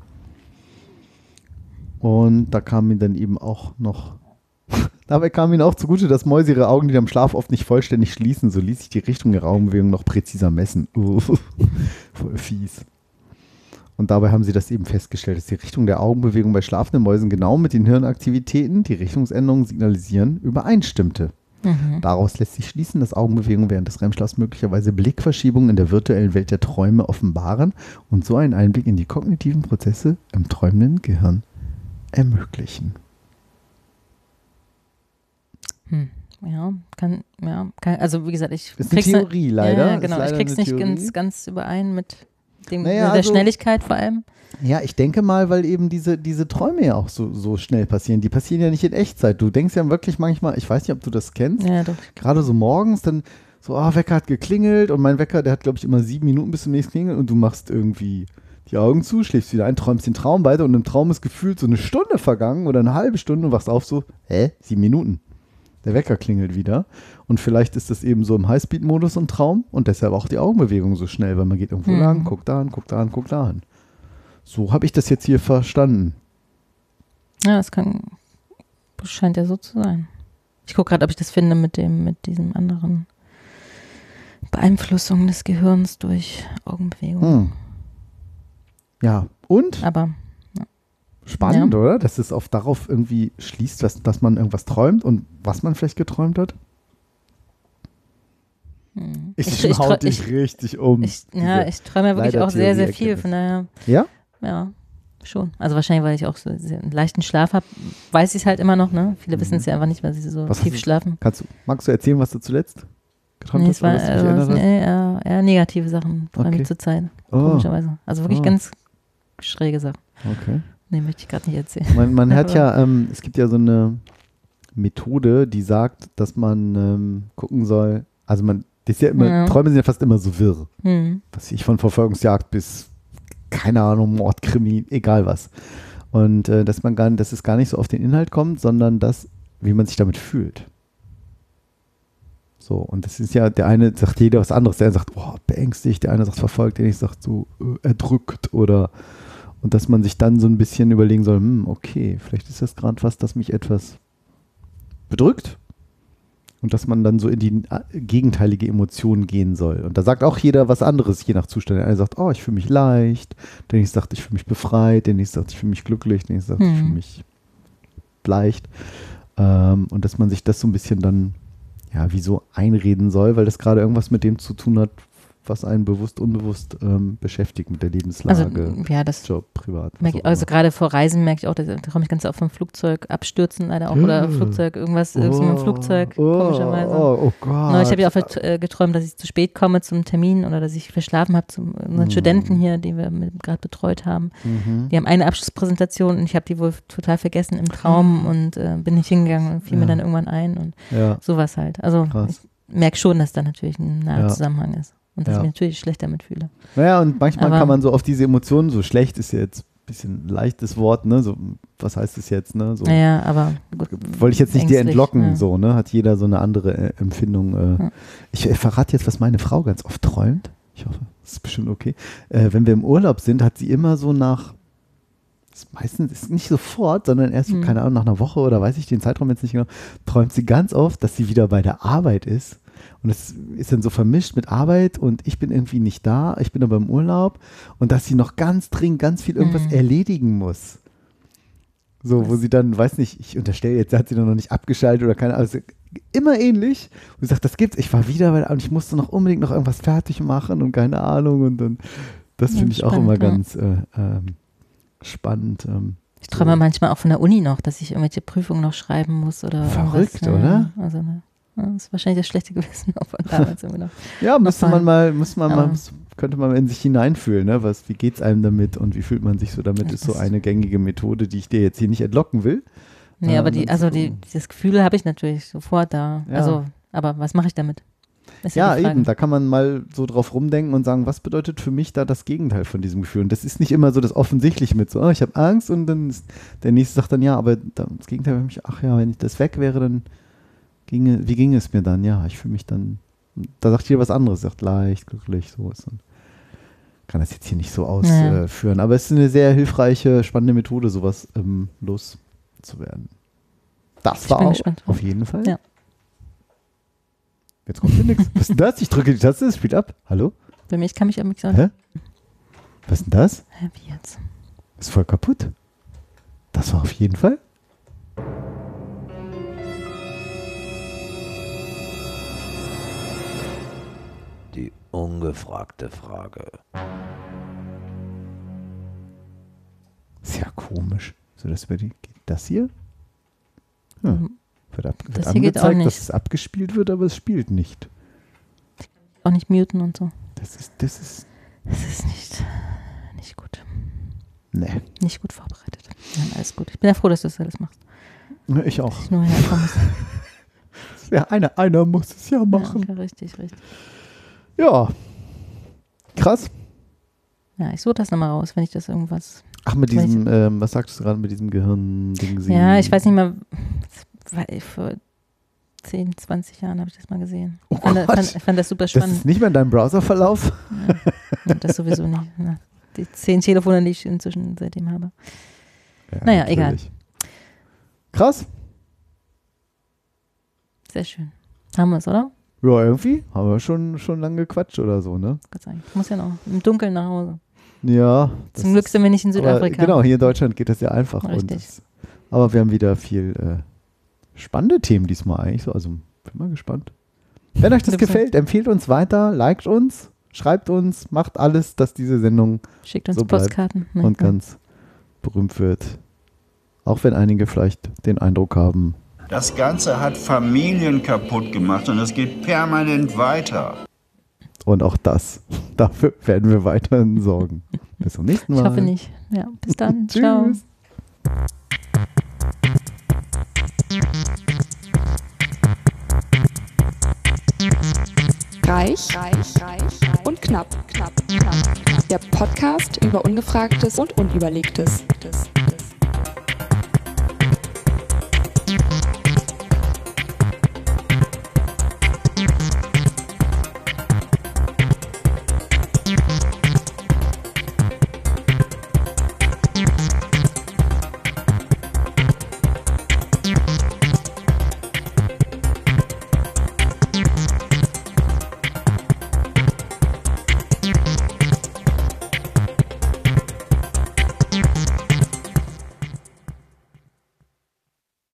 Und da kam ihnen dann eben auch noch, dabei kam ihnen auch zugute, dass Mäuse ihre Augen, die am Schlaf oft nicht vollständig schließen, so ließ sich die Richtung ihrer Augenbewegung noch präziser messen. Voll fies. Und dabei haben sie das eben festgestellt, dass die Richtung der Augenbewegung bei schlafenden Mäusen genau mit den Hirnaktivitäten, die Richtungsänderungen signalisieren, übereinstimmte. Mhm. Daraus lässt sich schließen, dass Augenbewegungen während des REM-Schlafs möglicherweise Blickverschiebungen in der virtuellen Welt der Träume offenbaren und so einen Einblick in die kognitiven Prozesse im träumenden Gehirn ermöglichen. Hm. Ja, kann, ja, kann, also wie gesagt, ich Ist eine krieg's Theorie nicht- leider, Ja, genau, leider ich krieg's nicht ganz, ganz überein mit dem, Naja, der also- Schnelligkeit vor allem. Ja, ich denke mal, weil eben diese, diese Träume ja auch so, so schnell passieren. Die passieren ja nicht in Echtzeit. Du denkst ja wirklich manchmal, ich weiß nicht, ob du das kennst, Ja, gerade so morgens, dann so, ah, Wecker hat geklingelt und mein Wecker, der hat, glaube ich, immer sieben Minuten bis zum nächsten Klingeln und du machst irgendwie die Augen zu, schläfst wieder ein, träumst den Traum weiter und im Traum ist gefühlt so eine Stunde vergangen oder eine halbe Stunde und wachst auf so, hä, sieben Minuten. Der Wecker klingelt wieder und vielleicht ist das eben so im Highspeed-Modus ein Traum und deshalb auch die Augenbewegung so schnell, weil man geht irgendwo Mhm. lang, guckt da an, guckt da an, guckt da an. So habe ich das jetzt hier verstanden. Ja, es kann, scheint ja so zu sein. Ich gucke gerade, ob ich das finde mit dem, mit diesem anderen Beeinflussung des Gehirns durch Augenbewegungen. Hm. Ja, und? Aber Spannend, Ja. oder? Dass es auf darauf irgendwie schließt, dass, dass man irgendwas träumt und was man vielleicht geträumt hat. hm. Ich, ich, haut trau- dich richtig um. ich, ja, ich träume ja wirklich auch sehr, sehr viel. Von daher, Ja? ja, schon. Also wahrscheinlich, weil ich auch so einen leichten Schlaf habe, weiß ich es halt immer noch. Ne? Viele wissen es ja einfach nicht, weil sie so Mhm. Was tief schlafen. Kannst du, magst du erzählen, was du zuletzt geträumt Nee, hast? es war oder was du dich äh, erinnert hast? nee, eher, eher negative Sachen, vor allem Okay. zur Zeit. Oh. Komischerweise. Also wirklich Oh. ganz schräge Sachen. Okay. Nee, möchte ich gerade nicht erzählen. Man, man hat ja, ähm, es gibt ja so eine Methode, die sagt, dass man ähm, gucken soll, also man, das ist ja immer, Ja. Träume sind ja fast immer so wirr. Hm. Was ich von Verfolgungsjagd bis, keine Ahnung, Mordkrimi, egal was. Und äh, dass man gar, dass es gar nicht so auf den Inhalt kommt, sondern das, wie man sich damit fühlt. So, und das ist ja, der eine sagt jeder was anderes. Der eine sagt, oh, beängstigt, der eine sagt verfolgt, der nächste sagt so äh, erdrückt oder und dass man sich dann so ein bisschen überlegen soll, hm, okay, vielleicht ist das gerade was, das mich etwas bedrückt und dass man dann so in die äh, gegenteilige Emotion gehen soll. Und da sagt auch jeder was anderes, je nach Zustand. Der eine sagt, oh, ich fühle mich leicht, der nächste sagt, ich fühle mich befreit, der nächste sagt, ich fühle mich glücklich, der nächste sagt, ich Hm. fühle mich leicht. Ähm, und dass man sich das so ein bisschen dann, ja, wie so einreden soll, weil das gerade irgendwas mit dem zu tun hat, was einen bewusst, unbewusst ähm, beschäftigt mit der Lebenslage. Also, ja, das Job, privat. ich- also gerade vor Reisen merke ich auch, da da komme ich ganz oft vom Flugzeug abstürzen leider auch oder Oh. Flugzeug, irgendwas, irgendwas mit dem Flugzeug, Oh, komischerweise. oh, oh Gott. Neulich habe ich auch äh, geträumt, dass ich zu spät komme zum Termin oder dass ich verschlafen habe zu unseren Mhm. Studenten hier, die wir gerade betreut haben. Mhm. Die haben eine Abschlusspräsentation und ich habe die wohl total vergessen im Traum und äh, bin nicht hingegangen und fiel mir. Ja. dann irgendwann ein und Ja. sowas halt. Also Krass. ich merke schon, dass da natürlich ein naher Ja. Zusammenhang ist und dass Ja. ich mich natürlich schlecht damit fühle. Naja, und manchmal Aber- kann man so auf diese Emotionen, so schlecht ist ja jetzt ein bisschen ein leichtes Wort, ne? So, was heißt es jetzt, ne? So, Naja, aber gut, Wollte ich jetzt nicht dir entlocken, ja. so, ne? Hat jeder so eine andere äh, Empfindung. Äh. Ja. Ich äh, verrate jetzt, was meine Frau ganz oft träumt. Ich hoffe, das ist bestimmt okay. Äh, wenn wir im Urlaub sind, hat sie immer so nach, ist meistens ist nicht sofort, sondern erst, Mhm. keine Ahnung, nach einer Woche oder weiß ich den Zeitraum jetzt nicht genau, träumt sie ganz oft, dass sie wieder bei der Arbeit ist. Und es ist dann so vermischt mit Arbeit und ich bin irgendwie nicht da, ich bin aber im Urlaub und dass sie noch ganz dringend ganz viel irgendwas Mhm. erledigen muss. So, wo sie dann, weiß nicht, ich unterstelle, jetzt hat sie noch nicht abgeschaltet oder keine Ahnung, also immer ähnlich. Und sie sagt, das gibt's, ich war wieder bei der und ich musste noch unbedingt noch irgendwas fertig machen und keine Ahnung und dann, das Ja, finde ich auch spannend, immer ja. ganz äh, ähm, spannend. Ähm, Ich träume manchmal auch von der Uni noch, dass ich irgendwelche Prüfungen noch schreiben muss oder Verrückt, oder? Also, ne. Ja, Das ist wahrscheinlich das schlechte Gewissen auch von damals immer noch. Ja, müsste man mal, müsste man mal, könnte man in sich hineinfühlen, ne? Was, wie geht's einem damit und wie fühlt man sich so damit, Ja, ist so eine gängige Methode, die ich dir jetzt hier nicht entlocken will. Nee, Äh, aber die, also die, das Gefühl habe ich natürlich sofort da. Ja. Also, aber was mache ich damit? Ist Ja, Frage. eben, da kann man mal so drauf rumdenken und sagen, was bedeutet für mich da das Gegenteil von diesem Gefühl? Und das ist nicht immer so das Offensichtliche mit so, oh, ich habe Angst und dann ist, der nächste sagt dann, ja, aber da- das Gegenteil für mich, ach ja, wenn ich das weg wäre, dann ginge, wie ginge es mir dann? Ja, ich fühle mich dann, da sagt jeder was anderes, sagt leicht, glücklich, so ist dann. Kann das jetzt hier nicht so Ja. ausführen, aber es ist eine sehr hilfreiche, spannende Methode, sowas ähm, loszuwerden. Das Ich war auch, auf jeden Fall. Ja. Jetzt kommt hier nichts. Was ist denn das? Ich drücke die Taste, es spielt ab. Hallo? Bei mir, ich kann mich am sagen. Hä? Was ist denn das? Hä, wie jetzt? Ist voll kaputt. Das war auf jeden Fall. Ungefragte Frage. Sehr komisch. So, das wird, geht das hier? Hm. Wird, ab, wird Das hier geht auch angezeigt, nicht. dass es abgespielt wird, aber es spielt nicht. Auch nicht muten und so. Das ist, das ist, Das ist nicht, nicht gut. ne. Nicht gut vorbereitet. Ja, alles gut. Ich bin ja froh, dass du das alles machst. Ich auch. Ich nur herkommen muss. Ja, einer, einer muss es ja machen. Ja, richtig, richtig. Ja. Krass. Ja, ich suche das nochmal raus, wenn ich das irgendwas. Ach, mit ich- diesem, ähm, was sagst du gerade mit diesem Gehirn-Ding? Ja, ich weiß nicht mehr. Weil vor 10, 20 Jahren habe ich das mal gesehen. Oh fand, Gott. fand, fand das super Das spannend. ist nicht mehr in deinem Browserverlauf? Ja, das sowieso nicht. Na, die zehn Telefone, die ich inzwischen seitdem habe. Ja, naja, egal. natürlich. Krass. Sehr schön. Haben wir es, oder? Ja, irgendwie haben wir schon, schon lange gequatscht oder so, ne? Gott sei Dank. Ich muss ja noch im Dunkeln nach Hause. Ja. Zum Glück sind wir nicht in Südafrika. Genau, hier in Deutschland geht das ja einfach. Richtig. das, aber wir haben wieder viel äh, spannende Themen diesmal eigentlich. So, also bin mal gespannt. Wenn euch das gefällt, empfehlt uns weiter, liked uns, schreibt uns, macht alles, dass diese Sendung Schickt uns so Postkarten. Und ganz berühmt wird. Auch wenn einige vielleicht den Eindruck haben, Das Ganze hat Familien kaputt gemacht und es geht permanent weiter. und auch das, dafür werden wir weiterhin sorgen. Bis zum nächsten Mal. Ich hoffe nicht. Ja, bis dann. Ciao. Tschüss. Reich, reich, reich und knapp, knapp, knapp. Der Podcast über Ungefragtes und Unüberlegtes.